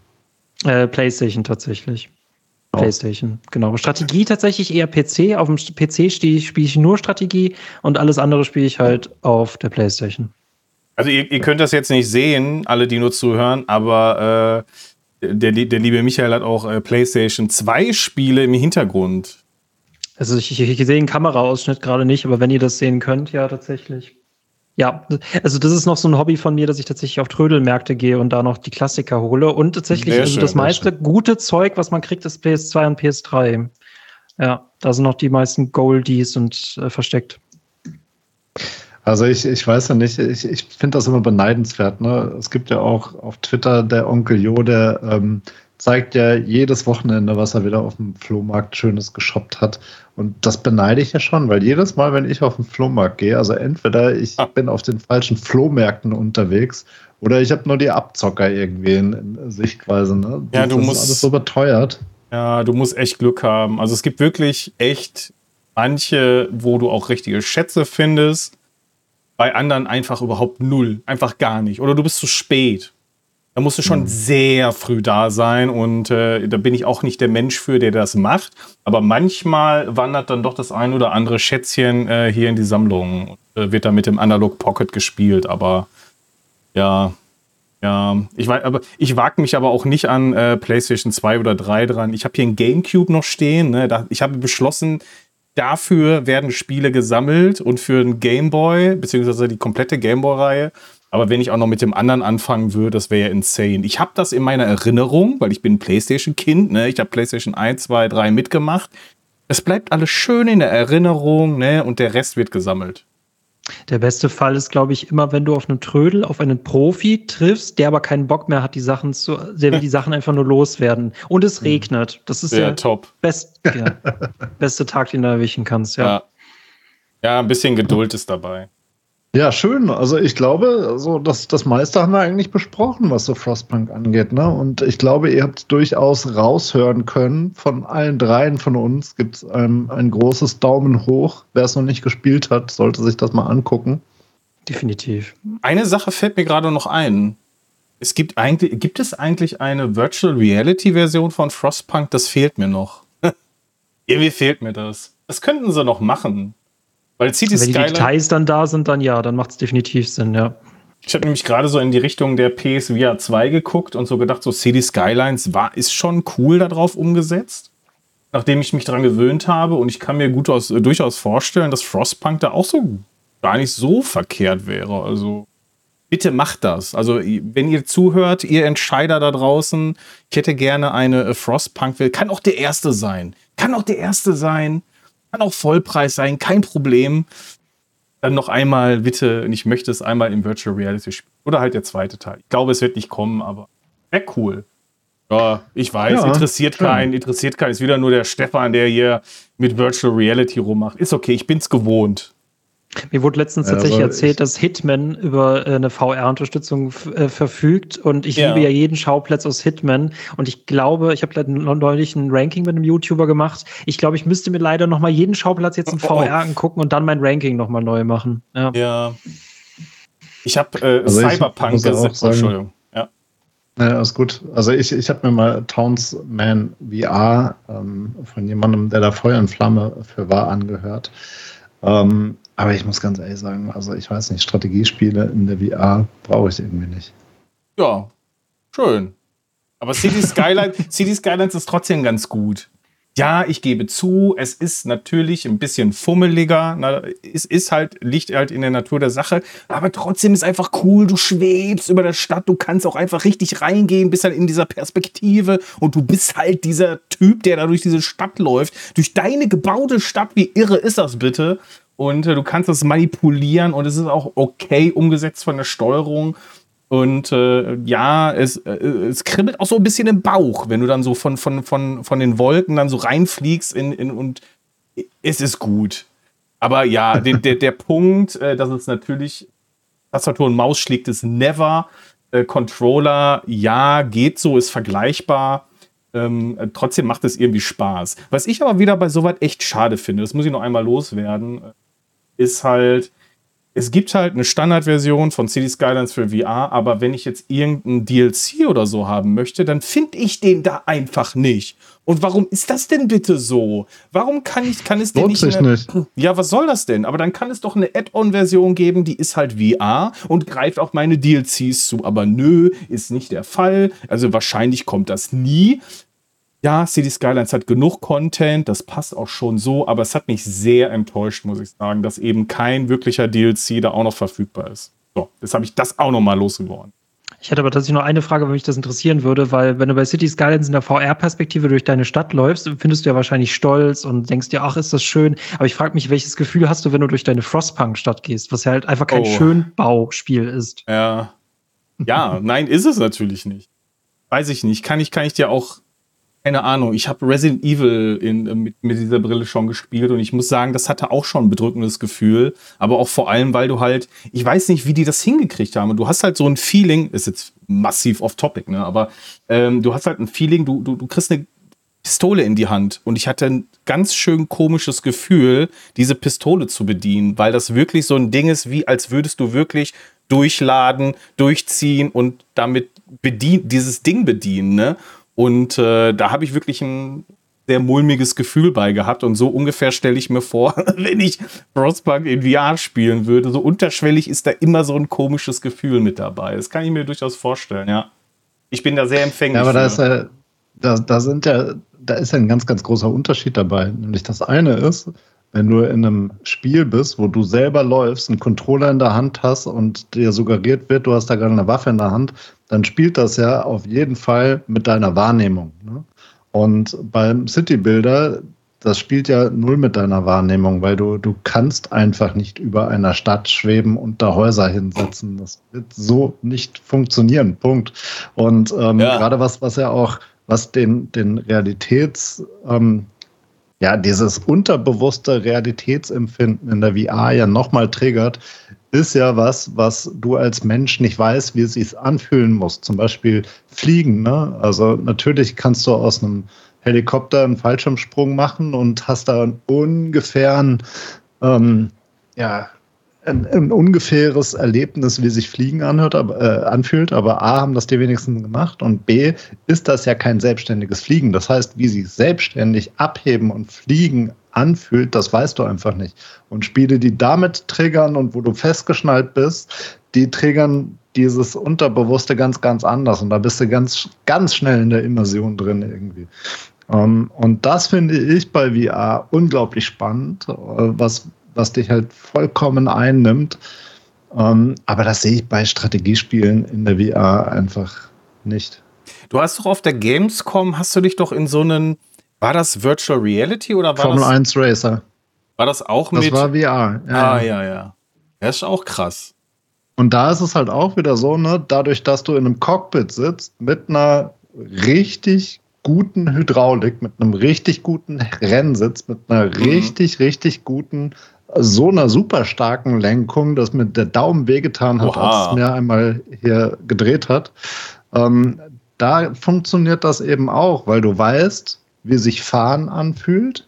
Äh, PlayStation tatsächlich. Oh. PlayStation, genau. Strategie tatsächlich eher PC. Auf dem PC spiele ich nur Strategie und alles andere spiele ich halt auf der PlayStation. Also ihr, ihr, könnt das jetzt nicht sehen, alle, die nur zuhören, aber äh, der, der liebe Michael hat auch äh, PlayStation 2 Spiele im Hintergrund. Also ich, ich, ich sehe einen Kameraausschnitt gerade nicht, aber wenn ihr das sehen könnt, ja, tatsächlich. Ja, also das ist noch so ein Hobby von mir, dass ich tatsächlich auf Trödelmärkte gehe und da noch die Klassiker hole. Und tatsächlich, sehr also schön, das meiste gute Zeug, was man kriegt, ist PS2 und PS3. Ja, da sind noch die meisten Goldies und äh, versteckt. Also ich, ich weiß ja nicht, ich, ich finde das immer beneidenswert. Ne? Es gibt ja auch auf Twitter der Onkel Jo, der ähm, zeigt ja jedes Wochenende, was er wieder auf dem Flohmarkt Schönes geshoppt hat. Und das beneide ich ja schon, weil jedes Mal, wenn ich auf den Flohmarkt gehe, also entweder ich ah. bin auf den falschen Flohmärkten unterwegs oder ich habe nur die Abzocker irgendwie in, in Sichtweise. Ne? Ja, du das musst. Ist alles so beteuert. Ja, du musst echt Glück haben. Also es gibt wirklich echt manche, wo du auch richtige Schätze findest. Bei anderen einfach überhaupt null. Einfach gar nicht. Oder du bist zu spät. Da musst du schon mhm. sehr früh da sein und äh, da bin ich auch nicht der Mensch für, der das macht. Aber manchmal wandert dann doch das ein oder andere Schätzchen äh, hier in die Sammlung und äh, wird dann mit dem Analog Pocket gespielt. Aber ja, ja, ich aber ich wage mich aber auch nicht an äh, PlayStation 2 oder 3 dran. Ich habe hier ein GameCube noch stehen. Ne? Da, ich habe beschlossen, dafür werden Spiele gesammelt und für einen Gameboy, beziehungsweise die komplette Gameboy-Reihe aber wenn ich auch noch mit dem anderen anfangen würde, das wäre ja insane. Ich habe das in meiner Erinnerung, weil ich bin ein PlayStation-Kind, ne? Ich habe PlayStation 1, 2, 3 mitgemacht. Es bleibt alles schön in der Erinnerung, ne? Und der Rest wird gesammelt. Der beste Fall ist, glaube ich, immer, wenn du auf einem Trödel auf einen Profi triffst, der aber keinen Bock mehr hat, die Sachen zu, der will die Sachen einfach nur loswerden. Und es hm. regnet. Das ist der top. Best, ja, beste Tag, den du erwischen kannst, ja. ja. Ja, ein bisschen Geduld ist dabei. Ja, schön. Also ich glaube, so das, das meiste haben wir eigentlich besprochen, was so Frostpunk angeht. Ne? Und ich glaube, ihr habt durchaus raushören können. Von allen dreien von uns gibt es ein, ein großes Daumen hoch. Wer es noch nicht gespielt hat, sollte sich das mal angucken. Definitiv. Eine Sache fällt mir gerade noch ein. Es gibt eigentlich, gibt es eigentlich eine Virtual Reality Version von Frostpunk? Das fehlt mir noch. Irgendwie fehlt mir das. Das könnten sie noch machen. Weil City Wenn die Details dann da sind, dann ja, dann macht es definitiv Sinn, ja. Ich habe nämlich gerade so in die Richtung der PSVR 2 geguckt und so gedacht, so City Skylines war, ist schon cool darauf umgesetzt. Nachdem ich mich daran gewöhnt habe und ich kann mir gut aus, durchaus vorstellen, dass Frostpunk da auch so gar nicht so verkehrt wäre. Also bitte macht das. Also, wenn ihr zuhört, ihr Entscheider da draußen, ich hätte gerne eine äh, Frostpunk will. Kann auch der erste sein. Kann auch der erste sein. Kann auch Vollpreis sein. Kein Problem. Dann noch einmal, bitte, und ich möchte es einmal im Virtual Reality spielen. Oder halt der zweite Teil. Ich glaube, es wird nicht kommen, aber wäre cool. Ja, ich weiß, ja, interessiert keinen, interessiert keinen. Ist wieder nur der Stefan, der hier mit Virtual Reality rummacht. Ist okay, ich bin's gewohnt. Mir wurde letztens tatsächlich erzählt, dass Hitman über äh, eine VR-Unterstützung äh, verfügt und ich ja. liebe ja jeden Schauplatz aus Hitman und ich glaube, ich habe neulich ein Ranking mit einem YouTuber gemacht. Ich glaube, ich müsste mir leider noch mal jeden Schauplatz jetzt in VR oh. angucken und dann mein Ranking noch mal neu machen. Ja. ja. Ich habe äh, also Cyberpunk gesetzt. Entschuldigung. Ja. Ja, alles gut. Also ich, ich habe mir mal Townsman VR ähm, von jemandem, der da Feuer und Flamme für war, angehört. Ähm, aber ich muss ganz ehrlich sagen, also ich weiß nicht, Strategiespiele in der VR brauche ich irgendwie nicht. Ja, schön. Aber City Skyline, City Skylines ist trotzdem ganz gut. Ja, ich gebe zu, es ist natürlich ein bisschen fummeliger. Na, es ist halt, liegt halt in der Natur der Sache. Aber trotzdem ist einfach cool. Du schwebst über der Stadt. Du kannst auch einfach richtig reingehen, bist halt in dieser Perspektive. Und du bist halt dieser Typ, der da durch diese Stadt läuft. Durch deine gebaute Stadt. Wie irre ist das bitte? Und äh, du kannst es manipulieren und es ist auch okay umgesetzt von der Steuerung. Und äh, ja, es, äh, es kribbelt auch so ein bisschen im Bauch, wenn du dann so von, von, von, von den Wolken dann so reinfliegst in, in, und es ist gut. Aber ja, der, der, der Punkt, äh, dass es natürlich Tastatur und Maus schlägt es never. Äh, Controller, ja, geht so, ist vergleichbar. Ähm, trotzdem macht es irgendwie Spaß. Was ich aber wieder bei sowas echt schade finde, das muss ich noch einmal loswerden ist halt, es gibt halt eine Standardversion von City Skylines für VR, aber wenn ich jetzt irgendeinen DLC oder so haben möchte, dann finde ich den da einfach nicht. Und warum ist das denn bitte so? Warum kann ich, kann es denn nicht, eine, nicht? Ja, was soll das denn? Aber dann kann es doch eine Add-on-Version geben, die ist halt VR und greift auch meine DLCs zu. Aber nö, ist nicht der Fall. Also wahrscheinlich kommt das nie ja, City Skylines hat genug Content, das passt auch schon so, aber es hat mich sehr enttäuscht, muss ich sagen, dass eben kein wirklicher DLC da auch noch verfügbar ist. So, jetzt habe ich das auch noch mal losgeworden. Ich hätte aber tatsächlich noch eine Frage, wenn mich das interessieren würde, weil wenn du bei City Skylines in der VR-Perspektive durch deine Stadt läufst, findest du ja wahrscheinlich stolz und denkst dir, ach, ist das schön. Aber ich frage mich, welches Gefühl hast du, wenn du durch deine Frostpunk-Stadt gehst, was ja halt einfach kein oh. Schönbauspiel ist. Ja. Ja, nein, ist es natürlich nicht. Weiß ich nicht. Kann ich, kann ich dir auch keine Ahnung, ich habe Resident Evil in, äh, mit, mit dieser Brille schon gespielt und ich muss sagen, das hatte auch schon ein bedrückendes Gefühl, aber auch vor allem, weil du halt, ich weiß nicht, wie die das hingekriegt haben. Du hast halt so ein Feeling, ist jetzt massiv off-topic, ne? Aber ähm, du hast halt ein Feeling, du, du, du kriegst eine Pistole in die Hand und ich hatte ein ganz schön komisches Gefühl, diese Pistole zu bedienen, weil das wirklich so ein Ding ist, wie als würdest du wirklich durchladen, durchziehen und damit bedien dieses Ding bedienen, ne? Und äh, da habe ich wirklich ein sehr mulmiges Gefühl bei gehabt. Und so ungefähr stelle ich mir vor, wenn ich Frostpunk in VR spielen würde. So unterschwellig ist da immer so ein komisches Gefühl mit dabei. Das kann ich mir durchaus vorstellen, ja. Ich bin da sehr empfänglich. Ja, aber da ist, äh, da, da sind ja, da ist ja ein ganz, ganz großer Unterschied dabei. Nämlich das eine ist, wenn du in einem Spiel bist, wo du selber läufst, einen Controller in der Hand hast und dir suggeriert wird, du hast da gerade eine Waffe in der Hand, dann spielt das ja auf jeden Fall mit deiner Wahrnehmung. Ne? Und beim City Builder, das spielt ja null mit deiner Wahrnehmung, weil du, du kannst einfach nicht über einer Stadt schweben und da Häuser hinsetzen. Das wird so nicht funktionieren. Punkt. Und ähm, ja. gerade was, was ja auch, was den, den Realitäts, ähm, ja, dieses unterbewusste Realitätsempfinden in der VR ja nochmal triggert, ist ja was, was du als Mensch nicht weißt, wie es sich anfühlen muss. Zum Beispiel Fliegen. Ne? Also natürlich kannst du aus einem Helikopter einen Fallschirmsprung machen und hast da einen ungefähren, ähm, ja, ein, ein, ungefähres Erlebnis, wie sich Fliegen anhört, aber, äh, anfühlt. Aber A, haben das die wenigsten gemacht und B, ist das ja kein selbstständiges Fliegen. Das heißt, wie sich selbstständig abheben und fliegen anfühlt, das weißt du einfach nicht. Und Spiele, die damit triggern und wo du festgeschnallt bist, die triggern dieses Unterbewusste ganz, ganz anders. Und da bist du ganz, ganz schnell in der Immersion drin irgendwie. Ähm, und das finde ich bei VR unglaublich spannend, äh, was, was dich halt vollkommen einnimmt. Ähm, aber das sehe ich bei Strategiespielen in der VR einfach nicht. Du hast doch auf der Gamescom, hast du dich doch in so einen, war das Virtual Reality oder war Formel das? 1 Racer. War das auch das mit? war VR. Ja, ah, ja, ja. Das ist auch krass. Und da ist es halt auch wieder so, ne, dadurch, dass du in einem Cockpit sitzt mit einer richtig guten Hydraulik, mit einem richtig guten Rennsitz, mit einer mhm. richtig, richtig guten, so einer super starken Lenkung, dass mir der Daumen wehgetan hat, als es mir einmal hier gedreht hat. Ähm, da funktioniert das eben auch, weil du weißt, wie sich Fahren anfühlt.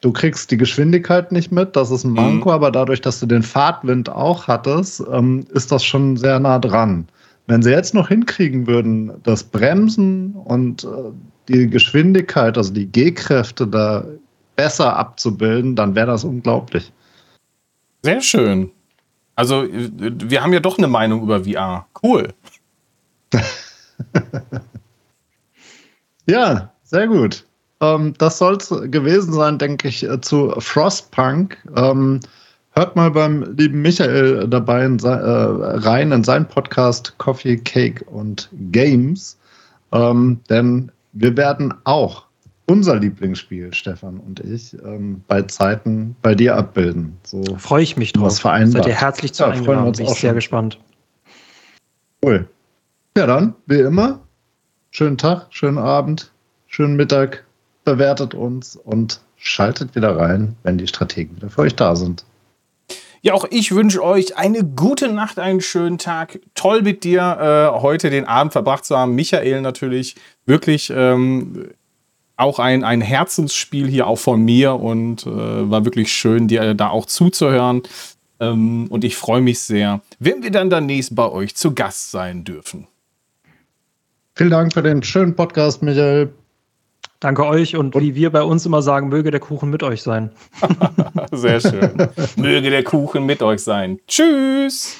Du kriegst die Geschwindigkeit nicht mit, das ist ein Manko, mhm. aber dadurch, dass du den Fahrtwind auch hattest, ähm, ist das schon sehr nah dran. Wenn sie jetzt noch hinkriegen würden, das Bremsen und äh, die Geschwindigkeit, also die G-Kräfte da besser abzubilden, dann wäre das unglaublich. Sehr schön. Also, wir haben ja doch eine Meinung über VR. Cool. ja, sehr gut. Ähm, das soll es gewesen sein, denke ich, äh, zu Frostpunk. Ähm, hört mal beim lieben Michael dabei in äh, rein in seinen Podcast Coffee, Cake und Games. Ähm, denn wir werden auch unser Lieblingsspiel, Stefan und ich, ähm, bei Zeiten bei dir abbilden. So freue ich mich drauf. Was vereinbart. Seid ihr herzlich zu ja, eingeladen. Bin ich sehr gespannt. Cool. Ja, dann, wie immer, schönen Tag, schönen Abend, schönen Mittag. Bewertet uns und schaltet wieder rein, wenn die Strategen wieder für euch da sind. Ja, auch ich wünsche euch eine gute Nacht, einen schönen Tag. Toll mit dir äh, heute den Abend verbracht zu haben. Michael natürlich wirklich ähm, auch ein, ein Herzensspiel hier auch von mir und äh, war wirklich schön, dir da auch zuzuhören. Ähm, und ich freue mich sehr, wenn wir dann demnächst bei euch zu Gast sein dürfen. Vielen Dank für den schönen Podcast, Michael. Danke euch und, wie wir bei uns immer sagen, möge der Kuchen mit euch sein. Sehr schön. möge der Kuchen mit euch sein. Tschüss.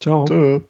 Ciao. Tschö.